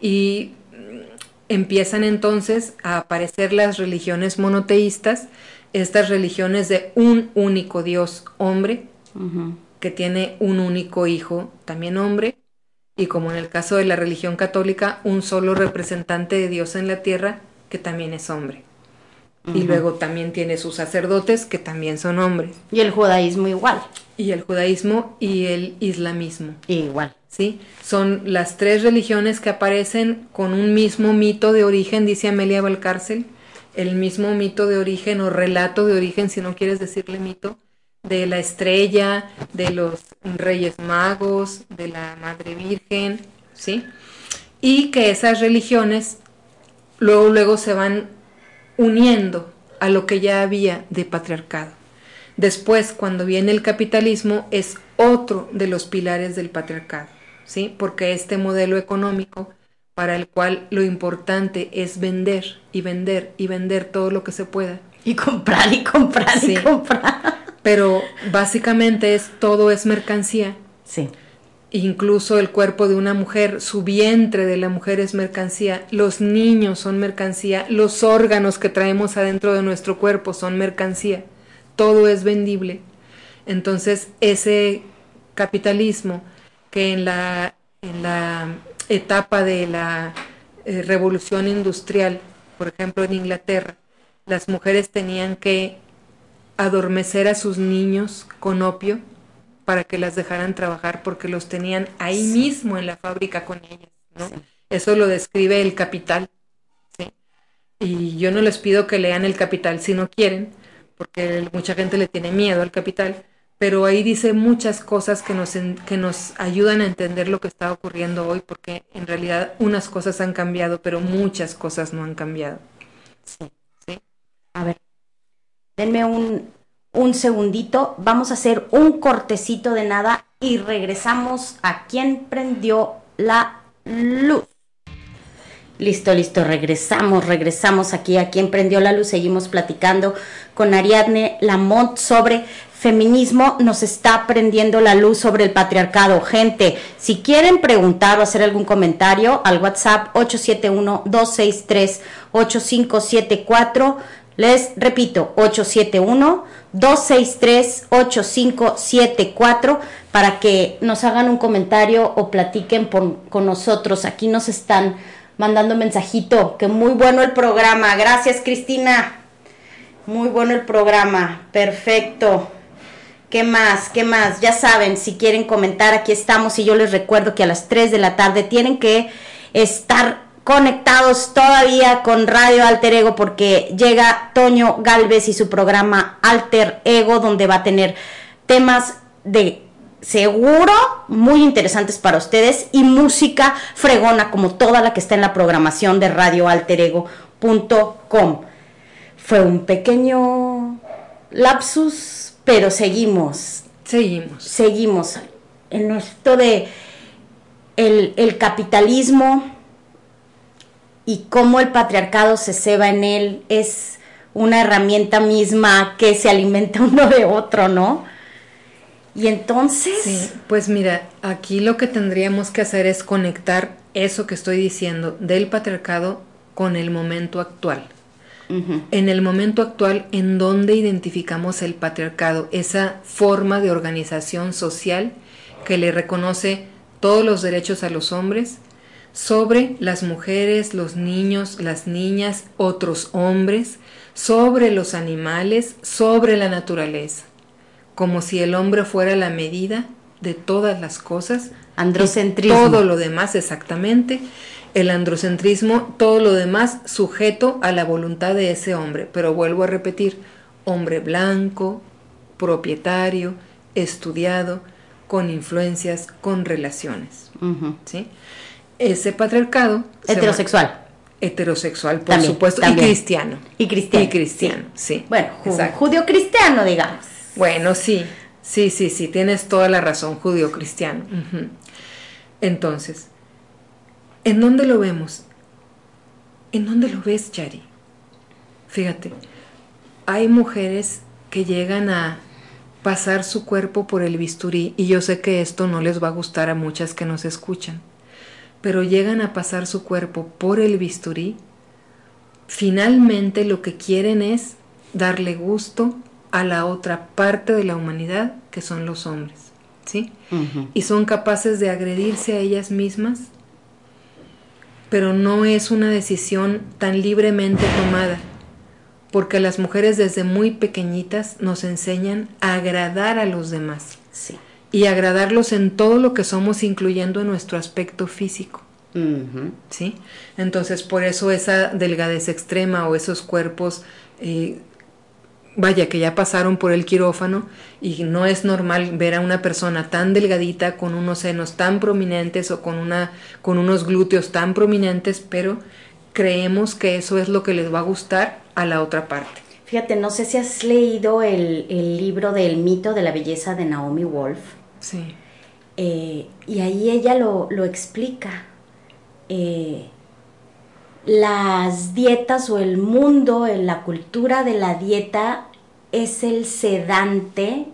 B: y empiezan entonces a aparecer las religiones monoteístas, estas religiones de un único Dios hombre, que tiene un único hijo, también hombre, y como en el caso de la religión católica, un solo representante de Dios en la tierra, que también es hombre. Y luego también tiene sus sacerdotes, que también son hombres.
A: Y el judaísmo igual.
B: Y el judaísmo y el islamismo.
A: Igual.
B: ¿sí? Son las tres religiones que aparecen con un mismo mito de origen, dice Amelia Valcárcel, el mismo mito de origen o relato de origen, si no quieres decirle mito, de la estrella, de los reyes magos, de la Madre Virgen, ¿sí? Y que esas religiones luego, luego se van uniendo a lo que ya había de patriarcado. Después, cuando viene el capitalismo, es otro de los pilares del patriarcado, ¿sí? Porque este modelo económico para el cual lo importante es vender y vender y vender todo lo que se pueda.
A: Y comprar y comprar
B: Sí.
A: y comprar.
B: Pero básicamente es todo es mercancía.
A: Sí.
B: Incluso el cuerpo de una mujer, su vientre de la mujer es mercancía, los niños son mercancía, los órganos que traemos adentro de nuestro cuerpo son mercancía, todo es vendible. Entonces ese capitalismo que en la, en la etapa de la eh, revolución industrial, por ejemplo en Inglaterra, las mujeres tenían que adormecer a sus niños con opio para que las dejaran trabajar porque los tenían ahí mismo en la fábrica con ellas, ¿no? Eso lo describe el Capital, ¿sí? Y yo no les pido que lean el Capital si no quieren, porque mucha gente le tiene miedo al Capital, pero ahí dice muchas cosas que nos, que nos ayudan a entender lo que está ocurriendo hoy, porque en realidad unas cosas han cambiado, pero muchas cosas no han cambiado.
A: A ver, denme un, un segundito, vamos a hacer un cortecito de nada y regresamos a quien prendió la luz. Listo, listo, regresamos, regresamos aquí a quien prendió la luz, seguimos platicando con Ariadne Lamont sobre feminismo, nos está prendiendo la luz sobre el patriarcado. Gente, si quieren preguntar o hacer algún comentario, al WhatsApp 871-263-8574, les repito, 871-263-8574 para que nos hagan un comentario o platiquen con nosotros. Aquí nos están mandando mensajito, que muy bueno el programa. Gracias, Cristina. Muy bueno el programa. Perfecto. ¿Qué más? ¿Qué más? Ya saben, si quieren comentar, aquí estamos y yo les recuerdo que a las 3 de la tarde tienen que estar conectados todavía con Radio Alter Ego porque llega Toño Galvez y su programa Alter Ego donde va a tener temas de seguro muy interesantes para ustedes y música fregona como toda la que está en la programación de radioalterego.com. Fue un pequeño lapsus, pero seguimos.
B: Seguimos.
A: Seguimos en esto de el, el capitalismo y cómo el patriarcado se ceba en él es una herramienta misma que se alimenta uno de otro, ¿no? Y entonces...
B: Sí, pues mira, aquí lo que tendríamos que hacer es conectar eso que estoy diciendo del patriarcado con el momento actual. En el momento actual, en donde identificamos el patriarcado, esa forma de organización social que le reconoce todos los derechos a los hombres sobre las mujeres, los niños, las niñas, otros hombres, sobre los animales, sobre la naturaleza como si el hombre fuera la medida de todas las cosas.
A: Androcentrismo.
B: Todo lo demás, exactamente. El androcentrismo, todo lo demás sujeto a la voluntad de ese hombre. Pero vuelvo a repetir, hombre blanco, propietario, estudiado, con influencias, con relaciones. ¿sí? Ese patriarcado...
A: Heterosexual.
B: Heterosexual, por supuesto, y cristiano.
A: Y cristiano.
B: Y cristiano, sí.
A: Bueno, judío cristiano, digamos.
B: Bueno, sí, sí, sí, sí, tienes toda la razón, judío cristiano. Entonces, ¿en dónde lo vemos? ¿En dónde lo ves, Chari? Fíjate, hay mujeres que llegan a pasar su cuerpo por el bisturí, y yo sé que esto no les va a gustar a muchas que nos escuchan, pero llegan a pasar su cuerpo por el bisturí, finalmente lo que quieren es darle gusto a la otra parte de la humanidad que son los hombres, ¿sí? Y son capaces de agredirse a ellas mismas, pero no es una decisión tan libremente tomada, porque las mujeres desde muy pequeñitas nos enseñan a agradar a los demás.
A: Sí.
B: Y agradarlos en todo lo que somos, incluyendo en nuestro aspecto físico. ¿Sí? Entonces, por eso esa delgadez extrema o esos cuerpos eh, vaya que ya pasaron por el quirófano y no es normal ver a una persona tan delgadita con unos senos tan prominentes o con una con unos glúteos tan prominentes, pero creemos que eso es lo que les va a gustar a la otra parte.
A: Fíjate, no sé si has leído el, libro del mito de la belleza de Naomi Wolf.
B: Sí.
A: Eh, y ahí ella lo, explica. Eh, las dietas o el mundo, en la cultura de la dieta es el sedante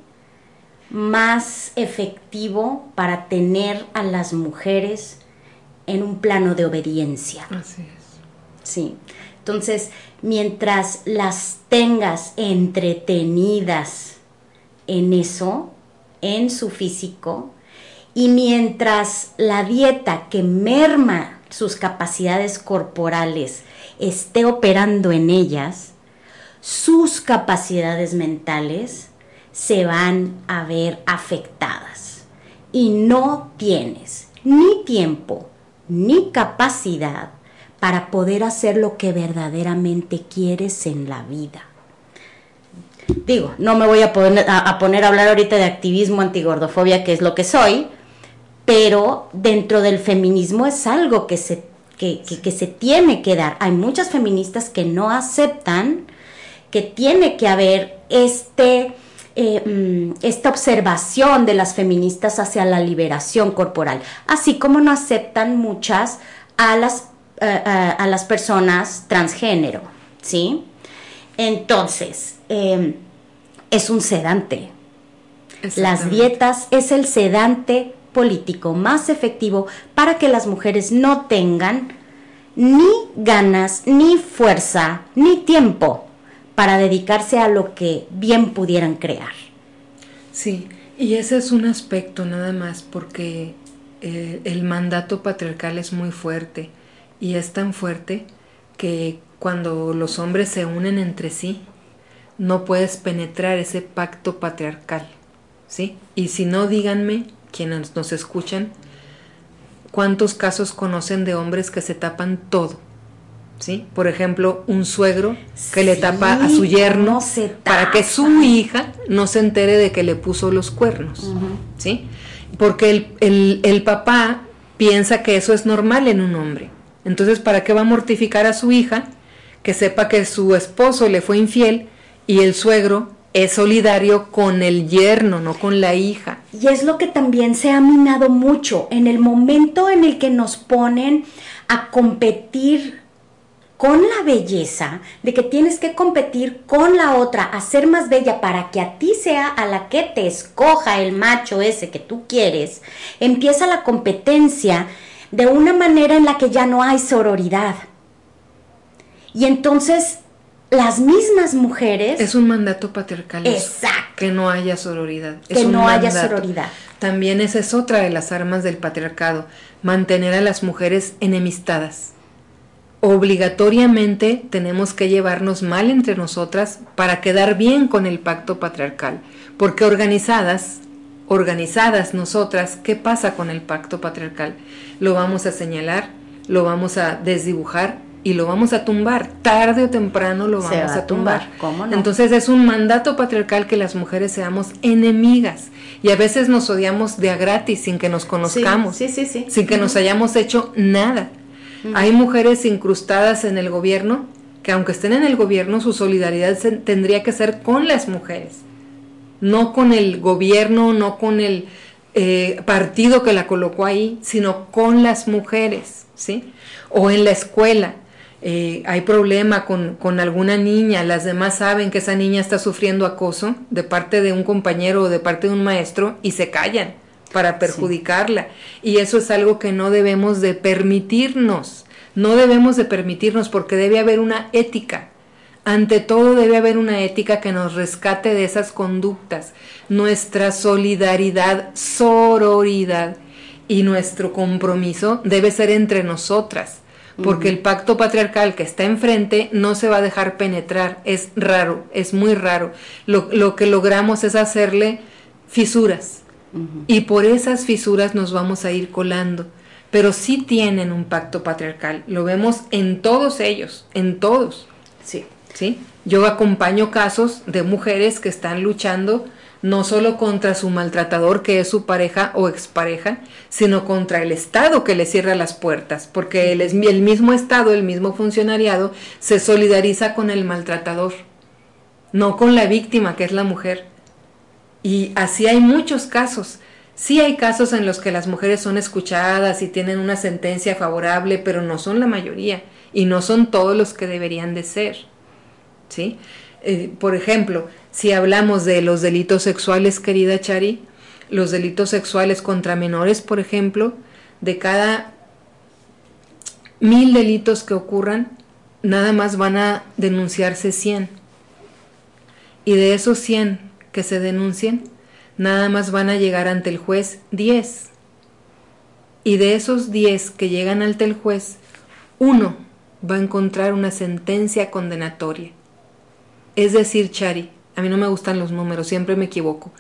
A: más efectivo para tener a las mujeres en un plano de obediencia.
B: Así es.
A: Sí. Entonces, mientras las tengas entretenidas en eso, en su físico, y mientras la dieta que merma sus capacidades corporales esté operando en ellas, sus capacidades mentales se van a ver afectadas. Y no tienes ni tiempo ni capacidad para poder hacer lo que verdaderamente quieres en la vida. Digo, no me voy a poner a, hablar ahorita de activismo antigordofobia, que es lo que soy, pero dentro del feminismo es algo que se, que, se tiene que dar. Hay muchas feministas que no aceptan que tiene que haber este, eh, mm, esta observación de las feministas hacia la liberación corporal, así como no aceptan muchas a las, eh, a las personas transgénero, ¿sí? Entonces, em, es un sedante. Las dietas es el sedante político más efectivo para que las mujeres no tengan ni ganas, ni fuerza, ni tiempo para dedicarse a lo que bien pudieran crear.
B: Sí, y ese es un aspecto nada más porque eh, el mandato patriarcal es muy fuerte y es tan fuerte que cuando los hombres se unen entre sí, no puedes penetrar ese pacto patriarcal, ¿sí? Y si no, díganme, quienes nos escuchan, cuántos casos conocen de hombres que se tapan todo, ¿sí? Por ejemplo, un suegro que le tapa a su yerno para que su hija no se entere de que le puso los cuernos, ¿sí? Porque el, el papá piensa que eso es normal en un hombre. Entonces, ¿para qué va a mortificar a su hija que sepa que su esposo le fue infiel y el suegro es solidario con el yerno, no con la hija.
A: Y es lo que también se ha minado mucho en el momento en el que nos ponen a competir con la belleza, de que tienes que competir con la otra, a ser más bella para que a ti sea a la que te escoja el macho ese que tú quieres, empieza la competencia de una manera en la que ya no hay sororidad y entonces las mismas mujeres...
B: Es un mandato patriarcal.
A: Exacto.
B: Que no haya sororidad.
A: Que no haya sororidad.
B: También esa es otra de las armas del patriarcado, mantener a las mujeres enemistadas. Obligatoriamente tenemos que llevarnos mal entre nosotras para quedar bien con el pacto patriarcal, porque organizadas, organizadas nosotras, ¿qué pasa con el pacto patriarcal? Lo vamos a señalar, lo vamos a desdibujar y lo vamos a tumbar, tarde o temprano lo vamos a, tumbar. Entonces es un mandato patriarcal que las mujeres seamos enemigas. Y a veces nos odiamos de a gratis sin que nos conozcamos, sin que nos hayamos hecho nada. Hay mujeres incrustadas en el gobierno que aunque estén en el gobierno su solidaridad tendría que ser con las mujeres, no con el gobierno, no con el eh, partido que la colocó ahí, sino con las mujeres, ¿sí? O en la escuela eh, hay problema con, con, alguna niña, las demás saben que esa niña está sufriendo acoso de parte de un compañero o de parte de un maestro y se callan para perjudicarla. Y eso es algo que no debemos de permitirnos, no debemos de permitirnos porque debe haber una ética. Ante todo debe haber una ética que nos rescate de esas conductas, nuestra solidaridad, sororidad y nuestro compromiso debe ser entre nosotras porque el pacto patriarcal que está enfrente no se va a dejar penetrar, es raro, es muy raro. Lo, que logramos es hacerle fisuras y por esas fisuras nos vamos a ir colando, pero sí tienen un pacto patriarcal, lo vemos en todos ellos, en todos.
A: Sí.
B: ¿Sí? Yo acompaño casos de mujeres que están luchando no solo contra su maltratador, que es su pareja o expareja, sino contra el Estado que le cierra las puertas, porque el, el mismo Estado, el mismo funcionariado, se solidariza con el maltratador, no con la víctima, que es la mujer. Y así hay muchos casos. Sí hay casos en los que las mujeres son escuchadas y tienen una sentencia favorable, pero no son la mayoría y no son todos los que deberían de ser. ¿Sí? Eh, por ejemplo, si hablamos de los delitos sexuales, querida Chari, los delitos sexuales contra menores, por ejemplo, de cada mil delitos que ocurran, nada más van a denunciarse 100. Y de esos 100 que se denuncien, nada más van a llegar ante el juez 10. Y de esos 10 que llegan ante el juez, uno va a encontrar una sentencia condenatoria. Es decir, Chari, a mí no me gustan los números, siempre me equivoco,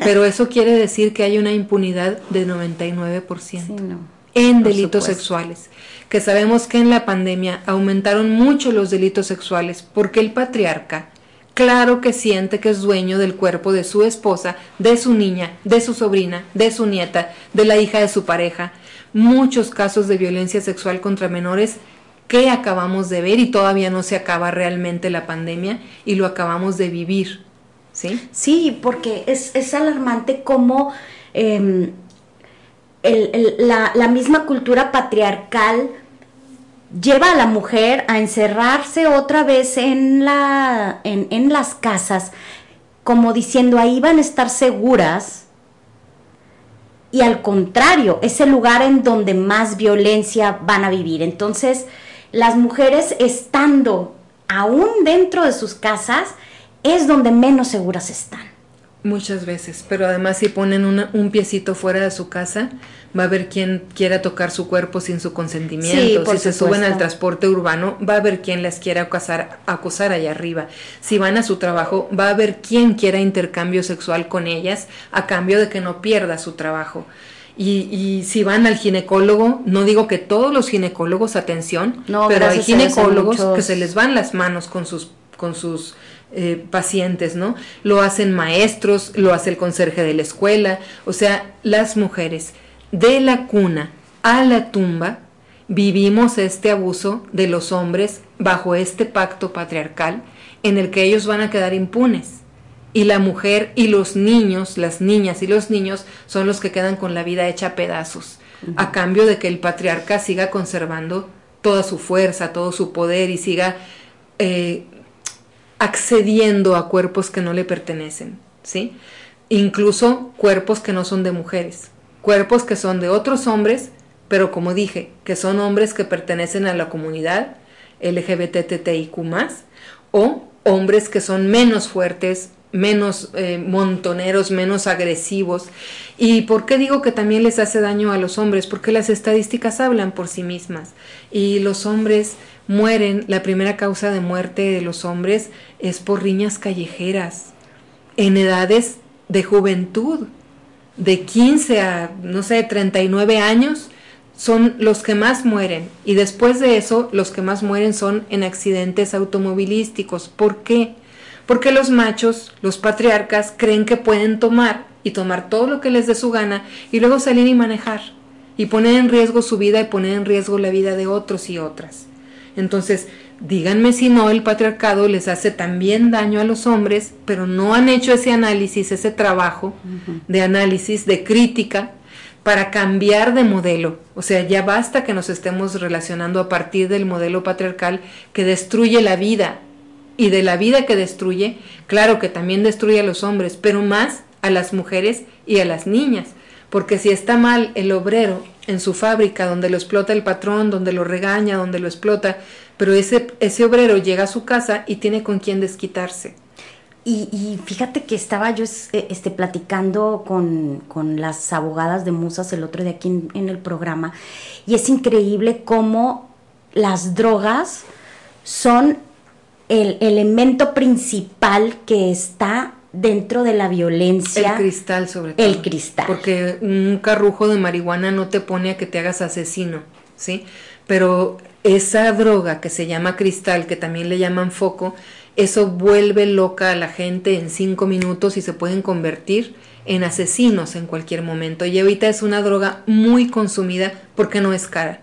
B: pero eso quiere decir que hay una impunidad de 99% en delitos sexuales, que sabemos que en la pandemia aumentaron mucho los delitos sexuales porque el patriarca Claro que siente que es dueño del cuerpo de su esposa, de su niña, de su sobrina, de su nieta, de la hija de su pareja. Muchos casos de violencia sexual contra menores que acabamos de ver y todavía no se acaba realmente la pandemia y lo acabamos de vivir. ¿Sí?
A: Sí, porque es, es alarmante cómo em, la, la misma cultura patriarcal lleva a la mujer a encerrarse otra vez en, la, en, las casas, como diciendo ahí van a estar seguras. Y al contrario, es el lugar en donde más violencia van a vivir. Entonces, las mujeres estando aún dentro de sus casas, es donde menos seguras están.
B: Muchas veces, pero además si ponen un piecito fuera de su casa, va a haber quien quiera tocar su cuerpo sin su consentimiento. si se suben al transporte urbano, va a haber quien las quiera acosar, acosar allá arriba. Si van a su trabajo, va a haber quien quiera intercambio sexual con ellas a cambio de que no pierda su trabajo. Y, y, si van al ginecólogo, no digo que todos los ginecólogos, atención, pero hay ginecólogos que se les van las manos con sus, con sus eh, pacientes, ¿no? Lo hacen maestros, lo hace el conserje de la escuela, o sea, las mujeres de la cuna a la tumba vivimos este abuso de los hombres bajo este pacto patriarcal en el que ellos van a quedar impunes. Y la mujer y los niños, las niñas y los niños son los que quedan con la vida hecha pedazos, a cambio de que el patriarca siga conservando toda su fuerza, todo su poder y siga eh, accediendo a cuerpos que no le pertenecen, ¿sí? Incluso cuerpos que no son de mujeres, cuerpos que son de otros hombres, pero como dije, que son hombres que pertenecen a la comunidad LGBTTIQ+, o hombres que son menos fuertes, menos eh, montoneros, menos agresivos. ¿Y por qué digo que también les hace daño a los hombres? Porque las estadísticas hablan por sí mismas y los hombres mueren, la primera causa de muerte de los hombres es por riñas callejeras, en edades de juventud, de 15 a, no sé, 39 años, son los que más mueren. Y después de eso, los que más mueren son en accidentes automovilísticos. ¿Por qué? Porque los machos, los patriarcas, creen que pueden tomar y tomar todo lo que les dé su gana y luego salir y manejar y poner en riesgo su vida y poner en riesgo la vida de otros y otras. Entonces, díganme si no, el patriarcado les hace también daño a los hombres, pero no han hecho ese análisis, ese trabajo de análisis, de crítica, para cambiar de modelo. O sea, ya basta que nos estemos relacionando a partir del modelo patriarcal que destruye la vida. Y de la vida que destruye, claro que también destruye a los hombres, pero más a las mujeres y a las niñas. Porque si está mal el obrero en su fábrica, donde lo explota el patrón, donde lo regaña, donde lo explota, pero ese, ese obrero llega a su casa y tiene con quién desquitarse.
A: Y, fíjate que estaba yo eh, este, platicando con, las abogadas de Musas el otro día aquí en, en el programa, y es increíble cómo las drogas son el elemento principal que está dentro de la violencia.
B: El cristal, sobre todo.
A: El cristal.
B: Porque un carrujo de marihuana no te pone a que te hagas asesino, ¿sí? Pero esa droga que se llama cristal, que también le llaman foco, eso vuelve loca a la gente en cinco minutos y se pueden convertir en asesinos en cualquier momento. Y ahorita es una droga muy consumida porque no es cara.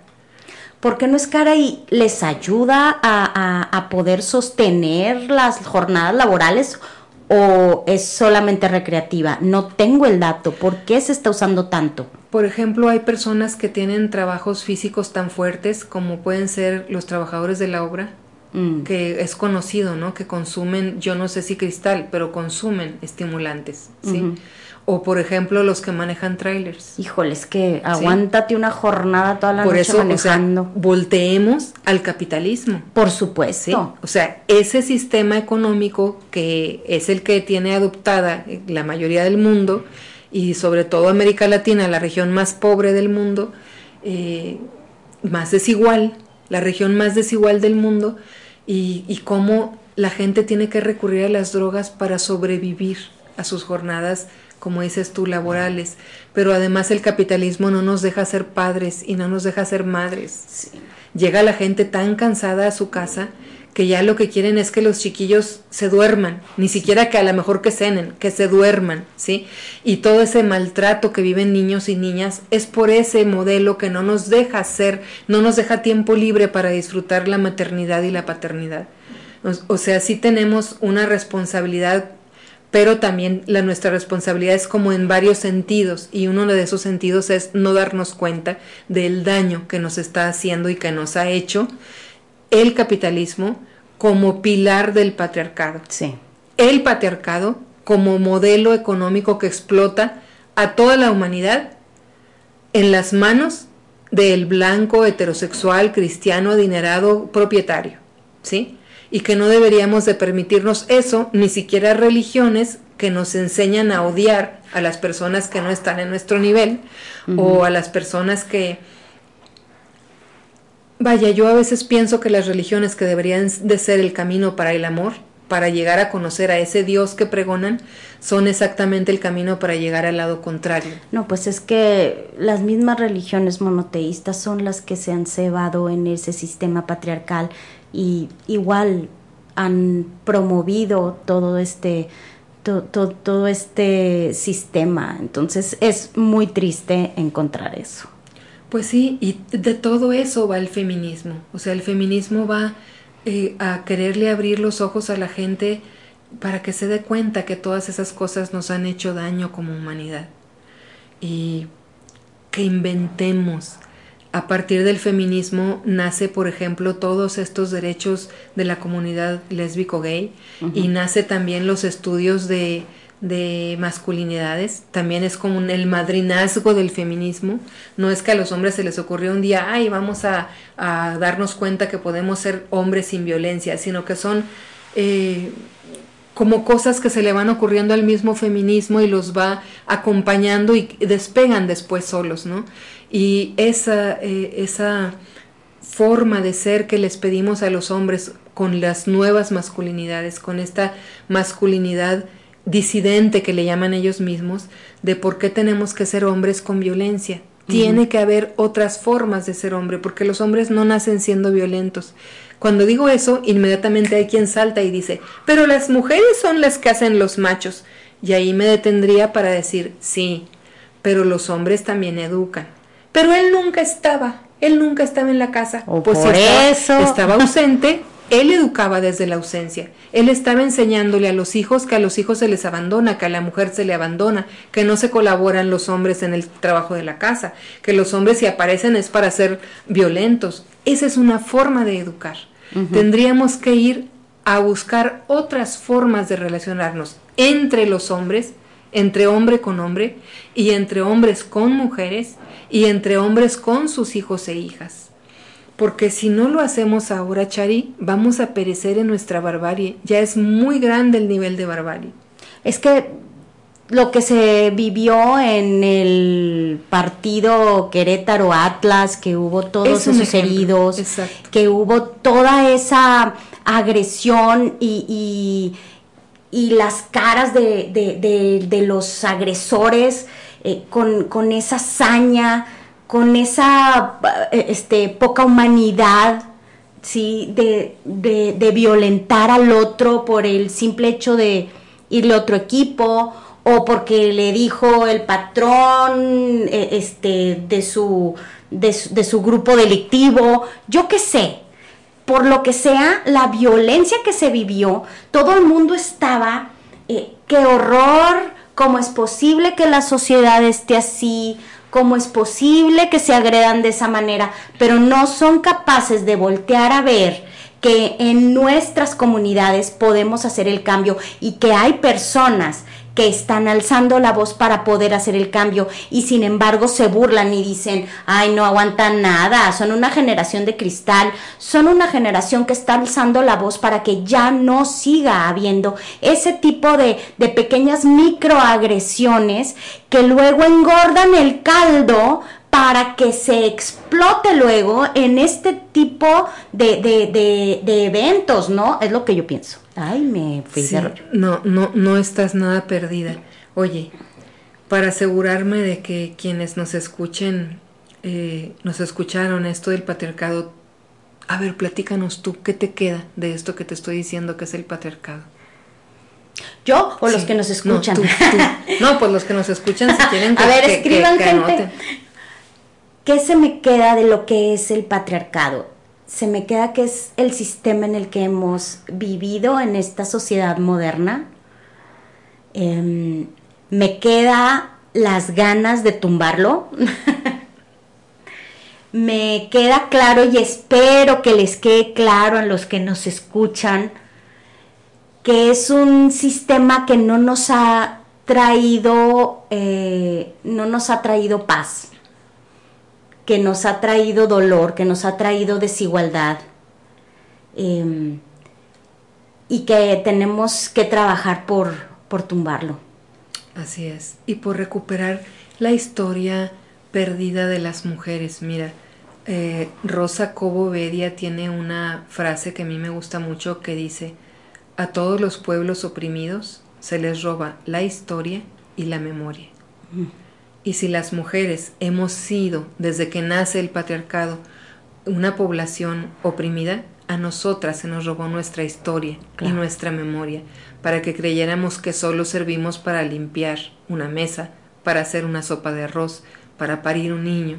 A: Porque no es cara y les ayuda a, a poder sostener las jornadas laborales o es solamente recreativa? No tengo el dato. ¿Por qué se está usando tanto?
B: Por ejemplo, hay personas que tienen trabajos físicos tan fuertes como pueden ser los trabajadores de la obra, mm. que es conocido, ¿no? Que consumen, yo no sé si cristal, pero consumen estimulantes, ¿sí? O por ejemplo los que manejan trailers.
A: Híjole, es que aguántate una jornada toda la por noche manejando.
B: volteemos al capitalismo.
A: Por supuesto.
B: O sea, ese sistema económico que es el que tiene adoptada la mayoría del mundo y sobre todo América Latina, la región más pobre del mundo, eh, más desigual, la región más desigual del mundo, y, y cómo la gente tiene que recurrir a las drogas para sobrevivir a sus jornadas como dices tú, laborales, pero además el capitalismo no nos deja ser padres y no nos deja ser madres. Llega la gente tan cansada a su casa que ya lo que quieren es que los chiquillos se duerman, ni siquiera que a lo mejor que cenen, que se duerman, ¿sí? Y todo ese maltrato que viven niños y niñas es por ese modelo que no nos deja ser, no nos deja tiempo libre para disfrutar la maternidad y la paternidad. O sea, sí tenemos una responsabilidad pero también la, nuestra responsabilidad es como en varios sentidos y uno de esos sentidos es no darnos cuenta del daño que nos está haciendo y que nos ha hecho el capitalismo como pilar del patriarcado.
A: Sí.
B: El patriarcado como modelo económico que explota a toda la humanidad en las manos del blanco heterosexual cristiano adinerado propietario, ¿sí? Y que no deberíamos de permitirnos eso, ni siquiera religiones que nos enseñan a odiar a las personas que no están en nuestro nivel o a las personas que... Vaya, yo a veces pienso que las religiones que deberían de ser el camino para el amor, para llegar a conocer a ese Dios que pregonan, son exactamente el camino para llegar al lado contrario.
A: No, pues es que las mismas religiones monoteístas son las que se han cebado en ese sistema patriarcal y igual han promovido todo este todo este sistema. Entonces es muy triste encontrar eso.
B: Pues sí y de todo eso va el feminismo. O sea el feminismo va eh, a quererle abrir los ojos a la gente para que se dé cuenta que todas esas cosas nos han hecho daño como humanidad. Y que inventemos a partir del feminismo nace, por ejemplo, todos estos derechos de la comunidad lésbico-gay y nace también los estudios de, de masculinidades, también es como el madrinazgo del feminismo, no es que a los hombres se les ocurrió un día, ay, vamos a, darnos cuenta que podemos ser hombres sin violencia, sino que son eh, como cosas que se le van ocurriendo al mismo feminismo y los va acompañando y despegan después solos, ¿no? Y esa, eh, esa forma de ser que les pedimos a los hombres con las nuevas masculinidades, con esta masculinidad disidente que le llaman ellos mismos, de por qué tenemos que ser hombres con violencia. Tiene que haber otras formas de ser hombre, porque los hombres no nacen siendo violentos. Cuando digo eso, inmediatamente hay quien salta y dice, pero las mujeres son las que hacen los machos. Y ahí me detendría para decir, sí, pero los hombres también educan. Pero él nunca estaba, él nunca estaba en la casa.
A: pues por eso.
B: Estaba ausente, él educaba desde la ausencia. Él estaba enseñándole a los hijos que a los hijos se les abandona, que a la mujer se le abandona, que no se colaboran los hombres en el trabajo de la casa, que los hombres si aparecen es para ser violentos. Esa es una forma de educar. Tendríamos que ir a buscar otras formas de relacionarnos entre los hombres, entre hombre con hombre, y entre hombres con mujeres, y entre hombres con sus hijos e hijas. Porque si no lo hacemos ahora, Chari, vamos a perecer en nuestra barbarie. Ya es muy grande el nivel de barbarie.
A: Es que lo que se vivió en el partido Querétaro Atlas, que hubo todos esos heridos, que hubo toda esa agresión y, y, las caras de, de, de, los agresores eh, con, con, esa hazaña, con esa eh, este, poca humanidad. ¿sí? De, de violentar al otro por el simple hecho de irle a otro equipo o porque le dijo el patrón eh, este, de, su, de, su grupo delictivo, yo qué sé, por lo que sea, la violencia que se vivió, todo el mundo estaba, qué horror, cómo es posible que la sociedad esté así, cómo es posible que se agredan de esa manera, pero no son capaces de voltear a ver que en nuestras comunidades podemos hacer el cambio y que hay personas que están alzando la voz para poder hacer el cambio y sin embargo se burlan y dicen, ay, no aguantan nada, son una generación de cristal, son una generación que está alzando la voz para que ya no siga habiendo ese tipo de, de pequeñas microagresiones que luego engordan el caldo para que se explote luego en este tipo de, de, de eventos, ¿no? Es lo que yo pienso. Ay, me fui
B: No, no, no estás nada perdida. Oye, para asegurarme de que quienes nos escuchen, eh, nos escucharon esto del patriarcado A ver, platícanos tú, ¿qué te queda de esto que te estoy diciendo que es el patriarcado?
A: ¿Yo o los que nos escuchan?
B: No, pues los que nos escuchan si quieren
A: que A ver, escriban gente. ¿Qué se me queda de lo que es el patriarcado? Se me queda que es el sistema en el que hemos vivido en esta sociedad moderna. Em, me queda las ganas de tumbarlo. me queda claro y espero que les quede claro a los que nos escuchan que es un sistema que no nos ha traído, eh, no nos ha traído paz, que nos ha traído dolor, que nos ha traído desigualdad em, y que tenemos que trabajar por, por tumbarlo.
B: Así es, y por recuperar la historia perdida de las mujeres. Mira, eh, Rosa Cobo Bedia tiene una frase que a mí me gusta mucho que dice, a todos los pueblos oprimidos se les roba la historia y la memoria. Mm. Y si las mujeres hemos sido, desde que nace el patriarcado, una población oprimida, a nosotras se nos robó nuestra historia y nuestra memoria, para que creyéramos que solo servimos para limpiar una mesa, para hacer una sopa de arroz, para parir un niño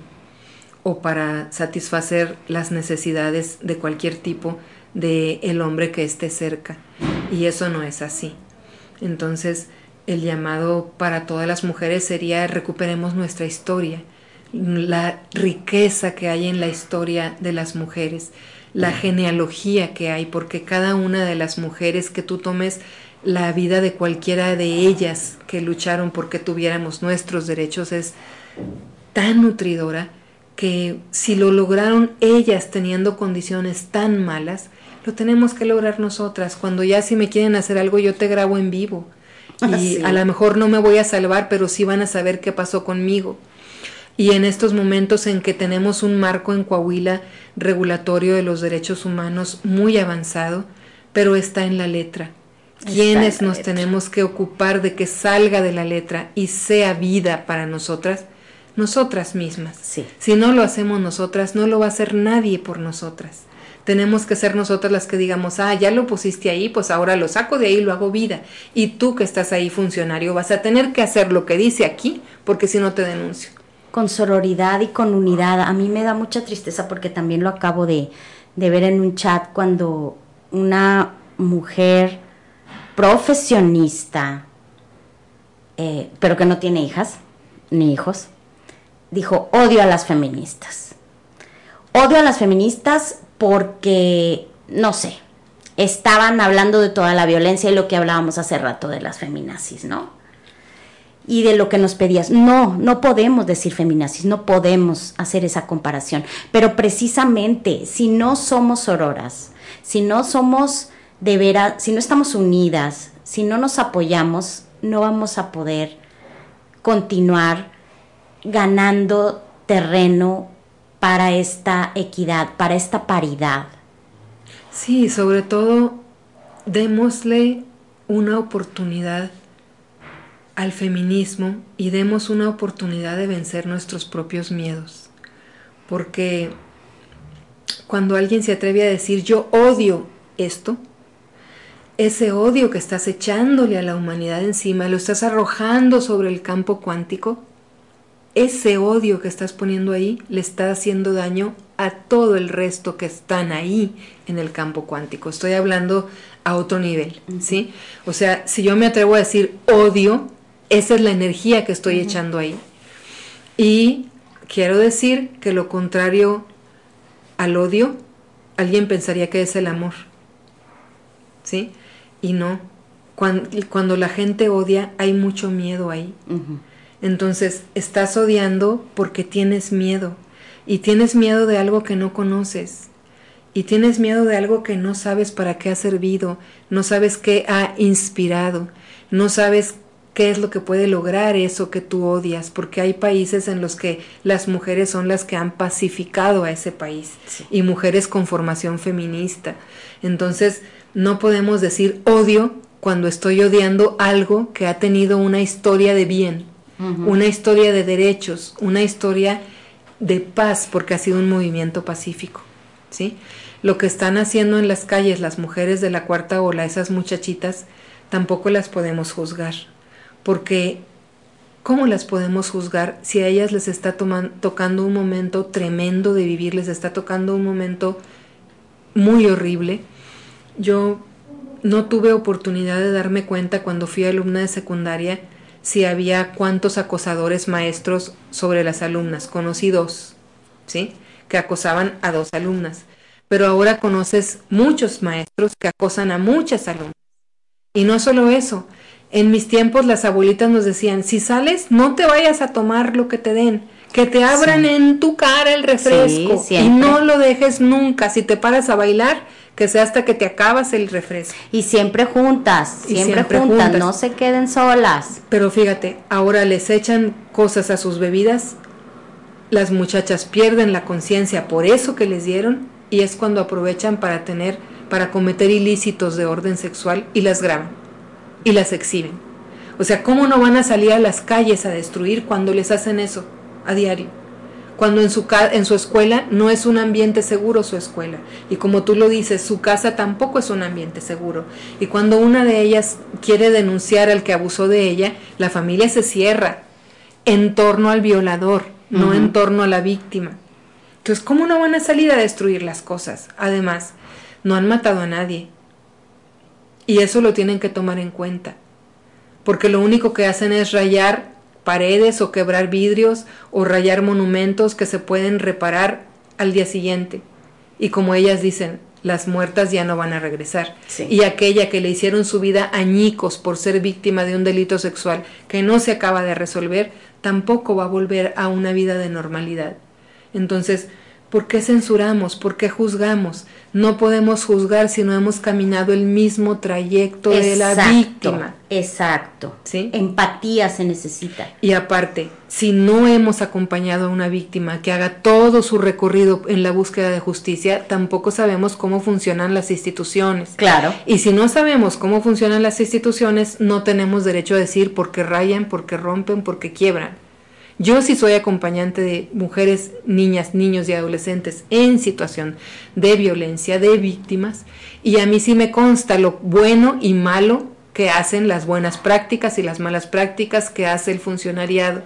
B: o para satisfacer las necesidades de cualquier tipo de el hombre que esté cerca. Y eso no es así. Entonces, el llamado para todas las mujeres sería recuperemos nuestra historia, la riqueza que hay en la historia de las mujeres, la genealogía que hay, porque cada una de las mujeres que tú tomes la vida de cualquiera de ellas que lucharon porque tuviéramos nuestros derechos es tan nutridora que si lo lograron ellas teniendo condiciones tan malas, lo tenemos que lograr nosotras. Cuando ya si me quieren hacer algo, yo te grabo en vivo. Y a lo mejor no me voy a salvar, pero sí van a saber qué pasó conmigo. Y en estos momentos en que tenemos un marco en Coahuila regulatorio de los derechos humanos muy avanzado, pero está en la letra. ¿Quiénes nos tenemos que ocupar de que salga de la letra y sea vida para nosotras? Nosotras mismas. Si no lo hacemos nosotras, no lo va a hacer nadie por nosotras tenemos que ser nosotras las que digamos, ah, ya lo pusiste ahí, pues ahora lo saco de ahí y lo hago vida. Y tú que estás ahí funcionario vas a tener que hacer lo que dice aquí, porque si no te denuncio.
A: Con sororidad y con unidad. A mí me da mucha tristeza porque también lo acabo de, ver en un chat cuando una mujer profesionista, eh, pero que no tiene hijas ni hijos, dijo, odio a las feministas. Odio a las feministas porque, no sé, estaban hablando de toda la violencia y lo que hablábamos hace rato de las feminazis, ¿no? Y de lo que nos pedías. No, no podemos decir feminazis, no podemos hacer esa comparación. Pero precisamente, si no somos auroras, si no somos de veras, si no estamos unidas, si no nos apoyamos, no vamos a poder continuar ganando terreno para esta equidad, para esta paridad.
B: Sí, sobre todo démosle una oportunidad al feminismo y demos una oportunidad de vencer nuestros propios miedos. Porque cuando alguien se atreve a decir yo odio esto, ese odio que estás echándole a la humanidad encima, lo estás arrojando sobre el campo cuántico, ese odio que estás poniendo ahí le está haciendo daño a todo el resto que están ahí en el campo cuántico. Estoy hablando a otro nivel, ¿sí? O sea, si yo me atrevo a decir odio, esa es la energía que estoy echando ahí. Y quiero decir que lo contrario al odio, alguien pensaría que es el amor, ¿sí? Y no. Cuando, la gente odia, hay mucho miedo ahí. Entonces, estás odiando porque tienes miedo. Y tienes miedo de algo que no conoces. Y tienes miedo de algo que no sabes para qué ha servido, no sabes qué ha inspirado, no sabes qué es lo que puede lograr eso que tú odias, porque hay países en los que las mujeres son las que han pacificado a ese país y mujeres con formación feminista. Entonces, no podemos decir odio cuando estoy odiando algo que ha tenido una historia de bien una historia de derechos, una historia de paz, porque ha sido un movimiento pacífico. ¿sí? Lo que están haciendo en las calles las mujeres de la cuarta ola, esas muchachitas, tampoco las podemos juzgar, porque ¿cómo las podemos juzgar si a ellas les está tocando un momento tremendo de vivir, les está tocando un momento muy horrible? Yo no tuve oportunidad de darme cuenta cuando fui alumna de secundaria si había cuántos acosadores maestros sobre las alumnas. Conocí dos, ¿sí? Que acosaban a dos alumnas. Pero ahora conoces muchos maestros que acosan a muchas alumnas. Y no solo eso, en mis tiempos las abuelitas nos decían, si sales, no te vayas a tomar lo que te den, que te abran en tu cara el refresco y no lo dejes nunca. Si te paras a bailar, que sea hasta que te acabas el refresco.
A: Y siempre juntas, siempre, juntas, no se queden solas.
B: Pero fíjate, ahora les echan cosas a sus bebidas, las muchachas pierden la conciencia por eso que les dieron y es cuando aprovechan para tener, para cometer ilícitos de orden sexual y las graban y las exhiben. O sea, ¿cómo no van a salir a las calles a destruir cuando les hacen eso a diario? cuando en su, en su escuela no es un ambiente seguro su escuela. Y como tú lo dices, su casa tampoco es un ambiente seguro. Y cuando una de ellas quiere denunciar al que abusó de ella, la familia se cierra en torno al violador, no en torno a la víctima. Entonces, ¿cómo no van a salir a destruir las cosas? Además, no han matado a nadie. Y eso lo tienen que tomar en cuenta. Porque lo único que hacen es rayar paredes o quebrar vidrios o rayar monumentos que se pueden reparar al día siguiente. Y como ellas dicen, las muertas ya no van a regresar. Y aquella que le hicieron su vida añicos por ser víctima de un delito sexual que no se acaba de resolver, tampoco va a volver a una vida de normalidad. Entonces, ¿Por qué censuramos? ¿Por qué juzgamos? No podemos juzgar si no hemos caminado el mismo trayecto de la víctima.
A: Exacto. ¿Sí? Empatía se necesita.
B: Y aparte, si no hemos acompañado a una víctima que haga todo su recorrido en la búsqueda de justicia, tampoco sabemos cómo funcionan las instituciones.
A: Claro.
B: Y si no sabemos cómo funcionan las instituciones, no tenemos derecho a decir por qué rayan, por qué rompen, por qué quiebran. Yo sí soy acompañante de mujeres, niñas, niños y adolescentes en situación de violencia, de víctimas, y a mí sí me consta lo bueno y malo que hacen las buenas prácticas y las malas prácticas que hace el funcionariado.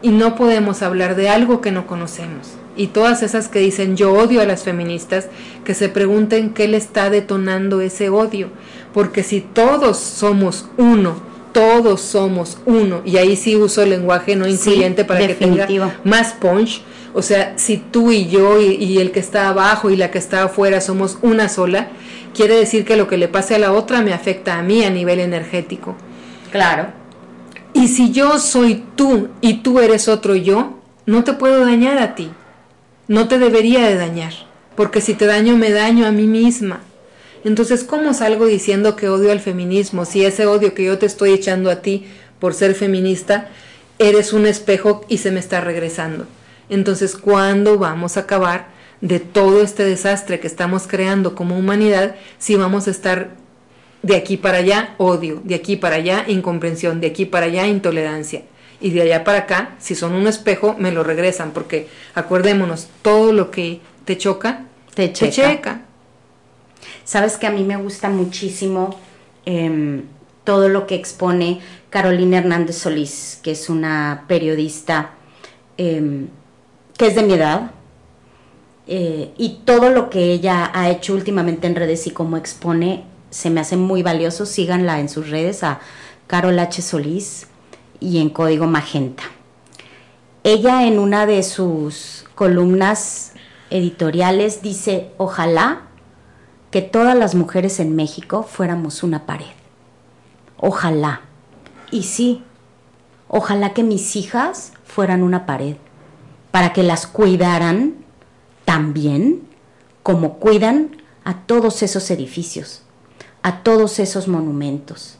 B: Y no podemos hablar de algo que no conocemos. Y todas esas que dicen yo odio a las feministas, que se pregunten qué le está detonando ese odio. Porque si todos somos uno todos somos uno, y ahí sí uso el lenguaje no incluyente para que tenga más punch. O sea, si tú y yo y, el que está abajo y la que está afuera somos una sola, quiere decir que lo que le pase a la otra me afecta a mí a nivel energético.
A: Claro.
B: Y si yo soy tú y tú eres otro yo, no te puedo dañar a ti. No te debería de dañar, porque si te daño me daño a mí misma. Entonces, ¿cómo salgo diciendo que odio al feminismo si ese odio que yo te estoy echando a ti por ser feminista, eres un espejo y se me está regresando? Entonces, ¿cuándo vamos a acabar de todo este desastre que estamos creando como humanidad si vamos a estar de aquí para allá odio, de aquí para allá incomprensión, de aquí para allá intolerancia? Y de allá para acá, si son un espejo, me lo regresan, porque acordémonos, todo lo que te choca,
A: te checa. Sabes que a mí me gusta muchísimo em, todo lo que expone Carolina Hernández Solís, que es una periodista em, que es de mi edad, eh, y todo lo que ella ha hecho últimamente en redes y cómo expone se me hace muy valioso. Síganla en sus redes a Carol H. Solís y en código Magenta. Ella en una de sus columnas editoriales dice, ojalá que todas las mujeres en México fuéramos una pared. Ojalá. Y sí, ojalá que mis hijas fueran una pared, para que las cuidaran también como cuidan a todos esos edificios, a todos esos monumentos,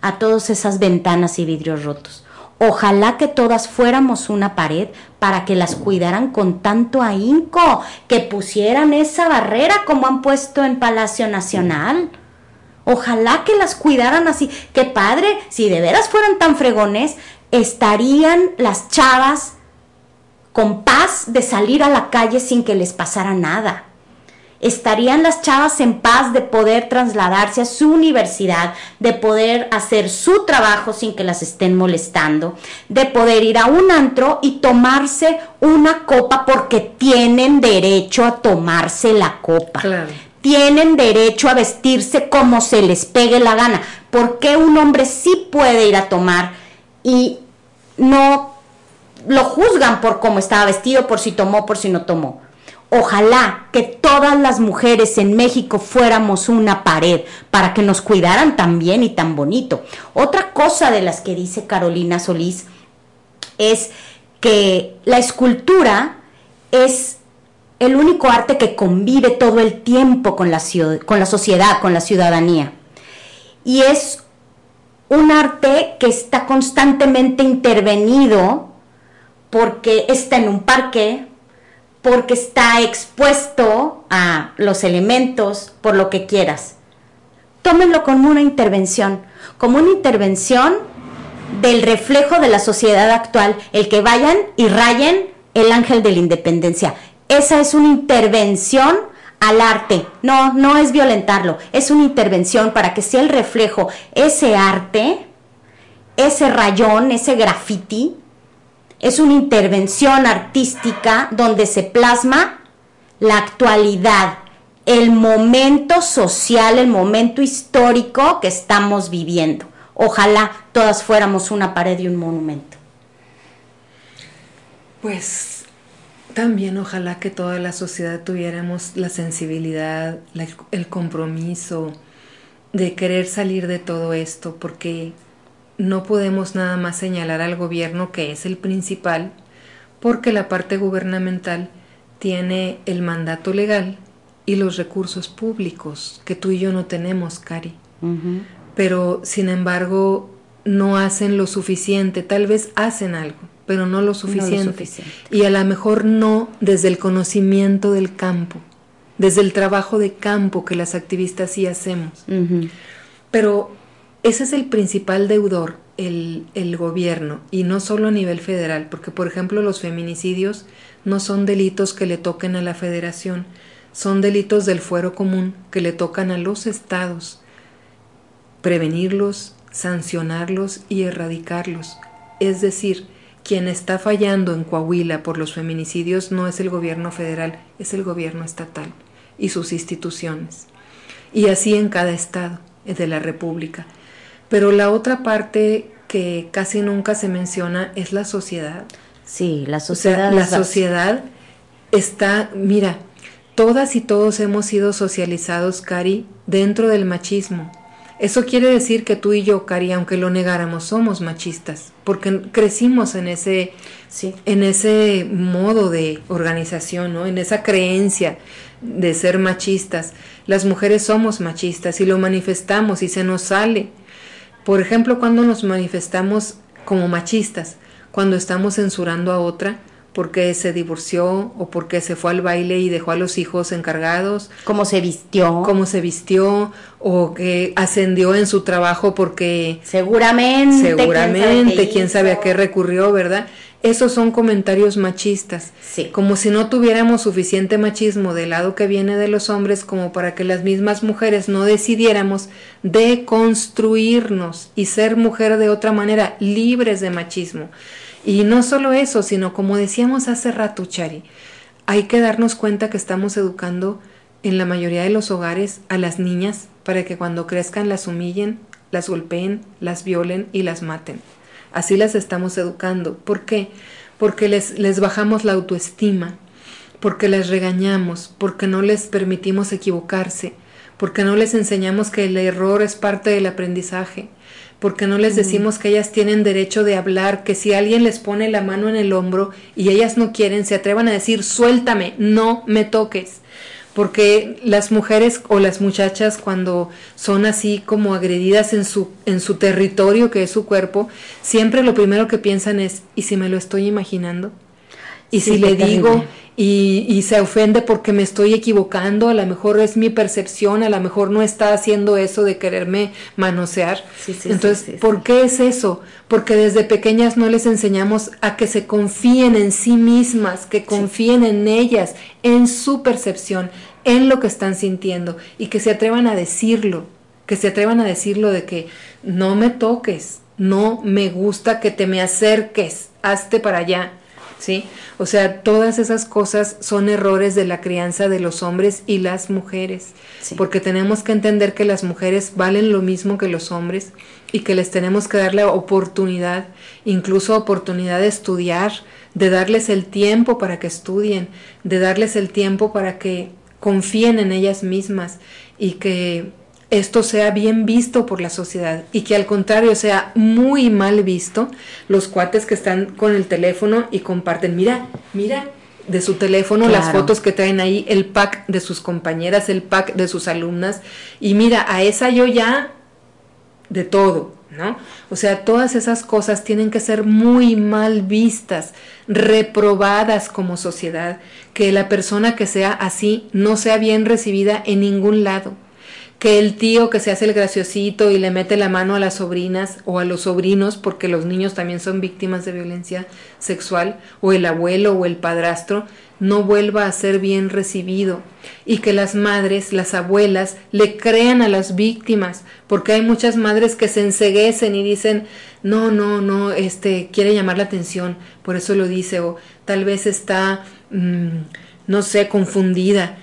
A: a todas esas ventanas y vidrios rotos. Ojalá que todas fuéramos una pared para que las cuidaran con tanto ahínco, que pusieran esa barrera como han puesto en Palacio Nacional. Ojalá que las cuidaran así. Qué padre, si de veras fueran tan fregones, estarían las chavas con paz de salir a la calle sin que les pasara nada. Estarían las chavas en paz de poder trasladarse a su universidad, de poder hacer su trabajo sin que las estén molestando, de poder ir a un antro y tomarse una copa porque tienen derecho a tomarse la copa. Tienen derecho a vestirse como se les pegue la gana. ¿Por qué un hombre sí puede ir a tomar y no lo juzgan por cómo estaba vestido, por si tomó, por si no tomó? Ojalá que todas las mujeres en México fuéramos una pared para que nos cuidaran tan bien y tan bonito. Otra cosa de las que dice Carolina Solís es que la escultura es el único arte que convive todo el tiempo con la, con la sociedad, con la ciudadanía. Y es un arte que está constantemente intervenido porque está en un parque, porque está expuesto a los elementos, por lo que quieras. Tómenlo como una intervención, como una intervención del reflejo de la sociedad actual, el que vayan y rayen el ángel de la independencia. Esa es una intervención al arte. No, no es violentarlo, es una intervención para que sea el reflejo, ese arte, ese rayón, ese graffiti, es una intervención artística donde se plasma la actualidad, el momento social, el momento histórico que estamos viviendo. Ojalá todas fuéramos una pared y un monumento.
B: Pues también ojalá que toda la sociedad tuviéramos la sensibilidad, el compromiso de querer salir de todo esto, porque no podemos nada más señalar al gobierno que es el principal, porque la parte gubernamental tiene el mandato legal y los recursos públicos que tú y yo no tenemos, Cari. Pero, sin embargo, no hacen lo suficiente, tal vez hacen algo, pero no lo suficiente. Y a lo mejor no desde el conocimiento del campo, desde el trabajo de campo que las activistas sí hacemos. Pero ese es el principal deudor, el, gobierno, y no solo a nivel federal, porque por ejemplo los feminicidios no son delitos que le toquen a la federación, son delitos del fuero común que le tocan a los estados. Prevenirlos, sancionarlos y erradicarlos. Es decir, quien está fallando en Coahuila por los feminicidios no es el gobierno federal, es el gobierno estatal y sus instituciones. Y así en cada estado de la República. Pero la otra parte que casi nunca se menciona es la sociedad.
A: Sí, la sociedad.
B: la sociedad está, mira, todas y todos hemos sido socializados, Cari, dentro del machismo. Eso quiere decir que tú y yo, Cari, aunque lo negáramos, somos machistas, porque crecimos en ese, en ese modo de organización, ¿no? en esa creencia de ser machistas. Las mujeres somos machistas y lo manifestamos y se nos sale. Por ejemplo, cuando nos manifestamos como machistas, cuando estamos censurando a otra porque se divorció o porque se fue al baile y dejó a los hijos encargados.
A: Cómo se vistió.
B: Cómo se vistió o que ascendió en su trabajo porque...
A: Seguramente.
B: Seguramente, quién sabe a qué recurrió, ¿verdad? Esos son comentarios machistas.
A: Sí.
B: Como si no tuviéramos suficiente machismo del lado que viene de los hombres como para que las mismas mujeres no decidiéramos deconstruirnos y ser mujer de otra manera, libres de machismo. Y no solo eso, sino como decíamos hace rato, Chari, hay que darnos cuenta que estamos educando en la mayoría de los hogares a las niñas para que cuando crezcan las humillen, las golpeen, las violen y las maten. Así las estamos educando. ¿Por qué? Porque les, les bajamos la autoestima, porque les regañamos, porque no les permitimos equivocarse, porque no les enseñamos que el error es parte del aprendizaje, porque no les decimos que ellas tienen derecho de hablar, que si alguien les pone la mano en el hombro y ellas no quieren, se atrevan a decir, suéltame, no me toques porque las mujeres o las muchachas cuando son así como agredidas en su, en su territorio que es su cuerpo, siempre lo primero que piensan es, ¿y si me lo estoy imaginando? Y si le digo y, se ofende porque me estoy equivocando, a lo mejor es mi percepción, a lo mejor no está haciendo eso de quererme manosear. Entonces, ¿por qué es eso? Porque desde pequeñas no les enseñamos a que se confíen en sí mismas, que confíen en ellas, en su percepción, en lo que están sintiendo y que se atrevan a decirlo, que se atrevan a decirlo de que no me toques, no me gusta que te me acerques, hazte para allá ¿sí? O sea, todas esas cosas son errores de la crianza de los hombres y las mujeres, porque tenemos que entender que las mujeres valen lo mismo que los hombres y que les tenemos que dar la oportunidad, incluso oportunidad de estudiar, de darles el tiempo para que estudien, de darles el tiempo para que confíen en ellas mismas y que esto sea bien visto por la sociedad y que al contrario sea muy mal visto los cuates que están con el teléfono y comparten, mira, mira de su teléfono las fotos que traen ahí, el pack de sus compañeras, el pack de sus alumnas y mira, a esa yo ya de todo, ¿no? O sea, todas esas cosas tienen que ser muy mal vistas, reprobadas como sociedad, que la persona que sea así no sea bien recibida en ningún lado que el tío que se hace el graciosito y le mete la mano a las sobrinas o a los sobrinos, porque los niños también son víctimas de violencia sexual, o el abuelo o el padrastro, no vuelva a ser bien recibido. Y que las madres, las abuelas, le crean a las víctimas, porque hay muchas madres que se enseguecen y dicen, no, no, no, este, quiere llamar la atención, por eso lo dice, o tal vez está, mm, no sé, confundida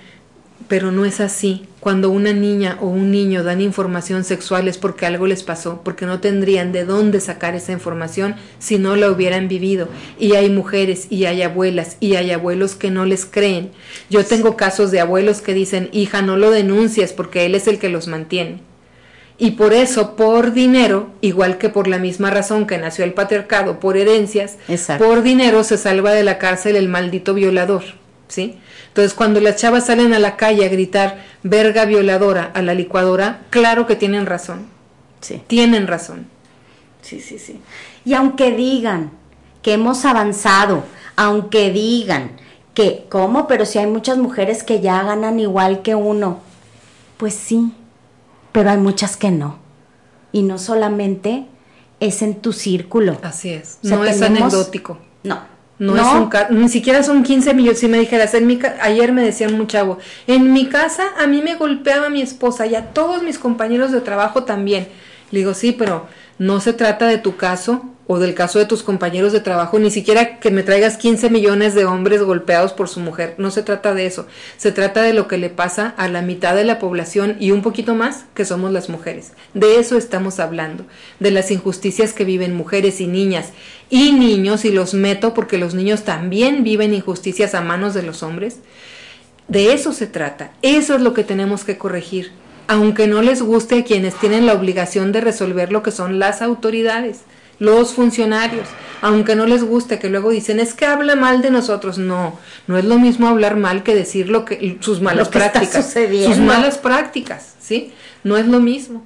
B: pero no es así. Cuando una niña o un niño dan información sexual es porque algo les pasó, porque no tendrían de dónde sacar esa información si no la hubieran vivido. Y hay mujeres y hay abuelas y hay abuelos que no les creen. Yo tengo casos de abuelos que dicen, hija, no lo denuncies porque él es el que los mantiene. Y por eso, por dinero, igual que por la misma razón que nació el patriarcado, por herencias, por dinero se salva de la cárcel el maldito violador. ¿Sí? Entonces, cuando las chavas salen a la calle a gritar verga violadora a la licuadora, claro que tienen razón. Sí. Tienen razón.
A: Sí, sí, sí. Y aunque digan que hemos avanzado, aunque digan que, ¿cómo? Pero si hay muchas mujeres que ya ganan igual que uno. Pues sí, pero hay muchas que no. Y no solamente es en tu círculo.
B: Así es. no es anecdótico.
A: No,
B: no, es un ni siquiera son 15 millones. Si me dijeras, en mi ayer me decían un chavo, en mi casa a mí me golpeaba mi esposa y a todos mis compañeros de trabajo también. Le digo, sí, pero no se trata de tu caso o del caso de tus compañeros de trabajo, ni siquiera que me traigas 15 millones de hombres golpeados por su mujer. No se trata de eso. Se trata de lo que le pasa a la mitad de la población y un poquito más que somos las mujeres. De eso estamos hablando, de las injusticias que viven mujeres y niñas y niños, y los meto porque los niños también viven injusticias a manos de los hombres. De eso se trata. Eso es lo que tenemos que corregir aunque no les guste a quienes tienen la obligación de resolver lo que son las autoridades, los funcionarios, aunque no les guste que luego dicen es que habla mal de nosotros, no, no es lo mismo hablar mal que decir lo que sus malas prácticas, sus malas prácticas, ¿sí? No es lo mismo.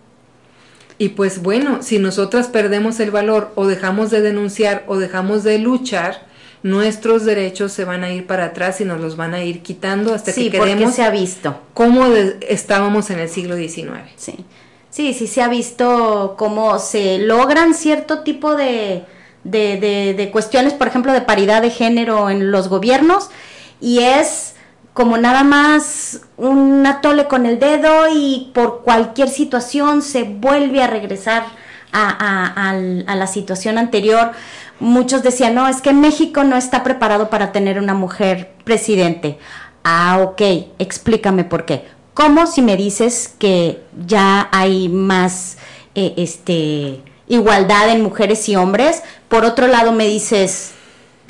B: Y pues bueno, si nosotras perdemos el valor o dejamos de denunciar o dejamos de luchar, nuestros derechos se van a ir para atrás y nos los van a ir quitando hasta que quedemos
A: se ha visto
B: cómo estábamos en el siglo XIX.
A: Sí. Sí, sí se ha visto cómo se logran cierto tipo de, de, de, cuestiones, por ejemplo, de paridad de género en los gobiernos y es como nada más un atole con el dedo y por cualquier situación se vuelve a regresar a, a la situación anterior muchos decían, no, es que México no está preparado para tener una mujer presidente. Ah, ok, explícame por qué. ¿Cómo si me dices que ya hay más eh, este, igualdad en mujeres y hombres? Por otro lado me dices,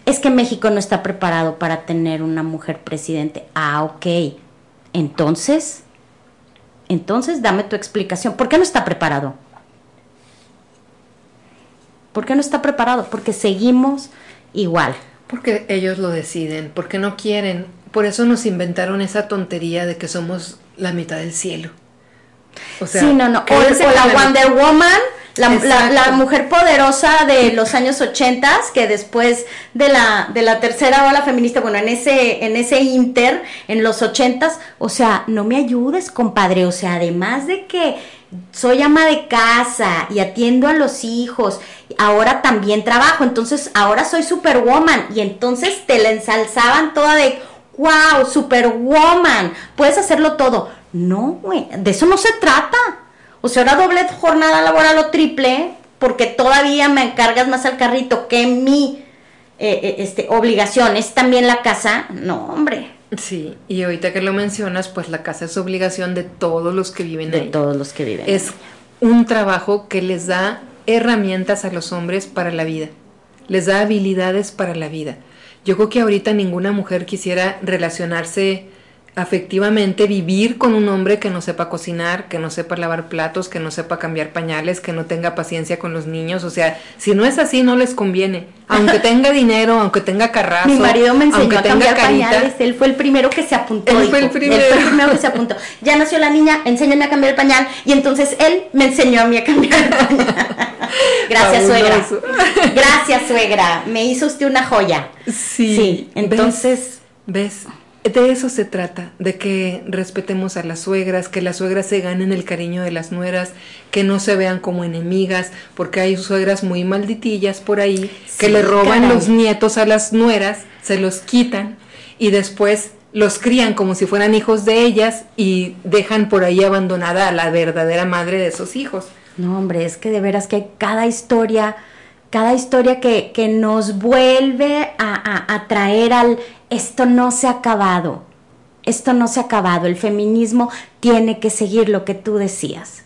A: es que México no está preparado para tener una mujer presidente. Ah, ok. Entonces, entonces dame tu explicación. ¿Por qué no está preparado? ¿Por qué no está preparado? Porque seguimos igual.
B: Porque ellos lo deciden, porque no quieren. Por eso nos inventaron esa tontería de que somos la mitad del cielo.
A: O sea, sí, no, no. O, la, Wonder Woman, La, mujer poderosa de los años 80, que después de la, de la tercera ola feminista, bueno, en ese, en ese inter, en los 80, o sea, no me ayudes, compadre, o sea, además de que soy ama de casa y atiendo a los hijos, ahora también trabajo, entonces ahora soy superwoman y entonces te la ensalzaban toda de, wow, superwoman, puedes hacerlo todo. No, güey, de eso no se trata. O sea, ahora doble jornada laboral o triple, porque todavía me encargas más al carrito que mi eh, eh, este, obligación es también la casa. No, hombre.
B: Sí, y ahorita que lo mencionas, pues la casa es obligación de todos los que viven
A: de
B: ahí.
A: todos los que viven.
B: Es un trabajo que les da herramientas a los hombres para la vida, les da habilidades para la vida. Yo creo que ahorita ninguna mujer quisiera relacionarse afectivamente vivir con un hombre que no sepa cocinar, que no sepa lavar platos, que no sepa cambiar pañales, que no tenga paciencia con los niños. O sea, si no es así, no les conviene. Aunque tenga dinero, aunque tenga carrazo.
A: Mi marido me enseñó a cambiar pañales. Él fue el primero que se apuntó.
B: Él fue el primero.
A: Él fue el primero que se apuntó. Ya nació la niña, enséñame a cambiar el pañal. Y entonces él me enseñó a mí a cambiar el pañal. Gracias, suegra. Gracias, suegra. Me hizo usted una joya.
B: Sí. Sí, entonces. ¿Ves? De eso se trata, de que respetemos a las suegras, que las suegras se ganen el cariño de las nueras, que no se vean como enemigas, porque hay suegras muy malditillas por ahí, que le roban los nietos a las nueras, se los quitan y después los crían como si fueran hijos de ellas y dejan por ahí abandonada a la verdadera madre de esos hijos.
A: No, hombre, es que de veras que cada historia cada historia que, que nos vuelve a, a, traer al esto no se ha acabado, esto no se ha acabado, el feminismo tiene que seguir lo que tú decías.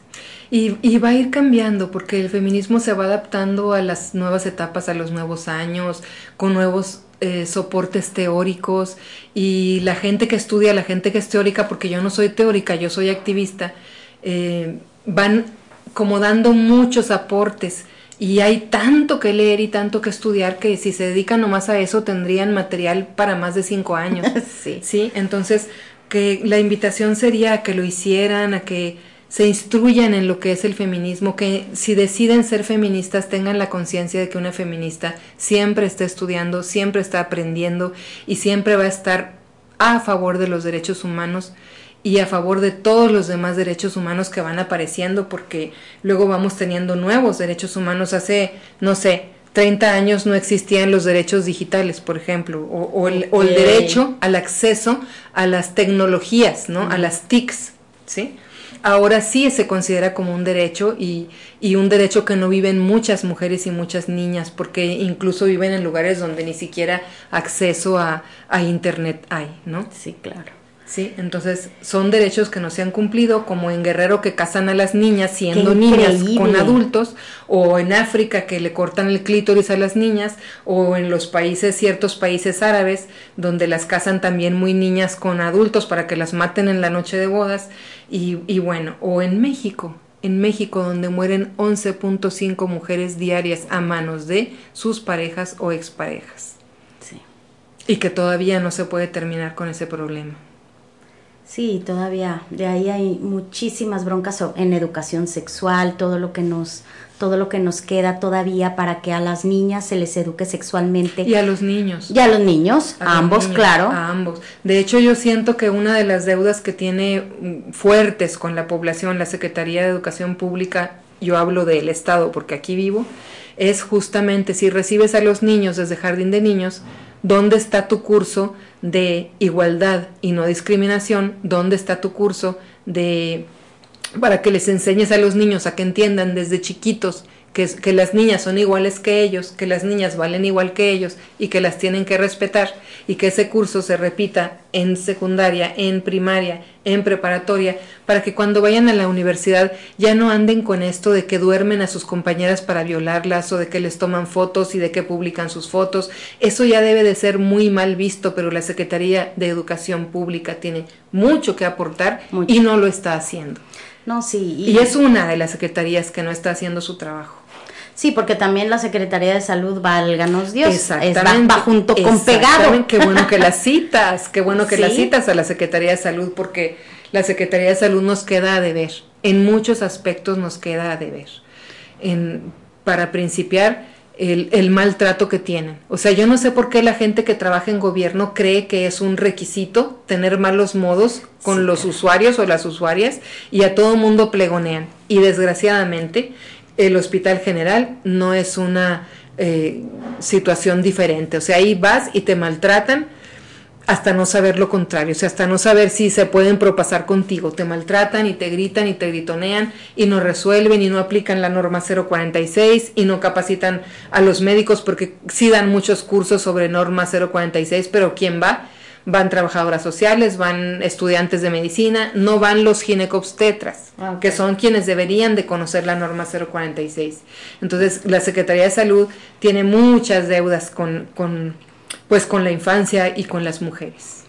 B: Y, va a ir cambiando porque el feminismo se va adaptando a las nuevas etapas, a los nuevos años, con nuevos eh, soportes teóricos y la gente que estudia, la gente que es teórica, porque yo no soy teórica, yo soy activista, eh, van como dando muchos aportes y hay tanto que leer y tanto que estudiar que si se dedican nomás a eso tendrían material para más de cinco años.
A: sí.
B: Sí, entonces que la invitación sería a que lo hicieran, a que se instruyan en lo que es el feminismo, que si deciden ser feministas tengan la conciencia de que una feminista siempre está estudiando, siempre está aprendiendo y siempre va a estar a favor de los derechos humanos y a favor de todos los demás derechos humanos que van apareciendo, porque luego vamos teniendo nuevos derechos humanos. Hace, no sé, 30 años no existían los derechos digitales, por ejemplo, o, el, derecho al acceso a las tecnologías, ¿no? A las TICs, ¿sí? Ahora sí se considera como un derecho y, y, un derecho que no viven muchas mujeres y muchas niñas, porque incluso viven en lugares donde ni siquiera acceso a, a Internet hay, ¿no?
A: Sí, claro.
B: Sí, entonces son derechos que no se han cumplido, como en Guerrero que casan a las niñas siendo niñas con adultos, o en África que le cortan el clítoris a las niñas, o en los países, ciertos países árabes, donde las casan también muy niñas con adultos para que las maten en la noche de bodas, y, y bueno, o en México, en México donde mueren 11.5 mujeres diarias a manos de sus parejas o exparejas.
A: Sí.
B: Y que todavía no se puede terminar con ese problema.
A: Sí, todavía de ahí hay muchísimas broncas en educación sexual, todo lo que nos todo lo que nos queda todavía para que a las niñas se les eduque sexualmente.
B: Y a los niños.
A: Y a los niños, a, ambos, claro.
B: A ambos. De hecho, yo siento que una de las deudas que tiene mm, fuertes con la población la Secretaría de Educación Pública, yo hablo del Estado porque aquí vivo, es justamente si recibes a los niños desde jardín de niños, ¿dónde está tu curso de igualdad y no discriminación, dónde está tu curso de para que les enseñes a los niños a que entiendan desde chiquitos que, que, las niñas son iguales que ellos, que las niñas valen igual que ellos y que las tienen que respetar y que ese curso se repita en secundaria, en primaria, en preparatoria, para que cuando vayan a la universidad ya no anden con esto de que duermen a sus compañeras para violarlas o de que les toman fotos y de que publican sus fotos. Eso ya debe de ser muy mal visto, pero la Secretaría de Educación Pública tiene mucho que aportar y no lo está haciendo.
A: No, sí.
B: y es una de las secretarías que no está haciendo su trabajo.
A: Sí, porque también la Secretaría de Salud, válganos Dios, Exactamente. va, junto con pegado.
B: Qué bueno que las citas, qué bueno que las citas a la Secretaría de Salud, porque la Secretaría de Salud nos queda a deber. En muchos aspectos nos queda a deber. en, para principiar, el, el, maltrato que tienen. O sea, yo no sé por qué la gente que trabaja en gobierno cree que es un requisito tener malos modos con los usuarios o las usuarias y a todo mundo plegonean. Y desgraciadamente, el Hospital General no es una eh, situación diferente. O sea, ahí vas y te maltratan hasta no saber lo contrario, o sea, hasta no saber si se pueden propasar contigo, te maltratan y te gritan y te gritonean y no resuelven y no aplican la norma 046 y no capacitan a los médicos porque sí dan muchos cursos sobre norma 046, pero ¿quién va? Van trabajadoras sociales, van estudiantes de medicina, no van los ginecobstetras, ah, que son quienes deberían de conocer la norma 046. Entonces, la Secretaría de Salud tiene muchas deudas con, con pues con la infancia y con las mujeres.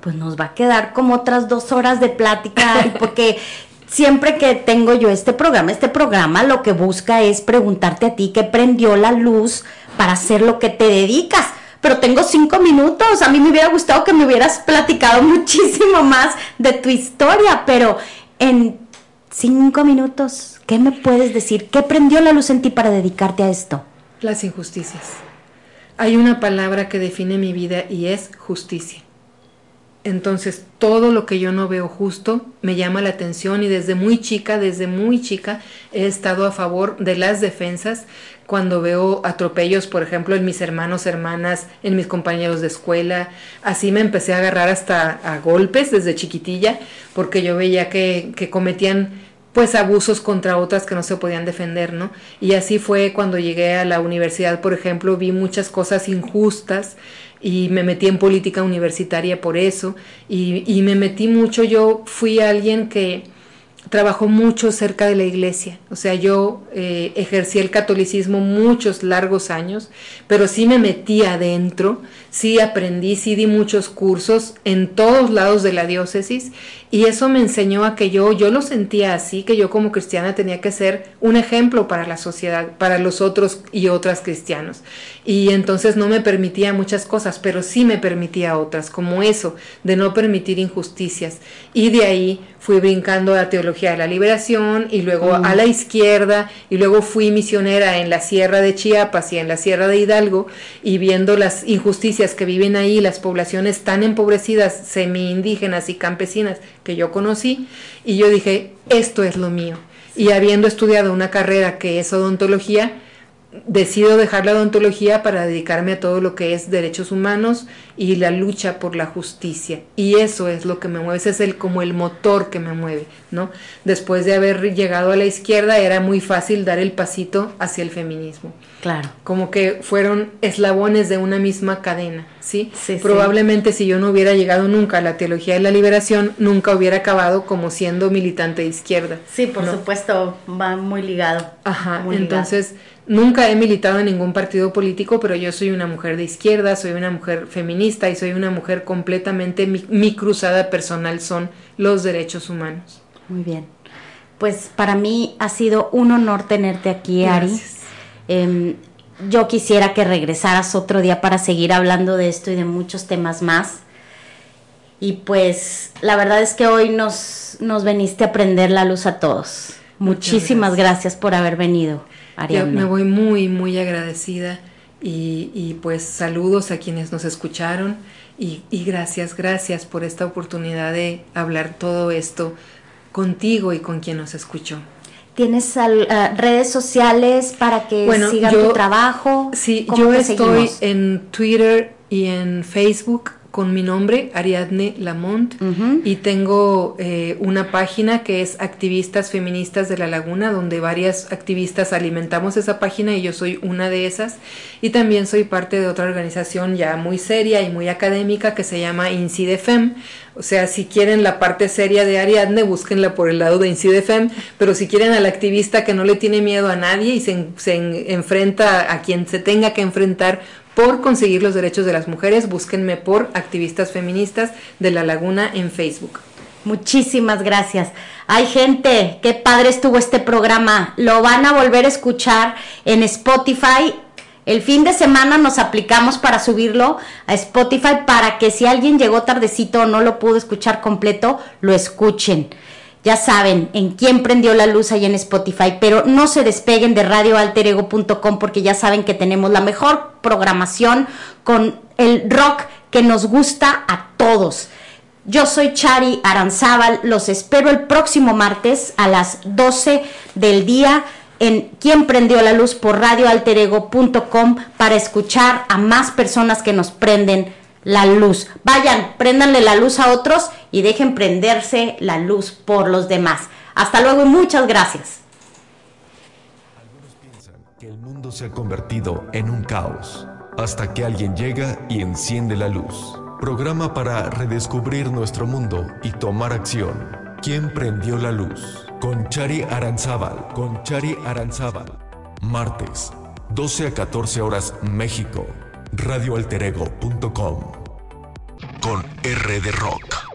A: Pues nos va a quedar como otras dos horas de plática, porque siempre que tengo yo este programa, este programa lo que busca es preguntarte a ti qué prendió la luz para hacer lo que te dedicas. Pero tengo cinco minutos, a mí me hubiera gustado que me hubieras platicado muchísimo más de tu historia, pero en cinco minutos, ¿qué me puedes decir? ¿Qué prendió la luz en ti para dedicarte a esto?
B: Las injusticias. Hay una palabra que define mi vida y es justicia. Entonces, todo lo que yo no veo justo me llama la atención y desde muy chica, desde muy chica, he estado a favor de las defensas cuando veo atropellos, por ejemplo, en mis hermanos, hermanas, en mis compañeros de escuela. Así me empecé a agarrar hasta a golpes desde chiquitilla, porque yo veía que, que cometían pues abusos contra otras que no se podían defender, ¿no? Y así fue cuando llegué a la universidad, por ejemplo, vi muchas cosas injustas y me metí en política universitaria por eso y, y me metí mucho, yo fui alguien que trabajó mucho cerca de la iglesia, o sea, yo eh, ejercí el catolicismo muchos largos años, pero sí me metí adentro, sí aprendí, sí di muchos cursos en todos lados de la diócesis y eso me enseñó a que yo, yo lo sentía así, que yo como cristiana tenía que ser un ejemplo para la sociedad, para los otros y otras cristianos. Y entonces no me permitía muchas cosas, pero sí me permitía otras, como eso, de no permitir injusticias. Y de ahí fui brincando a la teología de la liberación y luego a la izquierda y luego fui misionera en la sierra de Chiapas y en la sierra de Hidalgo y viendo las injusticias que viven ahí, las poblaciones tan empobrecidas, semi indígenas y campesinas, que yo conocí y yo dije, esto es lo mío. Y habiendo estudiado una carrera que es odontología, decido dejar la odontología para dedicarme a todo lo que es derechos humanos y la lucha por la justicia. Y eso es lo que me mueve, ese es el, como el motor que me mueve, ¿no? Después de haber llegado a la izquierda era muy fácil dar el pasito hacia el feminismo.
A: Claro.
B: Como que fueron eslabones de una misma cadena, ¿sí? Probablemente si yo no hubiera llegado nunca a la teología de la liberación, nunca hubiera acabado como siendo militante de izquierda.
A: Sí, por supuesto, va muy ligado.
B: Ajá, entonces nunca he militado en ningún partido político, pero yo soy una mujer de izquierda, soy una mujer feminista y soy una mujer completamente, mi, cruzada personal son los derechos humanos.
A: Muy bien. Pues para mí ha sido un honor tenerte aquí, Ari. Em, yo quisiera que regresaras otro día para seguir hablando de esto y de muchos temas más. Y pues la verdad es que hoy nos, nos veniste a prender la luz a todos. Muchísimas gracias. por haber venido,
B: Yo me voy muy, muy agradecida y, y, pues saludos a quienes nos escucharon y, y gracias, gracias por esta oportunidad de hablar todo esto contigo y con quien nos escuchó.
A: ¿Tienes eh, redes sociales para que sigan tu trabajo?
B: Sí, yo estoy en Twitter y en Facebook con mi nombre, Ariadne Lamont, y tengo eh, una página que es Activistas Feministas de la Laguna, donde varias activistas alimentamos esa página y yo soy una de esas. Y también soy parte de otra organización ya muy seria y muy académica que se llama INCIDEFEM. O sea, si quieren la parte seria de Ariadne, búsquenla por el lado de INCIDEFEM, pero si quieren al activista que no le tiene miedo a nadie y se, se enfrenta a quien se tenga que enfrentar por conseguir los derechos de las mujeres. Búsquenme por activistas feministas de la laguna en Facebook.
A: Muchísimas gracias. Hay gente, qué padre estuvo este programa. Lo van a volver a escuchar en Spotify. El fin de semana nos aplicamos para subirlo a Spotify para que si alguien llegó tardecito o no lo pudo escuchar completo, lo escuchen. Ya saben, en quién prendió la luz ahí en Spotify, pero no se despeguen de radioalterego.com porque ya saben que tenemos la mejor programación con el rock que nos gusta a todos. Yo soy Chari Aranzábal, los espero el próximo martes a las 12 del día en Quién prendió la luz por radioalterego.com para escuchar a más personas que nos prenden la luz. Vayan, préndanle la luz a otros y dejen prenderse la luz por los demás. Hasta luego y muchas gracias.
C: Algunos piensan que el mundo se ha convertido en un caos hasta que alguien llega y enciende la luz. Programa para redescubrir nuestro mundo y tomar acción. ¿Quién prendió la luz? Con Chari Aranzábal. Con Chari Aranzábal. Martes, 12 a 14 horas México. Radioalterego.com. Con R de Rock.